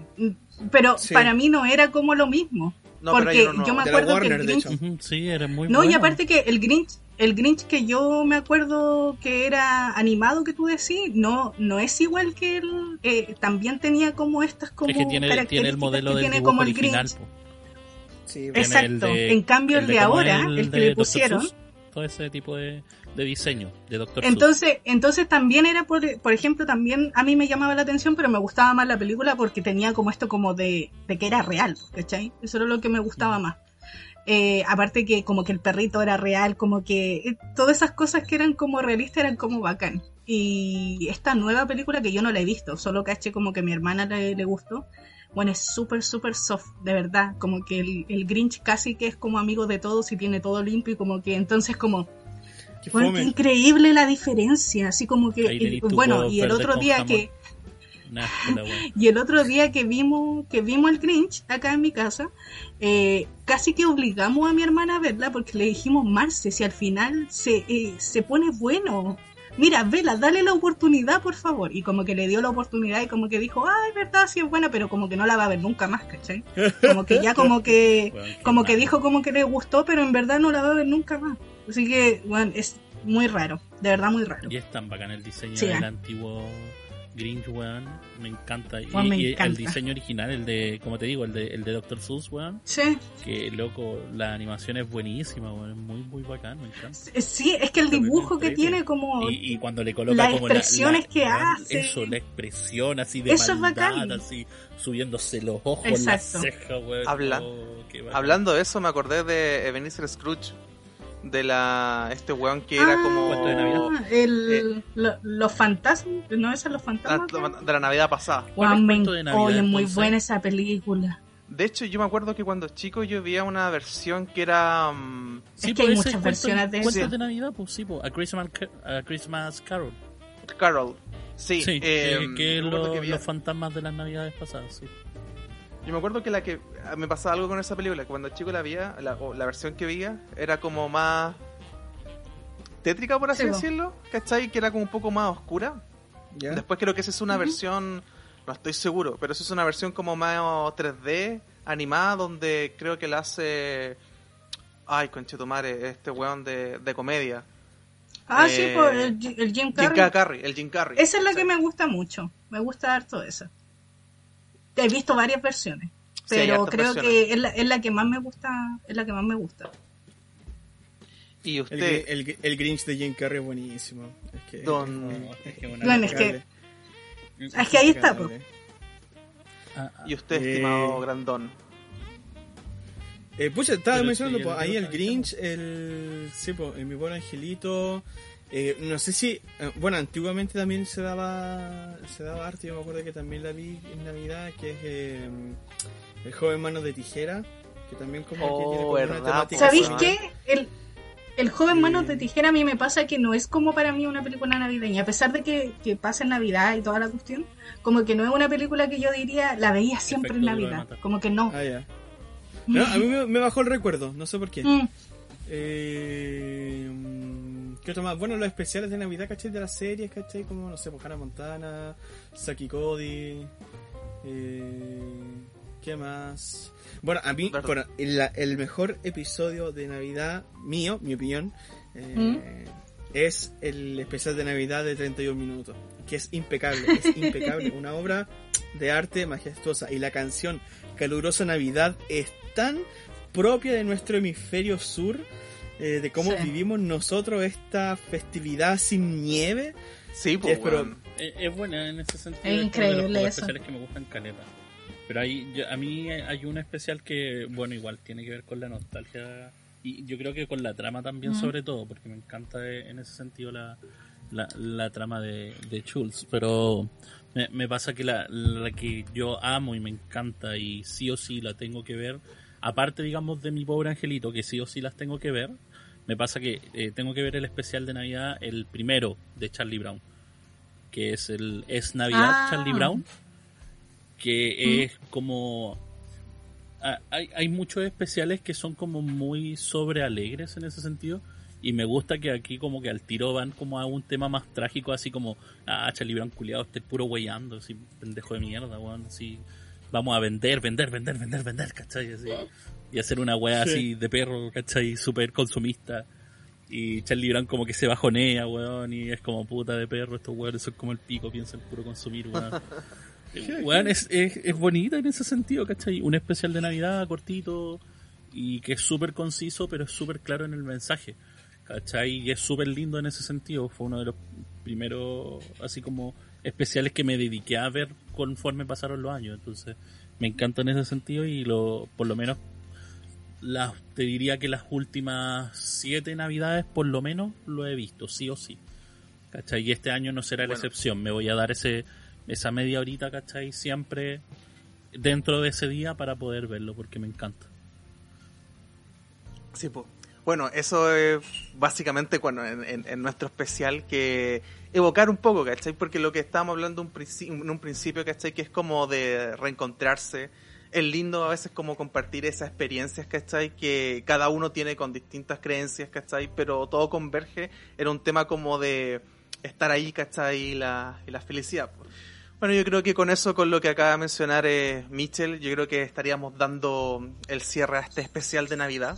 pero Sí. para mí no era como lo mismo. No, porque uno yo me acuerdo que el Grinch... Sí, era muy No, y aparte que el Grinch, el Grinch que yo me acuerdo que era animado que tú decís, no, no es igual que el, eh, también tenía como estas como es que tiene, tiene el características modelo que del tiene como el original. Grinch. po. Sí, Exacto. de- en cambio el, de, ahora, el, que le pusieron, todo ese tipo de, de diseño de Doctor Entonces, entonces también era, por, por ejemplo, también a mí me llamaba la atención, pero me gustaba más la película porque tenía como esto como de, de que era real, ¿cachai? Eso era lo que me gustaba más. Eh, aparte que como que el perrito era real, como que eh, todas esas cosas que eran como realistas eran como bacán. Y esta nueva película que yo no la he visto, solo caché como que mi hermana le, le gustó, bueno, es súper, súper soft, de verdad. Como que el, el, Grinch casi que es como amigo de todos y tiene todo limpio y como que entonces como... Qué Bueno, qué increíble la diferencia, así como que... Tu bueno, y el otro día que... Nah. (laughs) Y el otro día que vimos, que vimos el Grinch acá en mi casa, eh, casi que obligamos a mi hermana a verla porque le dijimos, Marce, si al final se, eh, se pone bueno. Mira, vela, dale la oportunidad, por favor. Y como que le dio la oportunidad y como que dijo, ay, verdad, sí es buena, pero como que no la va a ver nunca más, ¿cachai? Como que ya como que, (laughs) como que dijo como que le gustó, pero en verdad no la va a ver nunca más. Así que, bueno, es muy raro, de verdad muy raro. Y es tan bacán el diseño Sí, del antiguo Grinch, weón. Me encanta. Y, Weón, me y el diseño original, el de, como te digo, el de, el de Dr. Seuss, weón. Sí. Que loco, la animación es buenísima, weón. Es muy, muy bacán, me encanta. Sí, es que el dibujo que tiene como... Y, y cuando le coloca Las como la- expresiones la- que weón, hace. Eso, la expresión así de Eso es maldad, bacán. así subiéndose los ojos, Exacto. las cejas, weón. Habla- Oh. Hablando de eso, me acordé de Ebenezer Scrooge. De la este weón que era Ah, como. Navidad. el, lo- los fantasmas, ¿no es los la- fantasmas? de la Navidad pasada. ¿Cuál Guau, es me Cuento de Navidad, oye, muy entonces? buena esa película. De hecho, yo me acuerdo que cuando chico yo veía una versión que era. mm, Sí, Es que hay pues, muchas ese versiones de cuentos de Navidad, pues sí, pues, a Christmas, a Christmas Carol. Carol. Sí, Sí, eh, que, que lo- los fantasmas de las Navidades pasadas, sí. Yo me acuerdo que la que me pasaba algo con esa película, que cuando chico la veía, la, o la versión que veía, era como más tétrica, por así Sí, decirlo, ¿cachai? Que era como un poco más oscura. Después creo que esa es una versión, no estoy seguro, pero esa es una versión como más 3D, animada, donde creo que la hace... Ay, conchetumare, este weón de, de comedia. Ah, Eh, sí, pues el, Jim- el Jim Jim Carrey. Carrey, el Jim Carrey. Esa es la que me gusta mucho. Me gusta harto esa. He visto varias versiones, pero creo versiones. que es la, es la que más me gusta. Es la que más me gusta. Y usted, el, el Grinch de Jim Carrey es buenísimo. Es que, Don- es que una- Bueno, es que- impecable. es que ahí está, Impecable. Ah, ah, y usted Eh, estimado Grandón. Eh, pucha, estaba Pero mencionando sí, pues, ahí el Grinch, el. Sí, pues, el mi buen angelito. Eh, no sé si. eh, bueno, antiguamente también se daba. Se daba arte, yo me acuerdo que también la vi en Navidad, que es eh, El joven manos de tijera. Que también como Oh, que tiene como una verdad, temática. pues, ¿Sabéis qué? El, el joven. Manos de Tijera a mí me pasa que no es como para mí una película navideña. A pesar de que, que pasa en Navidad y toda la cuestión, como que no es una película que yo diría la veía siempre en Navidad. Como que no. Ah, ya. No, a mí me, me bajó el recuerdo, no sé por qué. Mm, Eh, ¿Qué otro más? Bueno, los especiales de Navidad, ¿cachai? De las series, ¿cachai? Como, no sé, pues Hannah Montana, Saki Cody. Eh, ¿Qué más? Bueno, a mí, bueno, el, la- el mejor episodio de Navidad mío, mi opinión, eh, es el especial de Navidad de 31 minutos. Que es impecable, es (laughs) impecable. Una obra de arte majestuosa. Y la canción Calurosa Navidad es tan propia de nuestro hemisferio sur, eh, de cómo Sí. vivimos nosotros esta festividad sin nieve. Sí, pues, es, pero- weón. Es, es buena en ese sentido. Es uno de increíble los eso. especiales que me gustan caleta. Pero hay, yo- a mí hay un especial que, bueno, igual tiene que ver con la nostalgia y yo creo que con la trama también sobre todo, porque me encanta eh, en ese sentido la, la, la trama de, de Schultz. Pero me, me pasa que la, la que yo amo y me encanta y sí o sí la tengo que ver, aparte digamos de mi pobre angelito, que sí o sí las tengo que ver, me pasa que eh, tengo que ver el especial de Navidad, el primero de Charlie Brown que es el Es Navidad Ah. Charlie Brown, que es como... Hay, hay muchos especiales que son como muy sobrealegres en ese sentido y me gusta que aquí como que al tiro van como a un tema más trágico así como ah Charlie Brown culiado este puro weyando así pendejo de mierda weón así vamos a vender vender vender vender vender ¿cachai? Así, y hacer una Sí. así de perro ¿cachai? súper consumista y Charlie Brown como que se bajonea, weón, y es como puta de perro, estos weones son como el pico, piensan puro consumir, weón. (laughs) Eh, weón, es, es, es bonita en ese sentido, ¿cachai? Un especial de Navidad cortito y que es súper conciso, pero es súper claro en el mensaje. ¿Cachai? Y es súper lindo en ese sentido. Fue uno de los primeros, así como especiales que me dediqué a ver conforme pasaron los años. Entonces, me encanta en ese sentido y lo, por lo menos, las, te diría que las últimas siete navidades, por lo menos, lo he visto, sí o sí. ¿Cachai? Y este año no será la Bueno. excepción. Me voy a dar ese, esa media horita, ¿cachai? Siempre dentro de ese día para poder verlo, porque me encanta. Sí, po. Bueno, eso es básicamente cuando en, nuestro especial que evocar un poco, ¿cachai? Porque lo que estábamos hablando en un principio, ¿cachai? Que es como de reencontrarse. Es lindo a veces como compartir esas experiencias, ¿cachai? Que cada uno tiene con distintas creencias, ¿cachai? Pero todo converge en un tema como de estar ahí, ¿cachai? Y la, y la felicidad. po. Bueno, yo creo que con eso, con lo que acaba de mencionar eh, Mitchell, yo creo que estaríamos dando el cierre a este especial de Navidad.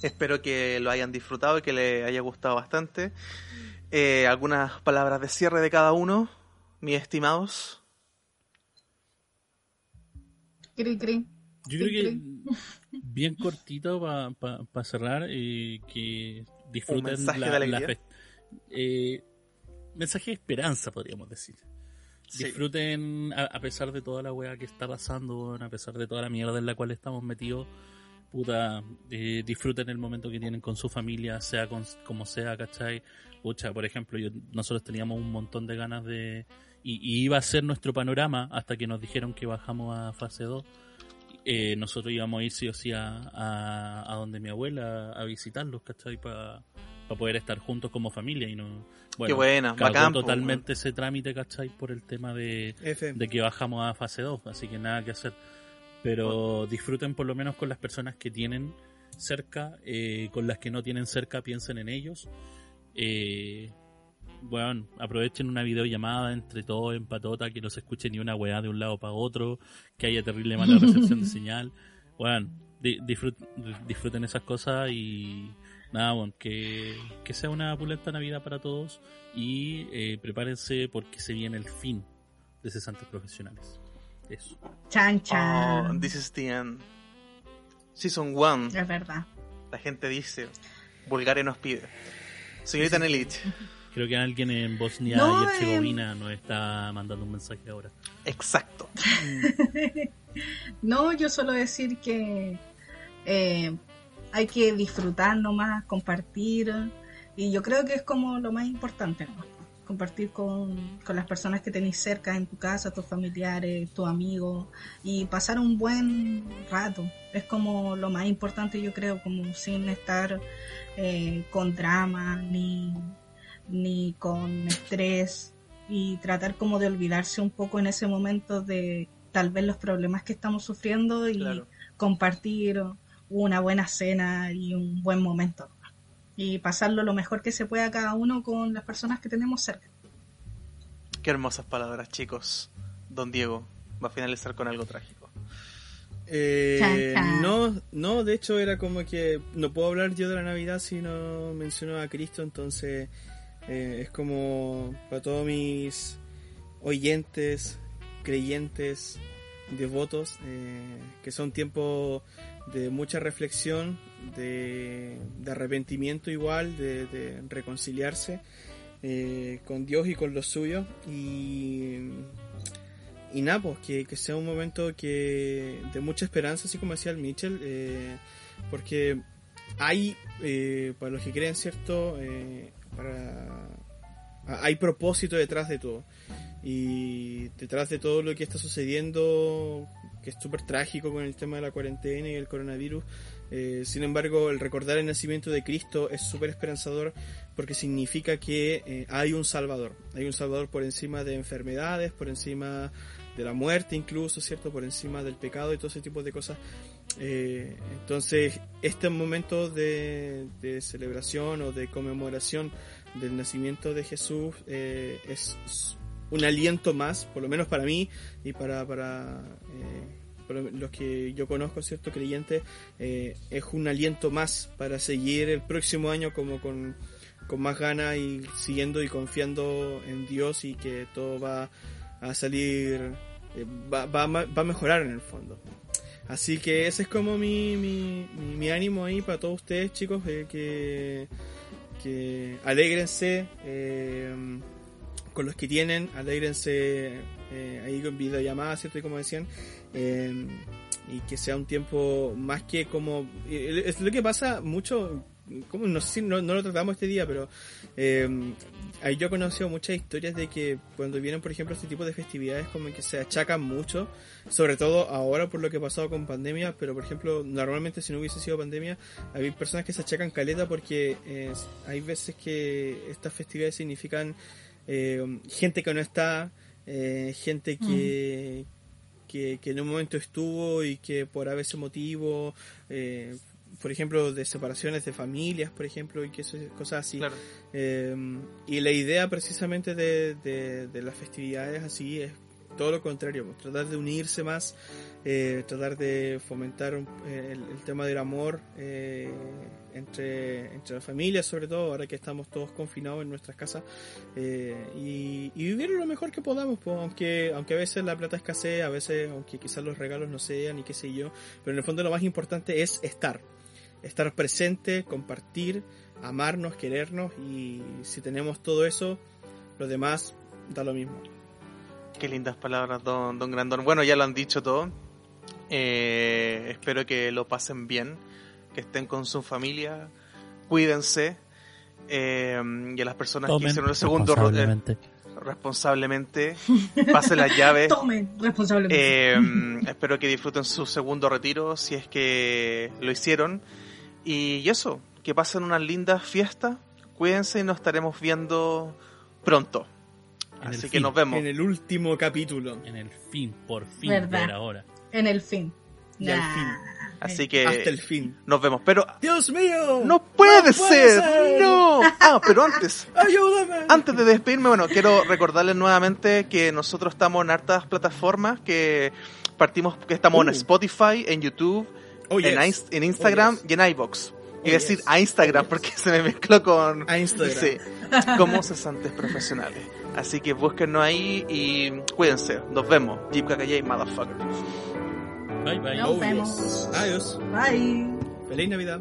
(laughs) Espero que lo hayan disfrutado y que les haya gustado bastante. Eh, algunas palabras de cierre de cada uno, mis estimados. Cri, cri. Yo creo que (laughs) bien cortito para cerrar, eh, que disfruten mensaje la, de alegría. la eh, mensaje de esperanza, podríamos decir. Sí. Disfruten a, a pesar de toda la weá que está pasando, a pesar de toda la mierda en la cual estamos metidos. Puta, eh, disfruten el momento que tienen con su familia, sea con, como sea, ¿cachai? Pucha, por ejemplo, yo, nosotros teníamos un montón de ganas de... Y, y iba a ser nuestro panorama hasta que nos dijeron que bajamos a fase 2 eh, nosotros íbamos a ir sí o sí a, a, a donde mi abuela a visitarlos, ¿cachai? Para poder estar juntos como familia y no... Bueno, Qué buena, cagó bacán, totalmente ese trámite, ¿cachai? Por el tema de, F. de que bajamos a fase 2, así que nada que hacer. Pero disfruten por lo menos con las personas que tienen cerca, eh, con las que no tienen cerca, piensen en ellos. Eh, bueno, aprovechen una videollamada entre todos en patota, que no se escuche ni una weá de un lado para otro, que haya terrible mala (laughs) recepción de señal. Bueno, di- disfrut- disfruten esas cosas y nada, bueno, que, que sea una pulenta Navidad para todos y eh, prepárense porque se viene el fin de cesantes profesionales. Eso. Chan, Oh, chan. this is the end. Season 1. Es verdad. La gente dice, Bulgaria nos pide. Señorita Nelich, Creo que alguien en Bosnia No, y Herzegovina nos está mandando un mensaje ahora. exacto. (laughs) No, yo solo decir que eh, hay que disfrutar nomás, compartir. Y yo creo que es como lo más importante, ¿no? Compartir con, con las personas que tenéis cerca en tu casa, tus familiares, tus amigos, y pasar un buen rato. Es como lo más importante, yo creo, como sin estar eh, con drama ni, ni con estrés y tratar como de olvidarse un poco en ese momento de tal vez los problemas que estamos sufriendo y Claro. compartir una buena cena y un buen momento y pasarlo lo mejor que se pueda cada uno con las personas que tenemos cerca. Qué hermosas palabras, chicos. Don Diego va a finalizar con algo trágico. Eh, Chan, chan. no, no, de hecho era como que no puedo hablar yo de la Navidad si no menciono a Cristo, entonces eh, es como para todos mis oyentes, creyentes, devotos, eh, que son tiempos de mucha reflexión, de, de arrepentimiento igual, de, reconciliarse eh, con Dios y con los suyos y y nada, pues que, que sea un momento que de mucha esperanza, así como decía el Mitchell, eh, porque hay, eh, para los que creen, ¿cierto? Eh, hay propósito detrás de todo. Y detrás de todo lo que está sucediendo, que es súper trágico con el tema de la cuarentena y el coronavirus, eh, sin embargo, el recordar el nacimiento de Cristo es súper esperanzador porque significa que eh, hay un Salvador. Hay un Salvador por encima de enfermedades, por encima de la muerte incluso, ¿cierto? Por encima del pecado y todo ese tipo de cosas. Eh, entonces, este momento de, de celebración o de conmemoración del nacimiento de Jesús es un aliento más, por lo menos para mí y para, para eh, los que yo conozco, ¿cierto? Creyentes, eh, es un aliento más para seguir el próximo año como con, con más ganas y siguiendo y confiando en Dios y que todo va a salir, eh, va, va, va a mejorar en el fondo. Así que ese es como mi, mi, mi, ánimo ahí para todos ustedes, chicos, que, que alégrense con los que tienen, alégrense eh, ahí con videollamadas, ¿cierto? Y como decían, eh, y que sea un tiempo más que como... Es lo que pasa mucho, como, no no, no lo tratamos este día, pero eh, ahí yo he conocido muchas historias de que cuando vienen, por ejemplo, este tipo de festividades como que se achacan mucho, sobre todo ahora por lo que ha pasado con pandemia, pero por ejemplo, normalmente si no hubiese sido pandemia, hay personas que se achacan caleta porque eh, hay veces que estas festividades significan eh, gente que no está, eh, gente que, que, que en un momento estuvo y que por a veces motivo, eh, por ejemplo, de separaciones de familias, por ejemplo, y que eso, cosas así. Claro. Eh, y la idea precisamente de, de, de las festividades así es todo lo contrario, pues, tratar de unirse más, eh, tratar de fomentar eh, el, tema del amor eh, entre, entre las familias, sobre todo ahora que estamos todos confinados en nuestras casas, y, vivir lo mejor que podamos, pues, aunque, aunque a veces la plata escasee, a veces, aunque quizás los regalos no sean y qué sé yo, pero en el fondo lo más importante es estar, estar presente, compartir, amarnos, querernos, y si tenemos todo eso, lo demás da lo mismo. Qué lindas palabras, don, don Grandón. Bueno, ya lo han dicho todo. Eh, espero que lo pasen bien, que estén con su familia, cuídense. Eh, y a las personas que hicieron el segundo ro- eh, responsablemente. responsablemente, (laughs) pasen las llaves. Tomen responsablemente. Eh, espero que disfruten su segundo retiro si es que lo hicieron. Y eso, que pasen unas lindas fiestas. Cuídense y nos estaremos viendo pronto. Así que fin. nos vemos. En el último capítulo. En el fin, por fin, ¿Verdad? ver ahora. En el fin. Y al Nah. fin. Así que Hasta el fin. nos vemos. Pero ¡Dios mío! no puede, ¡No puede ser. ser! No. (laughs) Ah, pero antes. ¡Ayúdame! Antes de despedirme, bueno, quiero recordarles nuevamente que nosotros estamos en hartas plataformas, que partimos, que estamos en Uh. Spotify, en YouTube, Oh, en, yes. Inst- en Instagram Oh, yes. y en. Oh, Y decir yes. a Instagram Oh, yes. porque se me mezcló con A Instagram. (laughs) Sí, como cesantes profesionales. Así que búsquennos ahí y cuídense. Nos vemos. Jeep Kakayay, motherfucker. Bye bye. Nos Oh, yes. vemos. Adiós. Bye. Feliz Navidad.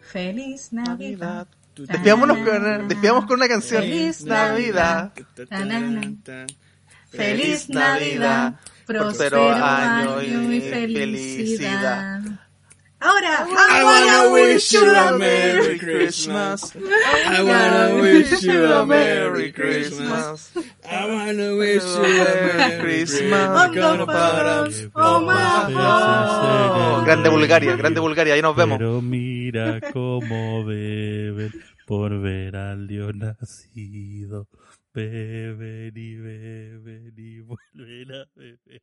Feliz Navidad. Despidámonos con, despidámonos con una canción. Feliz Navidad. Feliz. Navidad. Próspero año y felicidad. Ahora, I wanna wish you a Merry Christmas. I wanna wish you a Merry Christmas. I wanna wish you a Merry Christmas. Oh Oh, grande Bulgaria, grande Bulgaria. Ahí nos vemos. Pero mira cómo beben por ver al Dios nacido. Beben y beben y vuelven a beber.